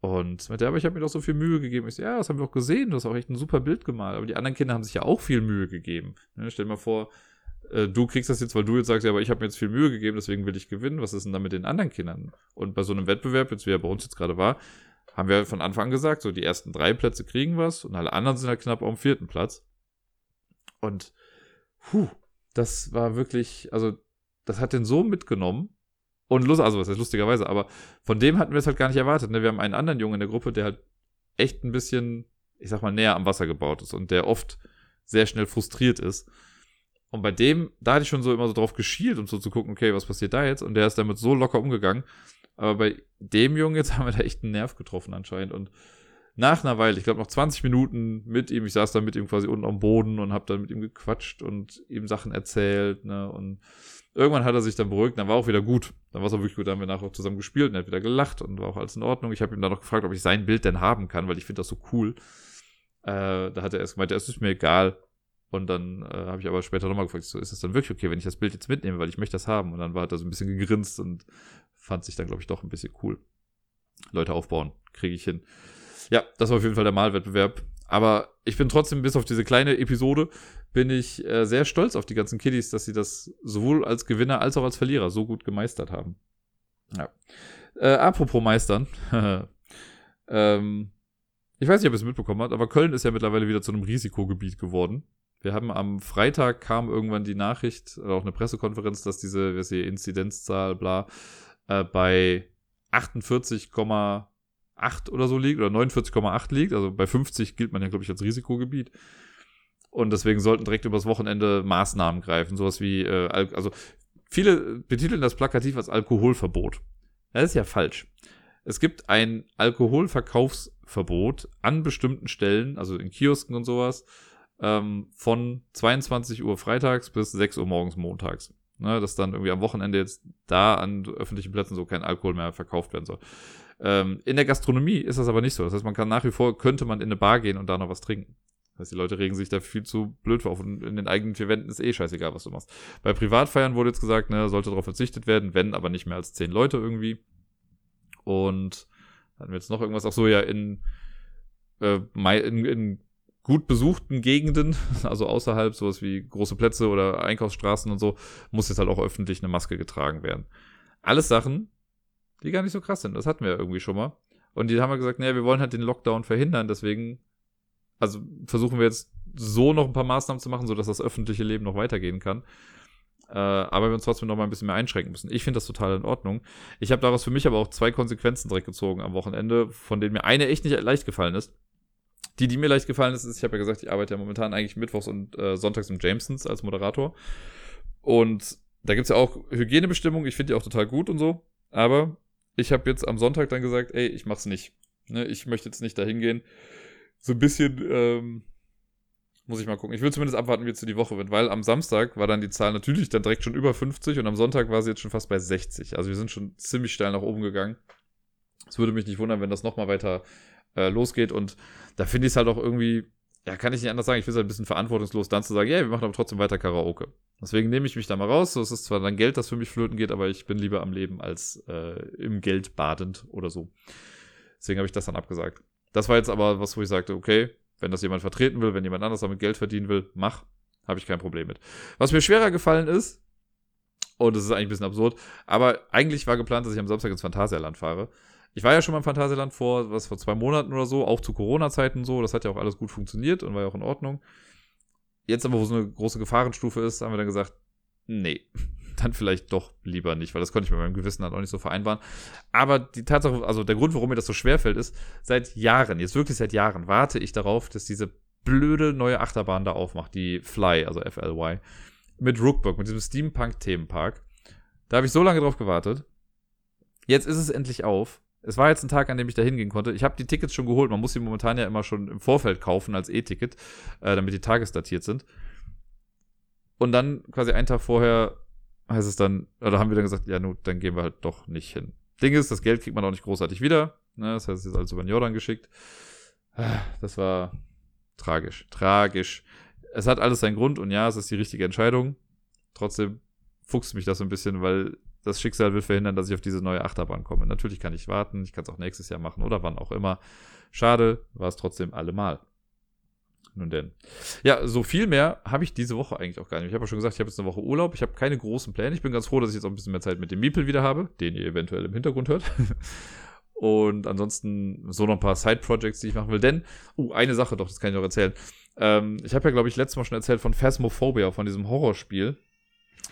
Und mit der, aber ich habe mir doch so viel Mühe gegeben. Ich so, ja, das haben wir auch gesehen, du hast auch echt ein super Bild gemalt. Aber die anderen Kinder haben sich ja auch viel Mühe gegeben. Ne? Stell dir mal vor, äh, du kriegst das jetzt, weil du jetzt sagst, ja, aber ich habe mir jetzt viel Mühe gegeben, deswegen will ich gewinnen. Was ist denn da mit den anderen Kindern? Und bei so einem Wettbewerb, jetzt wie er bei uns jetzt gerade war, haben wir von Anfang an gesagt, so die ersten drei Plätze kriegen was und alle anderen sind halt knapp auf dem vierten Platz. Und puh, das war wirklich, also das hat den so mitgenommen. Und lust, also was heißt lustigerweise, aber von dem hatten wir es halt gar nicht erwartet. Ne? Wir haben einen anderen Jungen in der Gruppe, der halt echt ein bisschen, ich sag mal, näher am Wasser gebaut ist und der oft sehr schnell frustriert ist. Und bei dem, da hatte ich schon so immer so drauf geschielt, um so zu gucken, okay, was passiert da jetzt? Und der ist damit so locker umgegangen. Aber bei dem Jungen jetzt [laughs] haben wir da echt einen Nerv getroffen anscheinend. Und nach einer Weile, ich glaube noch 20 Minuten mit ihm, ich saß da mit ihm quasi unten am Boden und habe dann mit ihm gequatscht und ihm Sachen erzählt. Ne? Und irgendwann hat er sich dann beruhigt, dann war auch wieder gut. Dann war es auch wirklich gut, dann haben wir nachher zusammen gespielt und er hat wieder gelacht und war auch alles in Ordnung. Ich habe ihm dann noch gefragt, ob ich sein Bild denn haben kann, weil ich finde das so cool. Äh, da hat er erst gemeint, es ist mir egal. Und dann äh, habe ich aber später nochmal gefragt, so, ist das dann wirklich okay, wenn ich das Bild jetzt mitnehme, weil ich möchte das haben? Und dann war er da so ein bisschen gegrinst und fand sich dann, glaube ich, doch ein bisschen cool. Leute aufbauen, kriege ich hin. Ja, das war auf jeden Fall der Malwettbewerb. Aber ich bin trotzdem, bis auf diese kleine Episode, bin ich äh, sehr stolz auf die ganzen Kiddies, dass sie das sowohl als Gewinner als auch als Verlierer so gut gemeistert haben. Ja. Äh, apropos Meistern. [laughs] ähm, ich weiß nicht, ob ihr es mitbekommen habt, aber Köln ist ja mittlerweile wieder zu einem Risikogebiet geworden. Wir haben am Freitag kam irgendwann die Nachricht, oder auch eine Pressekonferenz, dass diese, was hier, Inzidenzzahl, bla, äh, bei 48,8 oder so liegt, oder 49,8 liegt. Also bei 50 gilt man ja, glaube ich, als Risikogebiet. Und deswegen sollten direkt übers Wochenende Maßnahmen greifen. Sowas wie, äh, also viele betiteln das plakativ als Alkoholverbot. Das ist ja falsch. Es gibt ein Alkoholverkaufsverbot an bestimmten Stellen, also in Kiosken und sowas, ähm, von 22 Uhr freitags bis 6 Uhr morgens montags. Ne, dass dann irgendwie am Wochenende jetzt da an öffentlichen Plätzen so kein Alkohol mehr verkauft werden soll. Ähm, in der Gastronomie ist das aber nicht so. Das heißt, man kann nach wie vor, könnte man in eine Bar gehen und da noch was trinken. Das heißt, die Leute regen sich da viel zu blöd vor. Und in den eigenen vier Wänden ist eh scheißegal, was du machst. Bei Privatfeiern wurde jetzt gesagt, ne, sollte darauf verzichtet werden, wenn aber nicht mehr als zehn Leute irgendwie. Und hatten wir jetzt noch irgendwas? Ach so, ja, in, äh, in, in gut besuchten Gegenden, [laughs] also außerhalb, sowas wie große Plätze oder Einkaufsstraßen und so, muss jetzt halt auch öffentlich eine Maske getragen werden. Alles Sachen, die gar nicht so krass sind. Das hatten wir irgendwie schon mal. Und die haben wir gesagt, naja, wir wollen halt den Lockdown verhindern, deswegen, also versuchen wir jetzt so noch ein paar Maßnahmen zu machen, sodass das öffentliche Leben noch weitergehen kann. Äh, aber wir uns trotzdem noch mal ein bisschen mehr einschränken müssen. Ich finde das total in Ordnung. Ich habe daraus für mich aber auch zwei Konsequenzen direkt gezogen am Wochenende, von denen mir eine echt nicht leicht gefallen ist. Die, die mir leicht gefallen ist, ist, ich habe ja gesagt, ich arbeite ja momentan eigentlich mittwochs und äh, sonntags im Jamesons als Moderator. Und da gibt's ja auch Hygienebestimmungen, ich finde die auch total gut und so. Aber ich habe jetzt am Sonntag dann gesagt, ey, ich mach's nicht. Ne, ich möchte jetzt nicht dahin gehen. So ein bisschen, ähm, muss ich mal gucken. Ich will zumindest abwarten, wie jetzt so die Woche wird, weil am Samstag war dann die Zahl natürlich dann direkt schon über 50 und am Sonntag war sie jetzt schon fast bei 60. Also wir sind schon ziemlich steil nach oben gegangen. Es würde mich nicht wundern, wenn das nochmal weiter äh, losgeht. Und da finde ich es halt auch irgendwie, ja, kann ich nicht anders sagen, ich finde es halt ein bisschen verantwortungslos, dann zu sagen, ja, yeah, wir machen aber trotzdem weiter Karaoke. Deswegen nehme ich mich da mal raus. So, es ist zwar dann Geld, das für mich flöten geht, aber ich bin lieber am Leben als äh, im Geld badend oder so. Deswegen habe ich das dann abgesagt. Das war jetzt aber was, wo ich sagte, okay, wenn das jemand vertreten will, wenn jemand anders damit Geld verdienen will, mach. Habe ich kein Problem mit. Was mir schwerer gefallen ist, und das ist eigentlich ein bisschen absurd, aber eigentlich war geplant, dass ich am Samstag ins Phantasialand fahre. Ich war ja schon mal im Phantasialand vor, was, vor zwei Monaten oder so, auch zu Corona-Zeiten so. Das hat ja auch alles gut funktioniert und war ja auch in Ordnung. Jetzt aber, wo so eine große Gefahrenstufe ist, haben wir dann gesagt, nee, [laughs] dann vielleicht doch lieber nicht, weil das konnte ich mit meinem Gewissen dann auch nicht so vereinbaren. Aber die Tatsache, also der Grund, warum mir das so schwer fällt, ist, seit Jahren, jetzt wirklich seit Jahren, warte ich darauf, dass diese blöde neue Achterbahn da aufmacht, die Fly, also FLY, mit Rookburg, mit diesem Steampunk-Themenpark. Da habe ich so lange drauf gewartet. Jetzt ist es endlich auf. Es war jetzt ein Tag, an dem ich da hingehen konnte. Ich habe die Tickets schon geholt. Man muss sie momentan ja immer schon im Vorfeld kaufen als E-Ticket, äh, damit die tagesdatiert sind. Und dann quasi einen Tag vorher heißt es dann, oder haben wir dann gesagt, ja, nun, dann gehen wir halt doch nicht hin. Ding ist, das Geld kriegt man auch nicht großartig wieder. Ne? Das heißt, es ist alles über den Jordan geschickt. Das war tragisch. Tragisch. Es hat alles seinen Grund und ja, es ist die richtige Entscheidung. Trotzdem fuchst mich das so ein bisschen, weil das Schicksal will verhindern, dass ich auf diese neue Achterbahn komme. Natürlich kann ich warten, ich kann es auch nächstes Jahr machen oder wann auch immer. Schade, war es trotzdem allemal. Nun denn. Ja, so viel mehr habe ich diese Woche eigentlich auch gar nicht. Ich habe ja schon gesagt, ich habe jetzt eine Woche Urlaub. Ich habe keine großen Pläne. Ich bin ganz froh, dass ich jetzt auch ein bisschen mehr Zeit mit dem Miepel wieder habe, den ihr eventuell im Hintergrund hört. [laughs] Und ansonsten so noch ein paar Side-Projects, die ich machen will. Denn, uh, eine Sache doch, das kann ich noch erzählen. Ähm, ich habe ja, glaube ich, letztes Mal schon erzählt von Phasmophobia, von diesem Horrorspiel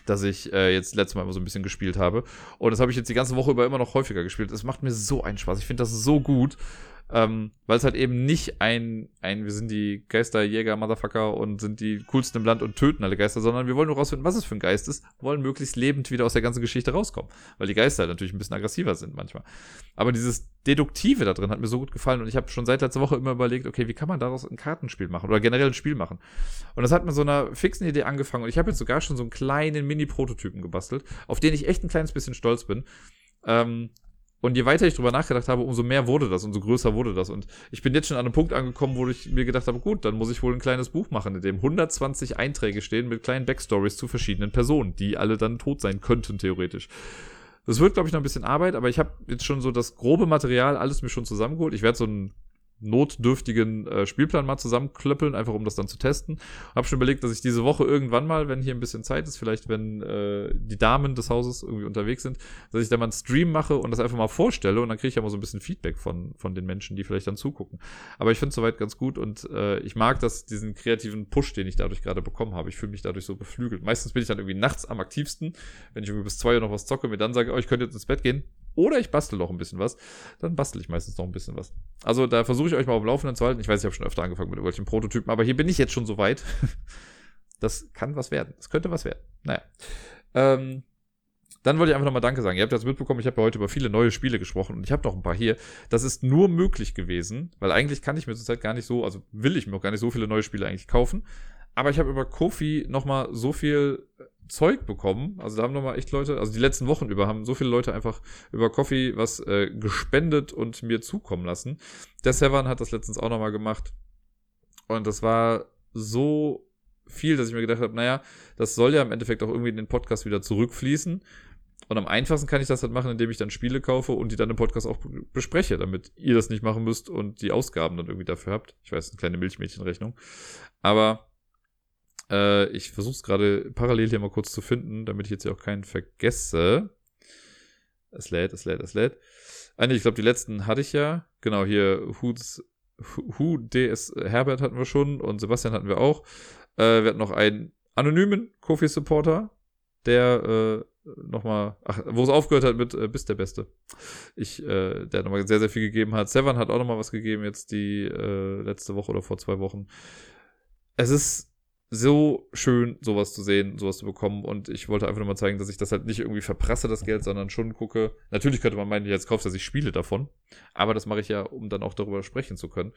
das ich äh, jetzt letztes Mal immer so ein bisschen gespielt habe. Und das habe ich jetzt die ganze Woche über immer noch häufiger gespielt. Es macht mir so einen Spaß. Ich finde das so gut. Ähm, weil es halt eben nicht ein, ein, wir sind die Geisterjäger, Motherfucker und sind die coolsten im Land und töten alle Geister, sondern wir wollen nur rausfinden, was es für ein Geist ist, wollen möglichst lebend wieder aus der ganzen Geschichte rauskommen. Weil die Geister halt natürlich ein bisschen aggressiver sind manchmal. Aber dieses Deduktive da drin hat mir so gut gefallen und ich habe schon seit letzter Woche immer überlegt, okay, wie kann man daraus ein Kartenspiel machen oder generell ein Spiel machen? Und das hat mit so einer fixen Idee angefangen und ich habe jetzt sogar schon so einen kleinen Mini-Prototypen gebastelt, auf den ich echt ein kleines bisschen stolz bin. Ähm, Und je weiter ich drüber nachgedacht habe, umso mehr wurde das, umso größer wurde das. Und ich bin jetzt schon an einem Punkt angekommen, wo ich mir gedacht habe, gut, dann muss ich wohl ein kleines Buch machen, in dem 120 Einträge stehen mit kleinen Backstories zu verschiedenen Personen, die alle dann tot sein könnten, theoretisch. Das wird, glaube ich, noch ein bisschen Arbeit, aber ich habe jetzt schon so das grobe Material alles mir schon zusammengeholt. Ich werde so ein notdürftigen äh, Spielplan mal zusammenklöppeln, einfach um das dann zu testen. Hab schon überlegt, dass ich diese Woche irgendwann mal, wenn hier ein bisschen Zeit ist, vielleicht wenn äh, die Damen des Hauses irgendwie unterwegs sind, dass ich da mal einen Stream mache und das einfach mal vorstelle und dann kriege ich ja mal so ein bisschen Feedback von, von den Menschen, die vielleicht dann zugucken. Aber ich finde es soweit ganz gut und äh, ich mag das, diesen kreativen Push, den ich dadurch gerade bekommen habe. Ich fühle mich dadurch so beflügelt. Meistens bin ich dann irgendwie nachts am aktivsten, wenn ich irgendwie bis zwei Uhr noch was zocke, mir dann sage, oh, ich könnte jetzt ins Bett gehen oder ich bastel noch ein bisschen was. Dann bastel ich meistens noch ein bisschen was. Also da versuche ich euch mal auf dem Laufenden zu halten. Ich weiß, ich habe schon öfter angefangen mit irgendwelchen Prototypen, aber hier bin ich jetzt schon so weit. [laughs] das kann was werden. Das könnte was werden. Naja. Ähm, dann wollte ich einfach nochmal Danke sagen. Ihr habt das mitbekommen, ich habe ja heute über viele neue Spiele gesprochen und ich habe noch ein paar hier. Das ist nur möglich gewesen, weil eigentlich kann ich mir zurzeit gar nicht so, also will ich mir auch gar nicht so viele neue Spiele eigentlich kaufen. Aber ich habe über Kofi nochmal so viel Zeug bekommen. Also da haben nochmal echt Leute, also die letzten Wochen über haben so viele Leute einfach über Coffee was äh, gespendet und mir zukommen lassen. Der Sevan hat das letztens auch nochmal gemacht. Und das war so viel, dass ich mir gedacht habe, naja, das soll ja im Endeffekt auch irgendwie in den Podcast wieder zurückfließen. Und am einfachsten kann ich das halt machen, indem ich dann Spiele kaufe und die dann im Podcast auch bespreche, damit ihr das nicht machen müsst und die Ausgaben dann irgendwie dafür habt. Ich weiß, eine kleine Milchmädchenrechnung. Aber äh, ich versuche es gerade parallel hier mal kurz zu finden, damit ich jetzt hier auch keinen vergesse. Es lädt, es lädt, es lädt. Ah, nee, ich glaube, die letzten hatte ich ja. Genau, hier Who's, Who DS Herbert hatten wir schon und Sebastian hatten wir auch. Äh, wir hatten noch einen anonymen Kofi-Supporter, der äh, nochmal, ach, wo es aufgehört hat mit äh, Bist der Beste. Ich, äh, der nochmal sehr, sehr viel gegeben hat. Sevan hat auch nochmal was gegeben, jetzt die äh, letzte Woche oder vor zwei Wochen. Es ist so schön, sowas zu sehen, sowas zu bekommen. Und ich wollte einfach nur mal zeigen, dass ich das halt nicht irgendwie verprasse, das Geld, sondern schon gucke. Natürlich könnte man meinen, jetzt kauft er sich Spiele davon. Aber das mache ich ja, um dann auch darüber sprechen zu können.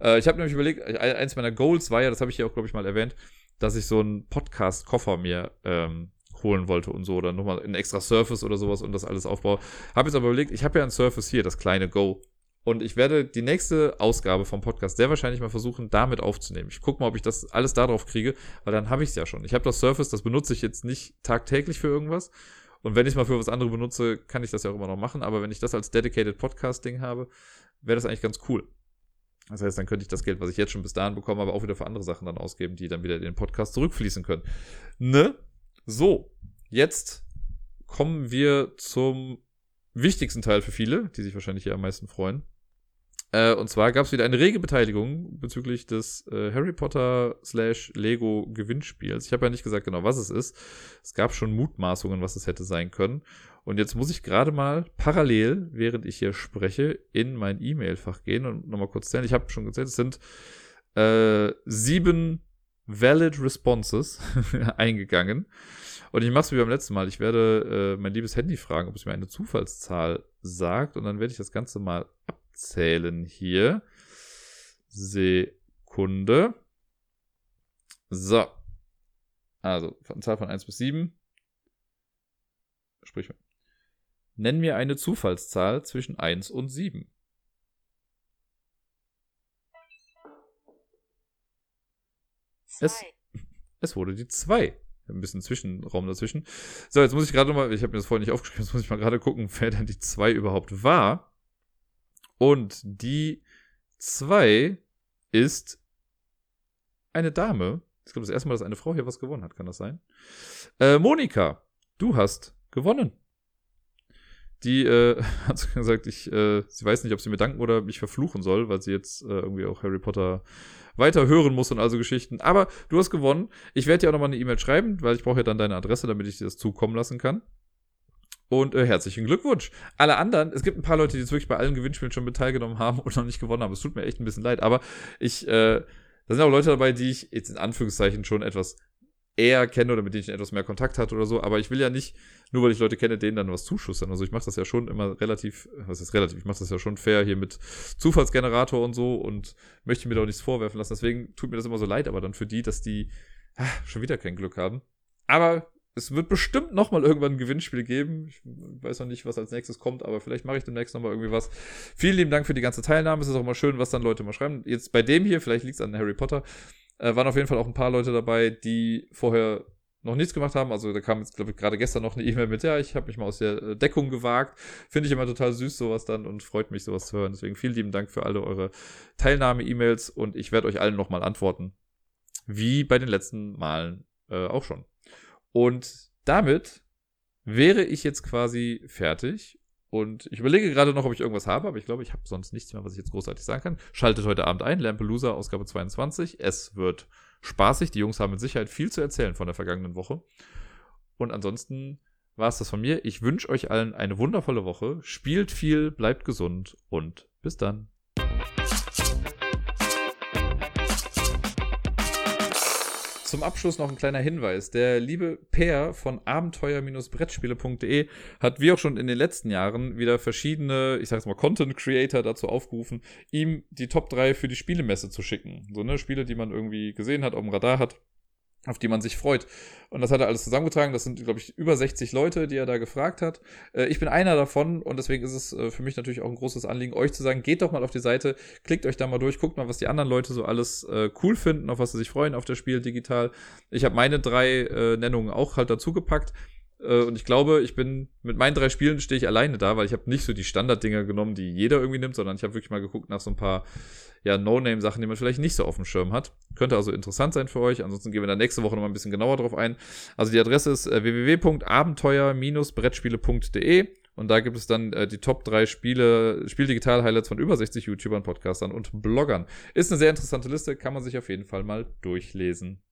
Äh, ich habe nämlich überlegt, eins meiner Goals war ja, das habe ich ja auch, glaube ich, mal erwähnt, dass ich so einen Podcast-Koffer mir ähm, holen wollte und so. Oder nochmal ein extra Surface oder sowas und das alles aufbaue. Habe jetzt aber überlegt, ich habe ja ein Surface hier, das kleine Go. Und ich werde die nächste Ausgabe vom Podcast sehr wahrscheinlich mal versuchen, damit aufzunehmen. Ich gucke mal, ob ich das alles darauf kriege, weil dann habe ich es ja schon. Ich habe das Surface, das benutze ich jetzt nicht tagtäglich für irgendwas. Und wenn ich mal für was anderes benutze, kann ich das ja auch immer noch machen. Aber wenn ich das als Dedicated Podcast-Ding habe, wäre das eigentlich ganz cool. Das heißt, dann könnte ich das Geld, was ich jetzt schon bis dahin bekomme, aber auch wieder für andere Sachen dann ausgeben, die dann wieder in den Podcast zurückfließen können. Ne? So, jetzt kommen wir zum wichtigsten Teil für viele, die sich wahrscheinlich hier am meisten freuen. Äh, und zwar gab es wieder eine rege Beteiligung bezüglich des äh, Harry Potter slash Lego Gewinnspiels. Ich habe ja nicht gesagt genau, was es ist. Es gab schon Mutmaßungen, was es hätte sein können. Und jetzt muss ich gerade mal parallel, während ich hier spreche, in mein E-Mail-Fach gehen und nochmal kurz zählen. Ich habe schon gezählt, es sind äh, sieben valid Responses [laughs] eingegangen. Und ich mache es wie beim letzten Mal. Ich werde äh, mein liebes Handy fragen, ob es mir eine Zufallszahl sagt. Und dann werde ich das Ganze mal abzählen hier. Sekunde. So. Also, eine Zahl von 1 bis 7. Sprich, nenn mir eine Zufallszahl zwischen 1 und 7. Es, [laughs] es wurde die 2 ein bisschen Zwischenraum dazwischen. So, jetzt muss ich gerade mal, ich habe mir das vorhin nicht aufgeschrieben, [laughs] jetzt muss ich mal gerade gucken, wer denn die 2 überhaupt war. Und die 2 ist eine Dame. Ich glaube, das erste Mal, dass eine Frau hier was gewonnen hat, kann das sein? Äh, Monika, du hast gewonnen. Die äh, [laughs] hat gesagt, ich, äh, sie weiß nicht, ob sie mir danken oder mich verfluchen soll, weil sie jetzt äh, irgendwie auch Harry Potter weiter hören muss und also Geschichten. Aber du hast gewonnen. Ich werde dir auch nochmal eine E-Mail schreiben, weil ich brauche ja dann deine Adresse, damit ich dir das zukommen lassen kann. Und äh, herzlichen Glückwunsch. Alle anderen, es gibt ein paar Leute, die jetzt wirklich bei allen Gewinnspielen schon mit teilgenommen haben und noch nicht gewonnen haben. Es tut mir echt ein bisschen leid, aber ich, äh, da sind auch Leute dabei, die ich jetzt in Anführungszeichen schon etwas eher kenne oder mit denen ich etwas mehr Kontakt hatte oder so. Aber ich will ja nicht, nur weil ich Leute kenne, denen dann was zuschustern. Also ich mache das ja schon immer relativ, was ist relativ, ich mache das ja schon fair hier mit Zufallsgenerator und so und möchte mir da auch nichts vorwerfen lassen. Deswegen tut mir das immer so leid, aber dann für die, dass die ah, schon wieder kein Glück haben. Aber es wird bestimmt noch mal irgendwann ein Gewinnspiel geben. Ich weiß noch nicht, was als nächstes kommt, aber vielleicht mache ich demnächst noch mal irgendwie was. Vielen lieben Dank für die ganze Teilnahme. Es ist auch mal schön, was dann Leute mal schreiben. Jetzt bei dem hier, vielleicht liegt es an Harry Potter, äh, waren auf jeden Fall auch ein paar Leute dabei, die vorher noch nichts gemacht haben. Also da kam jetzt, glaube ich, gerade gestern noch eine E-Mail mit, ja, ich habe mich mal aus der äh, Deckung gewagt. Finde ich immer total süß, sowas dann und freut mich, sowas zu hören. Deswegen vielen lieben Dank für alle eure Teilnahme-E-Mails und ich werde euch allen nochmal antworten. Wie bei den letzten Malen äh, auch schon. Und damit wäre ich jetzt quasi fertig. Und ich überlege gerade noch, ob ich irgendwas habe, aber ich glaube, ich habe sonst nichts mehr, was ich jetzt großartig sagen kann. Schaltet heute Abend ein, Lampelusa, Ausgabe 22. Es wird spaßig. Die Jungs haben mit Sicherheit viel zu erzählen von der vergangenen Woche. Und ansonsten war es das von mir. Ich wünsche euch allen eine wundervolle Woche. Spielt viel, bleibt gesund und bis dann. Zum Abschluss noch ein kleiner Hinweis. Der liebe Per von abenteuer-brettspiele.de hat wie auch schon in den letzten Jahren wieder verschiedene, ich sag's mal, Content Creator dazu aufgerufen, ihm die Top 3 für die Spielemesse zu schicken. So, ne, Spiele, die man irgendwie gesehen hat, auf dem Radar hat auf die man sich freut. Und das hat er alles zusammengetragen. Das sind, glaube ich, über 60 Leute, die er da gefragt hat. Äh, ich bin einer davon und deswegen ist es äh, für mich natürlich auch ein großes Anliegen, euch zu sagen, geht doch mal auf die Seite, klickt euch da mal durch, guckt mal, was die anderen Leute so alles äh, cool finden, auf was sie sich freuen auf das Spiel digital. Ich habe meine drei äh, Nennungen auch halt dazu gepackt. Äh, und ich glaube, ich bin mit meinen drei Spielen stehe ich alleine da, weil ich habe nicht so die Standarddinger genommen, die jeder irgendwie nimmt, sondern ich habe wirklich mal geguckt nach so ein paar ja, No-Name-Sachen, die man vielleicht nicht so auf dem Schirm hat. Könnte also interessant sein für euch. Ansonsten gehen wir da nächste Woche nochmal ein bisschen genauer drauf ein. Also die Adresse ist äh, www.abenteuer-brettspiele.de und da gibt es dann äh, die Top 3 Spiele, Spieldigital-Highlights von über 60 YouTubern, Podcastern und Bloggern. Ist eine sehr interessante Liste, kann man sich auf jeden Fall mal durchlesen.